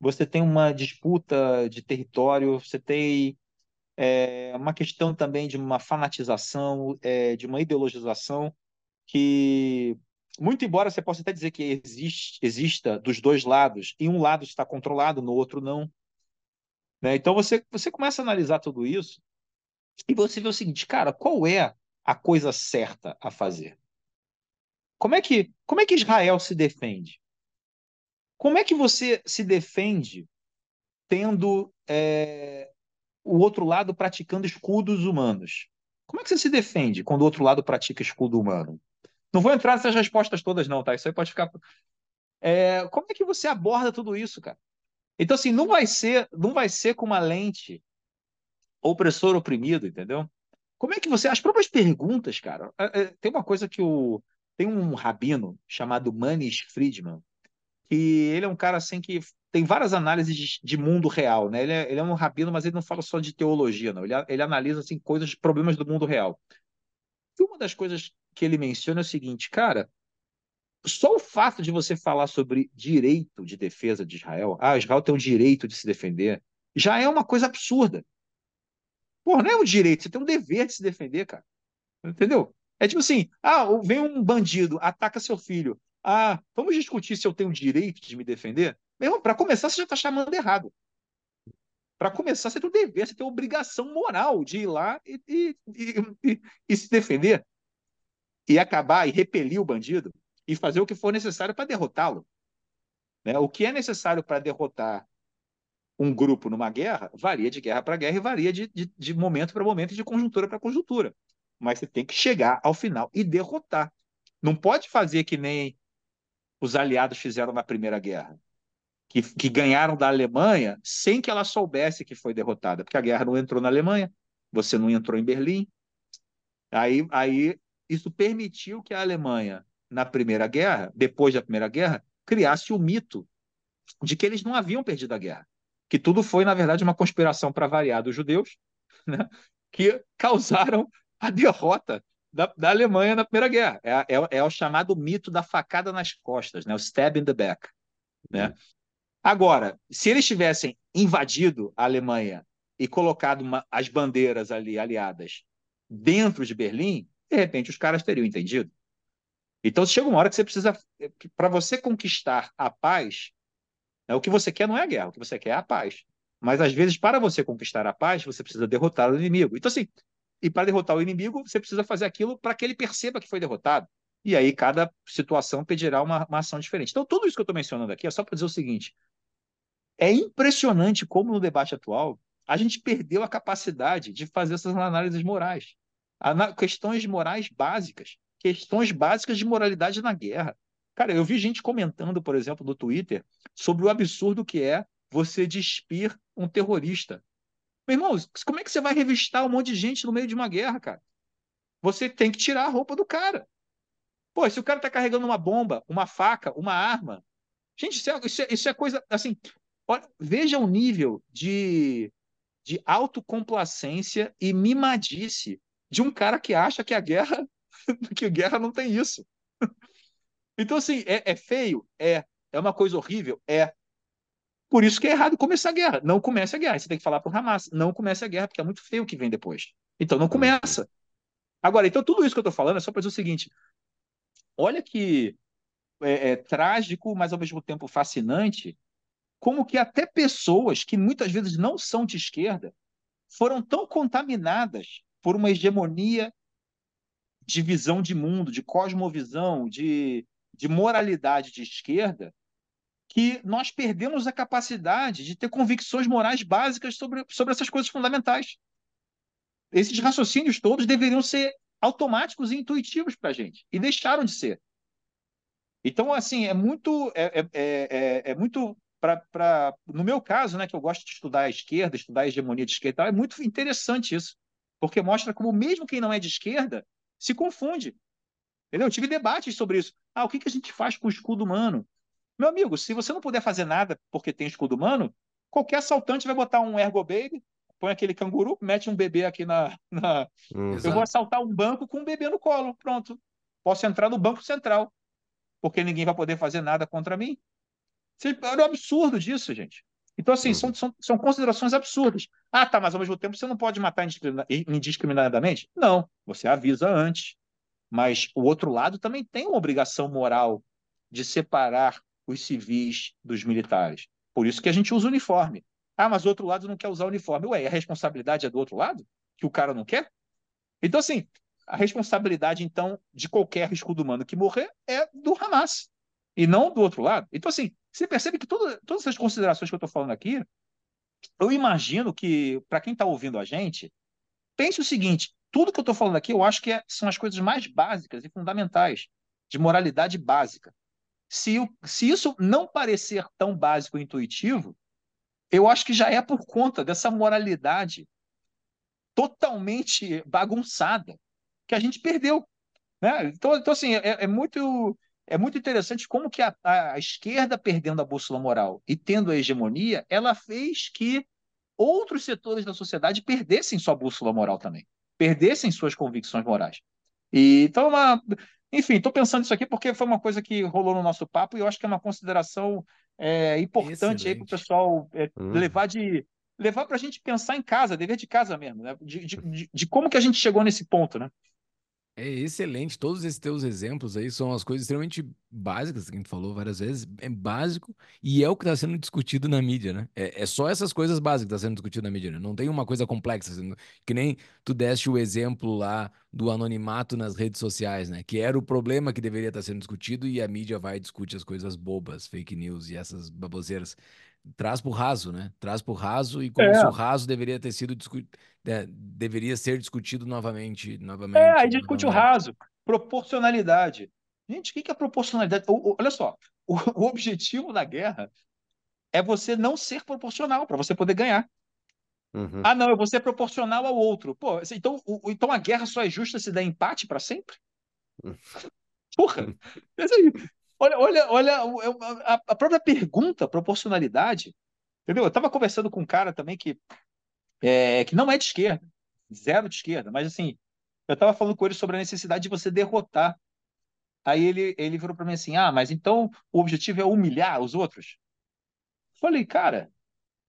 você tem uma disputa de território, você tem é, uma questão também de uma fanatização, é, de uma ideologização que, muito embora você possa até dizer que existe, exista dos dois lados, e um lado está controlado, no outro não. Né? Então você, você começa a analisar tudo isso e você vê o seguinte, cara, qual é a coisa certa a fazer? Como é que, como é que Israel se defende? Como é que você se defende tendo é, o outro lado praticando escudos humanos? Como é que você se defende quando o outro lado pratica escudo humano? Não vou entrar nessas respostas todas, não, tá? Isso aí pode ficar. É, como é que você aborda tudo isso, cara? Então, assim, não vai ser, não vai ser com uma lente opressor oprimido, entendeu? Como é que você. As próprias perguntas, cara. é, é, tem uma coisa que o. Tem um rabino chamado Manis Friedman, que ele é um cara assim que tem várias análises de, mundo real, né? Ele é, ele é, um rabino, mas ele não fala só de teologia, não. Ele, ele analisa assim coisas, problemas do mundo real. E uma das coisas que ele menciona é o seguinte, cara, só o fato de você falar sobre direito de defesa de Israel, ah, Israel tem o direito de se defender, já é uma coisa absurda. Pô, não é um direito, você tem um dever de se defender, cara. Entendeu? É tipo assim, ah, vem um bandido, ataca seu filho. Ah, vamos discutir se eu tenho o direito de me defender? Meu para começar, você já está chamando errado. Para começar, você tem o dever, você tem a obrigação moral de ir lá e, e, e, e se defender. E acabar e repelir o bandido e fazer o que for necessário para derrotá-lo. Né? O que é necessário para derrotar um grupo numa guerra varia de guerra para guerra e varia de, de, de momento para momento e de conjuntura para conjuntura. Mas você tem que chegar ao final e derrotar. Não pode fazer que nem os aliados fizeram na Primeira Guerra, que, que ganharam da Alemanha sem que ela soubesse que foi derrotada, porque a guerra não entrou na Alemanha, você não entrou em Berlim. Aí, aí isso permitiu que a Alemanha, na Primeira Guerra, depois da Primeira Guerra, criasse o mito de que eles não haviam perdido a guerra, que tudo foi, na verdade, uma conspiração para variar dos judeus, (laughs) né, que causaram a derrota da, da Alemanha na Primeira Guerra. É, é, é, o chamado mito da facada nas costas, né, o stab in the back. Né? Agora, se eles tivessem invadido a Alemanha e colocado uma, as bandeiras ali aliadas dentro de Berlim, de repente os caras teriam entendido. Então chega uma hora que você precisa, para você conquistar a paz, né, o que você quer não é a guerra, o que você quer é a paz. Mas às vezes, para você conquistar a paz, você precisa derrotar o inimigo. Então, assim, e para derrotar o inimigo, você precisa fazer aquilo para que ele perceba que foi derrotado. E aí cada situação pedirá uma, uma ação diferente. Então, tudo isso que eu estou mencionando aqui é só para dizer o seguinte: é impressionante como no debate atual a gente perdeu a capacidade de fazer essas análises morais, questões morais básicas questões básicas de moralidade na guerra. Cara, eu vi gente comentando, por exemplo, no Twitter, sobre o absurdo que é você despir um terrorista. Meu irmão, como é que você vai revistar um monte de gente no meio de uma guerra, cara? Você tem que tirar a roupa do cara. Pô, se o cara tá carregando uma bomba, uma faca, uma arma. Gente, isso é, isso é, isso é coisa. Assim, olha, veja o nível de, de autocomplacência e mimadice de um cara que acha que a guerra (laughs) que guerra não tem isso. Então, assim, é, é, feio? É. É uma coisa horrível? É. Por isso que é errado começar a guerra. Não comece a guerra. Você tem que falar para o Hamas. Não comece a guerra, porque é muito feio o que vem depois. Então, não começa. Agora, então, tudo isso que eu estou falando é só para dizer o seguinte. Olha que é, é, trágico, mas ao mesmo tempo fascinante, como que até pessoas que muitas vezes não são de esquerda foram tão contaminadas por uma hegemonia de visão de mundo, de cosmovisão, de, de moralidade de esquerda, que nós perdemos a capacidade de ter convicções morais básicas sobre, sobre essas coisas fundamentais. Esses raciocínios todos deveriam ser automáticos e intuitivos para a gente, e deixaram de ser. Então, assim, é muito. É, é, é, é muito pra, pra, no meu caso, né, que eu gosto de estudar a esquerda, estudar a hegemonia de esquerda, é muito interessante isso, porque mostra como, mesmo quem não é de esquerda, se confunde. Entendeu? Eu tive debates sobre isso. Ah, o que, que a gente faz com o escudo humano? Meu amigo, se você não puder fazer nada porque tem escudo humano, qualquer assaltante vai botar um ergo baby, põe aquele canguru, mete um bebê aqui na. na... Hum, eu vou assaltar um banco com um bebê no colo. Pronto. Posso entrar no Banco Central. Porque ninguém vai poder fazer nada contra mim. Olha o absurdo disso, gente. Então, assim, são, são, são considerações absurdas. Ah, tá, mas ao mesmo tempo você não pode matar indiscriminadamente? Não, você avisa antes. Mas o outro lado também tem uma obrigação moral de separar os civis dos militares. Por isso que a gente usa uniforme. Ah, mas o outro lado não quer usar uniforme. Ué, a responsabilidade é do outro lado? Que o cara não quer? Então, assim, a responsabilidade, então, de qualquer escudo humano que morrer é do Hamas e não do outro lado. Então, assim, você percebe que todas essas considerações que eu estou falando aqui, eu imagino que, para quem está ouvindo a gente, pense o seguinte: tudo que eu estou falando aqui, eu acho que é, são as coisas mais básicas e fundamentais, de moralidade básica. Se, se isso não parecer tão básico e intuitivo, eu acho que já é por conta dessa moralidade totalmente bagunçada que a gente perdeu. Né? Então, então assim, é, é muito é muito interessante como que a, a, esquerda perdendo a bússola moral e tendo a hegemonia, ela fez que outros setores da sociedade perdessem sua bússola moral também, perdessem suas convicções morais. E, então, uma, enfim, estou pensando isso aqui porque foi uma coisa que rolou no nosso papo e eu acho que é uma consideração é, importante aí para o pessoal é, hum. levar de levar para a gente pensar em casa, dever de casa mesmo, né? De, de, de, de, como que a gente chegou nesse ponto, né? É excelente. Todos esses teus exemplos aí são as coisas extremamente básicas que a gente falou várias vezes. É básico e é o que está sendo discutido na mídia, né? É, é só essas coisas básicas que estão tá sendo discutido na mídia, né? Não tem uma coisa complexa. Assim, que nem tu deste o exemplo lá do anonimato nas redes sociais, né? Que era o problema que deveria estar tá sendo discutido e a mídia vai e discute as coisas bobas, fake news e essas baboseiras traz para o raso, né? Traz para o raso e como é. se o raso deveria ter sido discutido, é, deveria ser discutido novamente, novamente. É, aí discute o raso, proporcionalidade. Gente, o que é proporcionalidade? O, o, olha só, (laughs) o, o, objetivo da guerra é você não ser proporcional para você poder ganhar. Uhum. Ah, não, eu vou ser proporcional ao outro. Pô, então, então a guerra só é justa se der empate para sempre? Porra! (laughs) Olha, olha, olha a, a própria pergunta, proporcionalidade. Entendeu? Eu estava conversando com um cara também que, é, que não é de esquerda, zero de esquerda, mas assim, eu estava falando com ele sobre a necessidade de você derrotar. Aí ele, ele virou para mim assim: ah, mas então o objetivo é humilhar os outros? Falei, cara,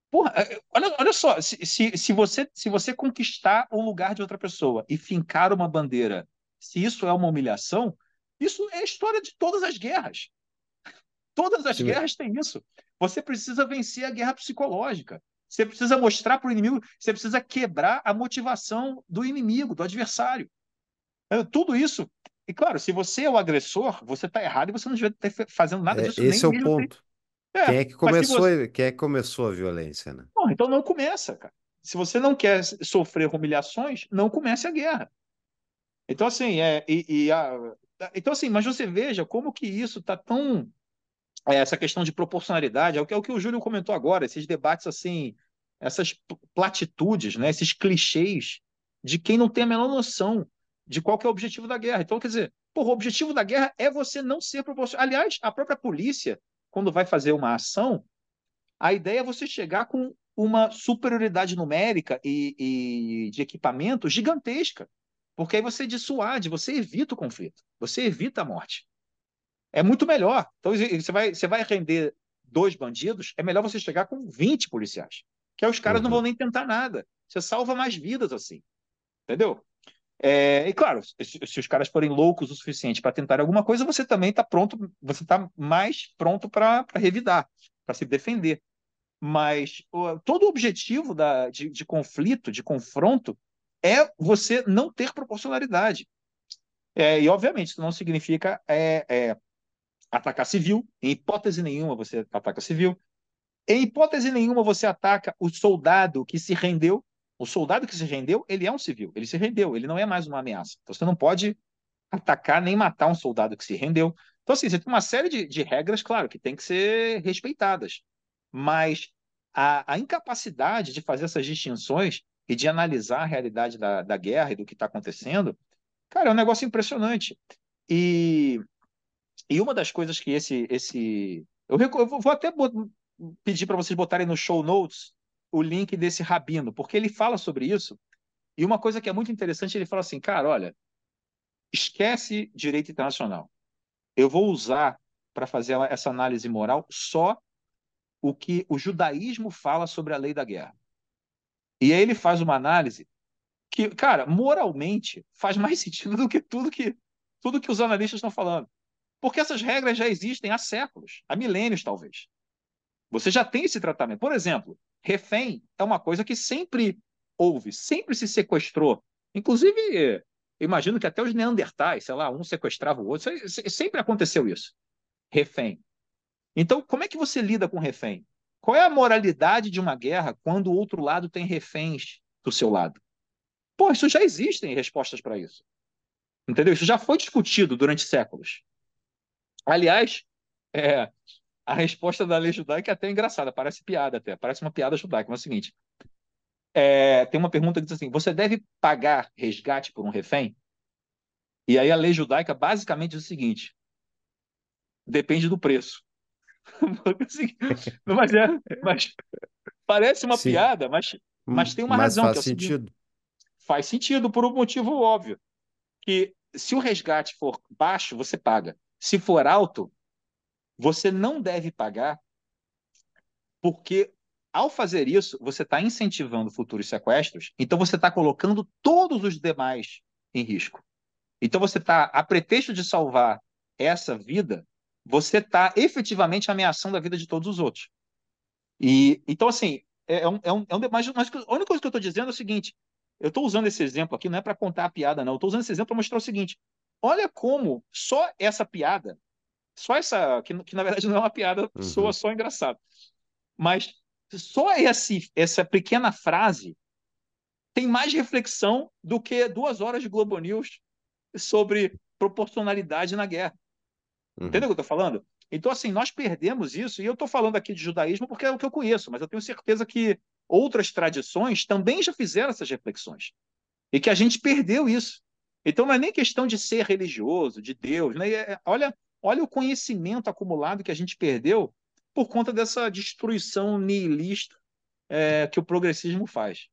porra, é, olha, olha só, se, se, se, você, se você conquistar o lugar de outra pessoa e fincar uma bandeira, se isso é uma humilhação, isso é a história de todas as guerras. Todas as Sim. guerras têm isso. Você precisa vencer a guerra psicológica. Você precisa mostrar para o inimigo, você precisa quebrar a motivação do inimigo, do adversário. É, tudo isso. E claro, se você é o agressor, você está errado e você não devia estar fazendo nada é, disso. Esse é o ponto. É, quem, é que começou, você... quem é que começou a violência? Né? Não, então não começa, cara. Se você não quer sofrer humilhações, não comece a guerra. Então, assim, é, e, e a, então, assim, mas você veja como que isso está tão. É, essa questão de proporcionalidade, é o que, é o que o Júlio comentou agora, esses debates assim, essas platitudes, né, esses clichês de quem não tem a menor noção de qual é o objetivo da guerra. Então, quer dizer, porra, o objetivo da guerra é você não ser proporcional. Aliás, a própria polícia, quando vai fazer uma ação, a ideia é você chegar com uma superioridade numérica e, e de equipamento gigantesca. Porque aí você dissuade, você evita o conflito, você evita a morte. É muito melhor. Então, você vai, você vai render dois bandidos, é melhor você chegar com 20 policiais. Que aí os caras uhum. não vão nem tentar nada. Você salva mais vidas assim. Entendeu? É, e claro, se, se, os caras forem loucos o suficiente para tentar alguma coisa, você também está pronto, você está mais pronto para revidar, para se defender. Mas o, todo o objetivo da, de, de conflito, de confronto, é você não ter proporcionalidade. É, e, obviamente, isso não significa é, é, atacar civil. Em hipótese nenhuma você ataca civil. Em hipótese nenhuma você ataca o soldado que se rendeu. O soldado que se rendeu, ele é um civil. Ele se rendeu. Ele não é mais uma ameaça. Então, você não pode atacar nem matar um soldado que se rendeu. Então, assim, você tem uma série de, de regras, claro, que tem que ser respeitadas. Mas a, a incapacidade de fazer essas distinções e de analisar a realidade da, da guerra e do que está acontecendo, cara, é um negócio impressionante. E, e uma das coisas que esse. esse eu, eu vou até pedir para vocês botarem no show notes o link desse rabino, porque ele fala sobre isso. E uma coisa que é muito interessante, ele fala assim, cara, olha, esquece direito internacional. Eu vou usar para fazer essa análise moral só o que o judaísmo fala sobre a lei da guerra. E aí ele faz uma análise que, cara, moralmente faz mais (laughs) sentido do que tudo que tudo que os analistas estão falando. Porque essas regras já existem há séculos, há milênios talvez. Você já tem esse tratamento. Por exemplo, refém é uma coisa que sempre houve, sempre se sequestrou. Inclusive, imagino que até os neandertais, sei lá, um sequestrava o outro, sempre aconteceu isso. Refém. Então, como é que você lida com refém? Qual é a moralidade de uma guerra quando o outro lado tem reféns do seu lado? Pô, isso já existem respostas para isso. Entendeu? Isso já foi discutido durante séculos. Aliás, é, a resposta da lei judaica é até engraçada, parece piada até, parece uma piada judaica, mas é o seguinte: é, tem uma pergunta que diz assim: você deve pagar resgate por um refém? E aí a lei judaica basicamente diz o seguinte: depende do preço. Mas, é, mas parece uma Sim. piada, mas, mas tem uma Mas razão. faz que é sentido. faz sentido por um motivo óbvio. Que se o resgate for baixo, você paga. Se for alto, você não deve pagar, porque ao fazer isso, você está incentivando futuros sequestros, então você está colocando todos os demais em risco. Então você está, a pretexto de salvar essa vida, você está efetivamente ameaçando a vida de todos os outros. E então assim, é, é um, é um, é um mas, mas a única coisa que eu estou dizendo é o seguinte: eu estou usando esse exemplo aqui não é para contar a piada, não. Eu estou usando esse exemplo para mostrar o seguinte: olha como só essa piada, só essa que, que na verdade (laughs) não é uma piada, Uhum. soa só engraçado, mas só esse, essa pequena frase tem mais reflexão do que duas horas de Globo News sobre proporcionalidade na guerra. Uhum. Entendeu o que eu estou falando? Então, assim, nós perdemos isso, e eu estou falando aqui de judaísmo porque é o que eu conheço, mas eu tenho certeza que outras tradições também já fizeram essas reflexões. E que a gente perdeu isso. Então, não é nem questão de ser religioso, de Deus. Né? É, olha, olha o conhecimento acumulado que a gente perdeu por conta dessa destruição nihilista é, que o progressismo faz.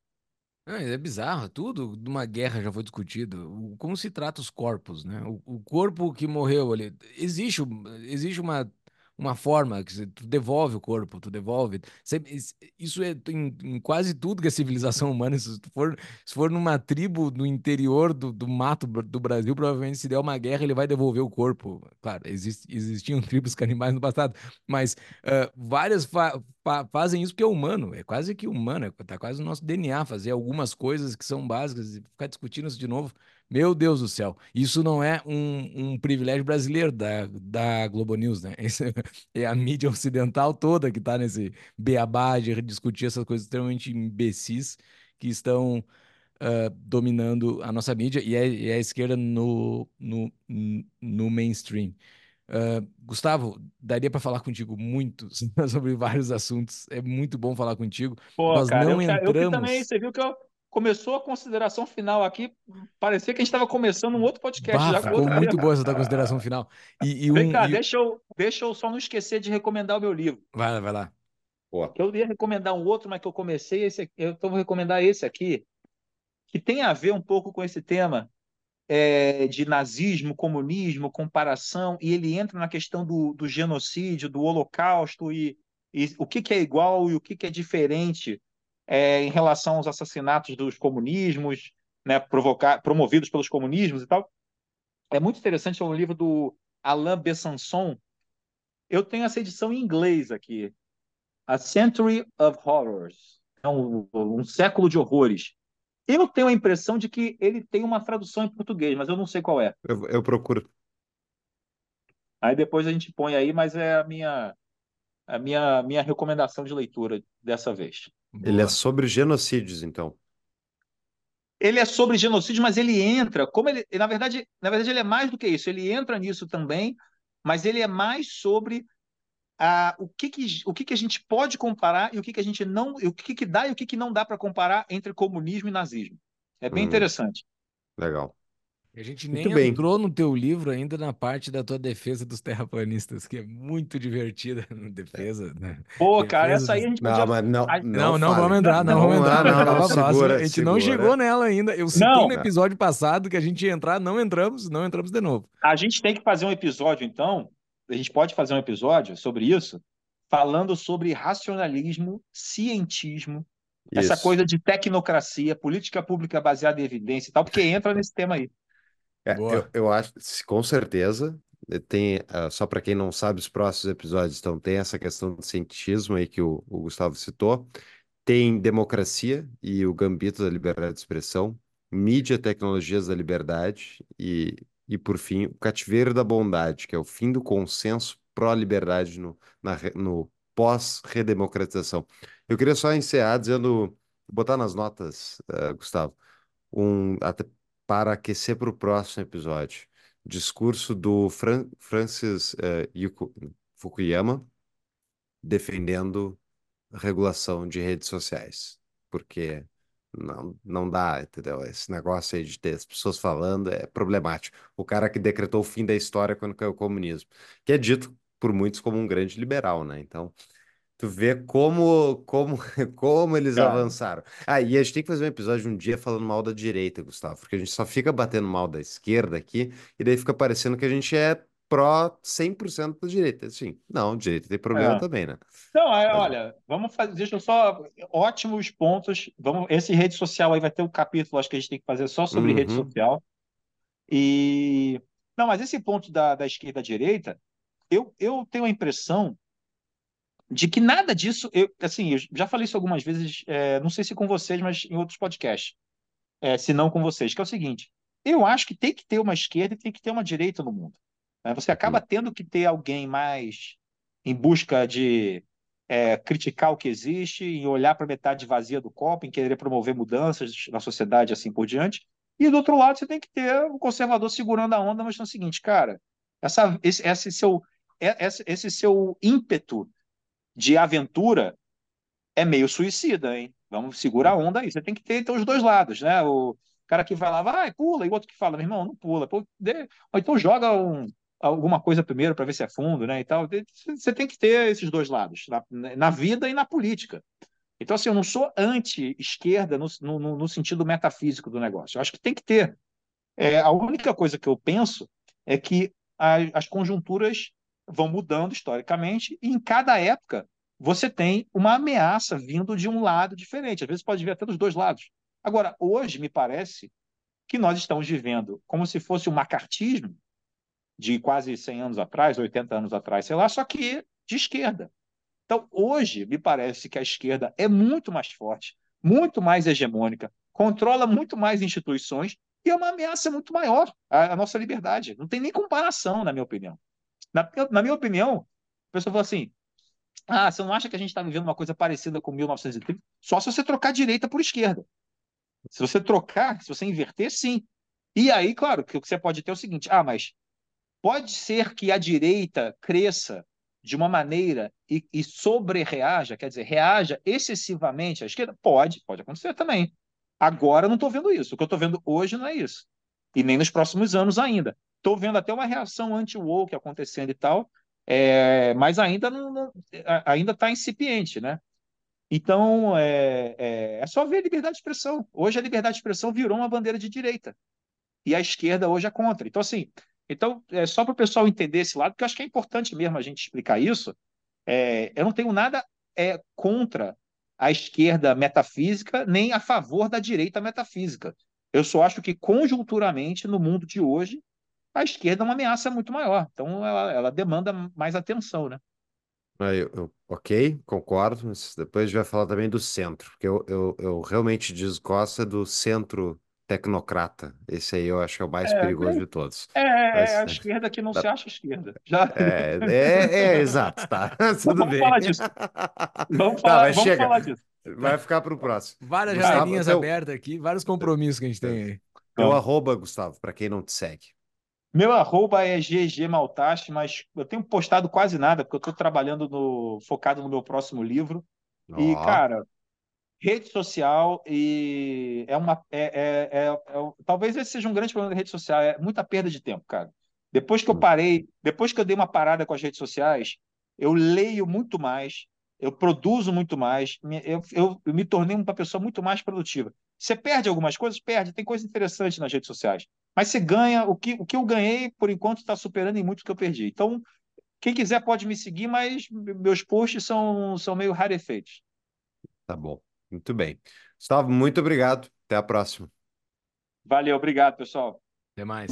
Ah, é bizarro, tudo de uma guerra já foi discutido. Como se trata os corpos, né? O, corpo que morreu ali, existe, existe uma, uma forma que tu devolve o corpo, tu devolve. Isso é em, em quase tudo que é civilização humana. Se for, se for numa tribo no interior do, do mato do Brasil, provavelmente se der uma guerra, ele vai devolver o corpo. Claro, existiam (laughs) tribos canibais no passado, mas ah, várias fa- fa- fazem isso porque é humano, é quase que humano, é, tá quase no nosso DNA fazer algumas coisas que são básicas e ficar discutindo isso de novo. Meu Deus do céu, isso não é um, um privilégio brasileiro da, da Globo News, né? (laughs) Esse é a mídia ocidental toda que tá nesse beabá de discutir essas coisas extremamente imbecis que estão ah, dominando a nossa mídia e a, e a esquerda no, no, no mainstream. Ah, Gustavo, daria para falar contigo muito (laughs) sobre vários assuntos. É muito bom falar contigo. Pô, Nós cara, não eu, eu que também, entramos. você viu que eu, começou a consideração final aqui, parecia que a gente estava começando um outro podcast Bah, já com ficou outro muito boa essa tua consideração final. E, e Vem um. cá, e- deixa eu, deixa eu só não esquecer de recomendar o meu livro. Vai lá, vai lá. Que eu ia recomendar um outro, mas que eu comecei esse aqui, eu então vou recomendar esse aqui, que tem a ver um pouco com esse tema é, de nazismo, comunismo, comparação, e ele entra na questão do, do genocídio, do holocausto, e, e o que, que é igual e o que, que é diferente é, em relação aos assassinatos dos comunismos, né, provocar, promovidos pelos comunismos e tal. É muito interessante, é um livro do Alain Besançon. Eu tenho essa edição em inglês aqui, A Century of Horrors, é um, um século de horrores. Eu tenho a impressão de que ele tem uma tradução em português, mas eu não sei qual é. eu, eu procuro. Aí depois a gente põe aí, mas é a minha a minha minha recomendação de leitura dessa vez. Ele é sobre genocídios, então. Ele é sobre genocídio, mas ele entra, como ele, na verdade, na verdade ele é mais do que isso. Ele entra nisso também, mas ele é mais sobre a, o que que, o que que a gente pode comparar e o que que a gente não, o que que dá e o que que não dá para comparar entre comunismo e nazismo. É bem Hum. interessante. Legal. A gente Muito nem bem. entrou no teu livro ainda na parte da tua defesa dos terraplanistas, que é muito divertida. (laughs) Defesa, né? Pô, cara, Defesa essa aí a gente Não, podia mas não, não, Não, não vamos entrar, não, Não, vamos entrar. não, Vamos não, próxima. segura, a gente não chegou nela ainda. Eu citei Não. no episódio passado que a gente ia entrar, não entramos, não entramos de novo. A gente tem que fazer um episódio, então. A gente pode fazer um episódio sobre isso, falando sobre racionalismo, cientismo, essa Isso. coisa de tecnocracia, política pública baseada em evidência e tal, porque entra nesse tema aí. É, eu, eu acho, com certeza, eh, tem, ah, só para quem não sabe, os próximos episódios, então tem essa questão do cientismo aí que o, o Gustavo citou, tem democracia e o gambito da liberdade de expressão, mídia, tecnologias da liberdade e, e por fim, o cativeiro da bondade, que é o fim do consenso pró-liberdade no, na no pós-redemocratização. Eu queria só encerrar dizendo, botar nas notas, ah, Gustavo, um, até para aquecer para o próximo episódio. Discurso do Fran Francis eh, Fukuyama defendendo regulação de redes sociais. Porque não, não dá, entendeu? Esse negócio aí de ter as pessoas falando é problemático. O cara que decretou o fim da história quando caiu o comunismo. Que é dito por muitos como um grande liberal, né? Então, tu vê como, como, (laughs) como eles Cara. avançaram. Ah, e a gente tem que fazer um episódio um dia falando mal da direita, Gustavo, porque a gente só fica batendo mal da esquerda aqui, e daí fica parecendo que a gente é pró 100% da direita. Assim, não, direita tem problema É. também, né? Não, é, Mas- olha, vamos fazer, deixa eu só, ótimos pontos, vamos, esse rede social aí vai ter um capítulo, acho que a gente tem que fazer só sobre rede Uhum. social, e, não, mas esse ponto da, da esquerda à direita, eu, eu tenho a impressão de que nada disso, eu, assim, eu já falei isso algumas vezes, é, não sei se com vocês, mas em outros podcasts, é, se não com vocês, que é o seguinte, eu acho que tem que ter uma esquerda e tem que ter uma direita no mundo, né? Você acaba tendo que ter alguém mais em busca de é, criticar o que existe, em olhar para a metade vazia do copo, em querer promover mudanças na sociedade e assim por diante. E do outro lado, você tem que ter o conservador segurando a onda, mas no seguinte, cara, essa, esse, esse, seu, é- esse, esse seu ímpeto de aventura é meio suicida, hein? Vamos segurar a onda aí. Você tem que ter então os dois lados, né? O cara que vai lá, vai, pula, e o outro que fala, meu irmão, não pula. Pô, Ou então joga um- alguma coisa primeiro para ver se é fundo, né? E tal. Você tem que ter esses dois lados, na, na vida e na política. Então, assim, eu não sou anti-esquerda no, no, no sentido metafísico do negócio. Eu acho que tem que ter. É, a única coisa que eu penso é que a- as conjunturas vão mudando historicamente e em cada época você tem uma ameaça vindo de um lado diferente. Às vezes pode vir até dos dois lados. Agora, hoje me parece que nós estamos vivendo como se fosse um macartismo de quase 100 anos atrás, 80 anos atrás, sei lá, só que de esquerda. Então, hoje, me parece que a esquerda é muito mais forte, muito mais hegemônica, controla muito mais instituições e é uma ameaça muito maior à, à nossa liberdade. Não tem nem comparação, na minha opinião. Na, na minha opinião, a pessoa fala assim: ah, você não acha que a gente está vivendo uma coisa parecida com 1930? Só se você trocar direita por esquerda. Se você trocar, se você inverter, sim. E aí, claro, que o que você pode ter é o seguinte: ah, mas pode ser que a direita cresça de uma maneira e, e sobre-reaja, quer dizer, reaja excessivamente à esquerda? Pode, pode acontecer também. Agora não estou vendo isso. O que eu estou vendo hoje não é isso. E nem nos próximos anos ainda. Estou vendo até uma reação anti-woke acontecendo e tal, é, mas ainda não, não- ainda está incipiente, né? Então, é, é, é só ver liberdade de expressão. Hoje a liberdade de expressão virou uma bandeira de direita. E a esquerda hoje é contra. Então, assim, então, é só para o pessoal entender esse lado, porque eu acho que é importante mesmo a gente explicar isso. É, eu não tenho nada é, contra a esquerda metafísica, nem a favor da direita metafísica. Eu só acho que, conjunturamente, no mundo de hoje, a esquerda é uma ameaça muito maior. Então, ela, ela demanda mais atenção, né? Eu- eu- ok, concordo, mas depois a gente vai falar também do centro, porque eu, eu, eu realmente desgosto do centro tecnocrata. Esse aí eu acho que é o mais É, perigoso de todos. É, é Mas, a né, esquerda que não dá- se acha esquerda. Já... É, é, é, exato, tá. (laughs) Tudo Vamos bem. falar disso. Vamos (laughs) Tá, falar, vamos chega. falar disso. Vai ficar para o próximo. Várias janelinhas abertas aqui, vários compromissos que a gente tem aí. Vamos. arroba, Gustavo, para quem não te segue. Meu arroba é GG Maltache, mas eu tenho postado quase nada, porque eu estou trabalhando no, focado no meu próximo livro. E, Ó, cara, rede social e é uma. É, é, é- é- talvez esse seja um grande problema da rede social, é muita perda de tempo, cara. Depois que eu Hum. parei, depois que eu dei uma parada com as redes sociais, eu leio muito mais, eu produzo muito mais, eu, eu, eu me tornei uma pessoa muito mais produtiva. Você perde algumas coisas? Perde, tem coisa interessante nas redes sociais. Mas você ganha, o que, o que eu ganhei, por enquanto, está superando em muito o que eu perdi. Então, quem quiser pode me seguir, mas meus posts são, são meio rarefeitos. tá bom. Muito bem. Gustavo, muito obrigado. Até a próxima. Valeu, obrigado, pessoal. Até mais.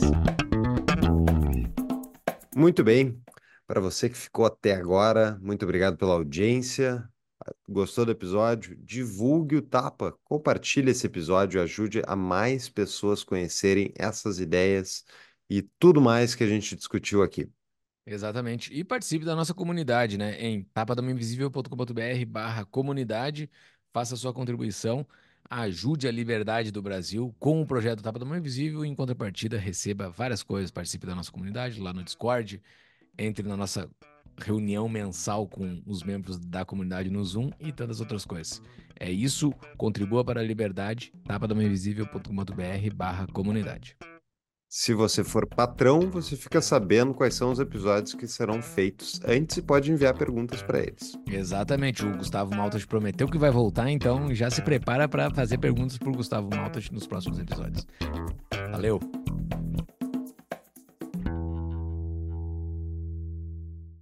Muito bem. Para você que ficou até agora, muito obrigado pela audiência. Gostou do episódio? Divulgue o Tapa, compartilhe esse episódio, ajude a mais pessoas conhecerem essas ideias e tudo mais que a gente discutiu aqui. Exatamente. E participe da nossa comunidade, né? Em tapadamainvisível.com.br barra comunidade. Faça sua contribuição. Ajude a liberdade do Brasil com o projeto Tapa da Mão Invisível. Em contrapartida, receba várias coisas. Participe da nossa comunidade lá no Discord. Entre na nossa reunião mensal com os membros da comunidade no Zoom e tantas outras coisas. É isso. Contribua para a liberdade. tapadamainvisível.com.br barra comunidade. Se você for patrão, você fica sabendo quais são os episódios que serão feitos antes e pode enviar perguntas para eles. Exatamente. O Gustavo Maltas prometeu que vai voltar, então já se prepara para fazer perguntas para o Gustavo Maltas nos próximos episódios. Valeu!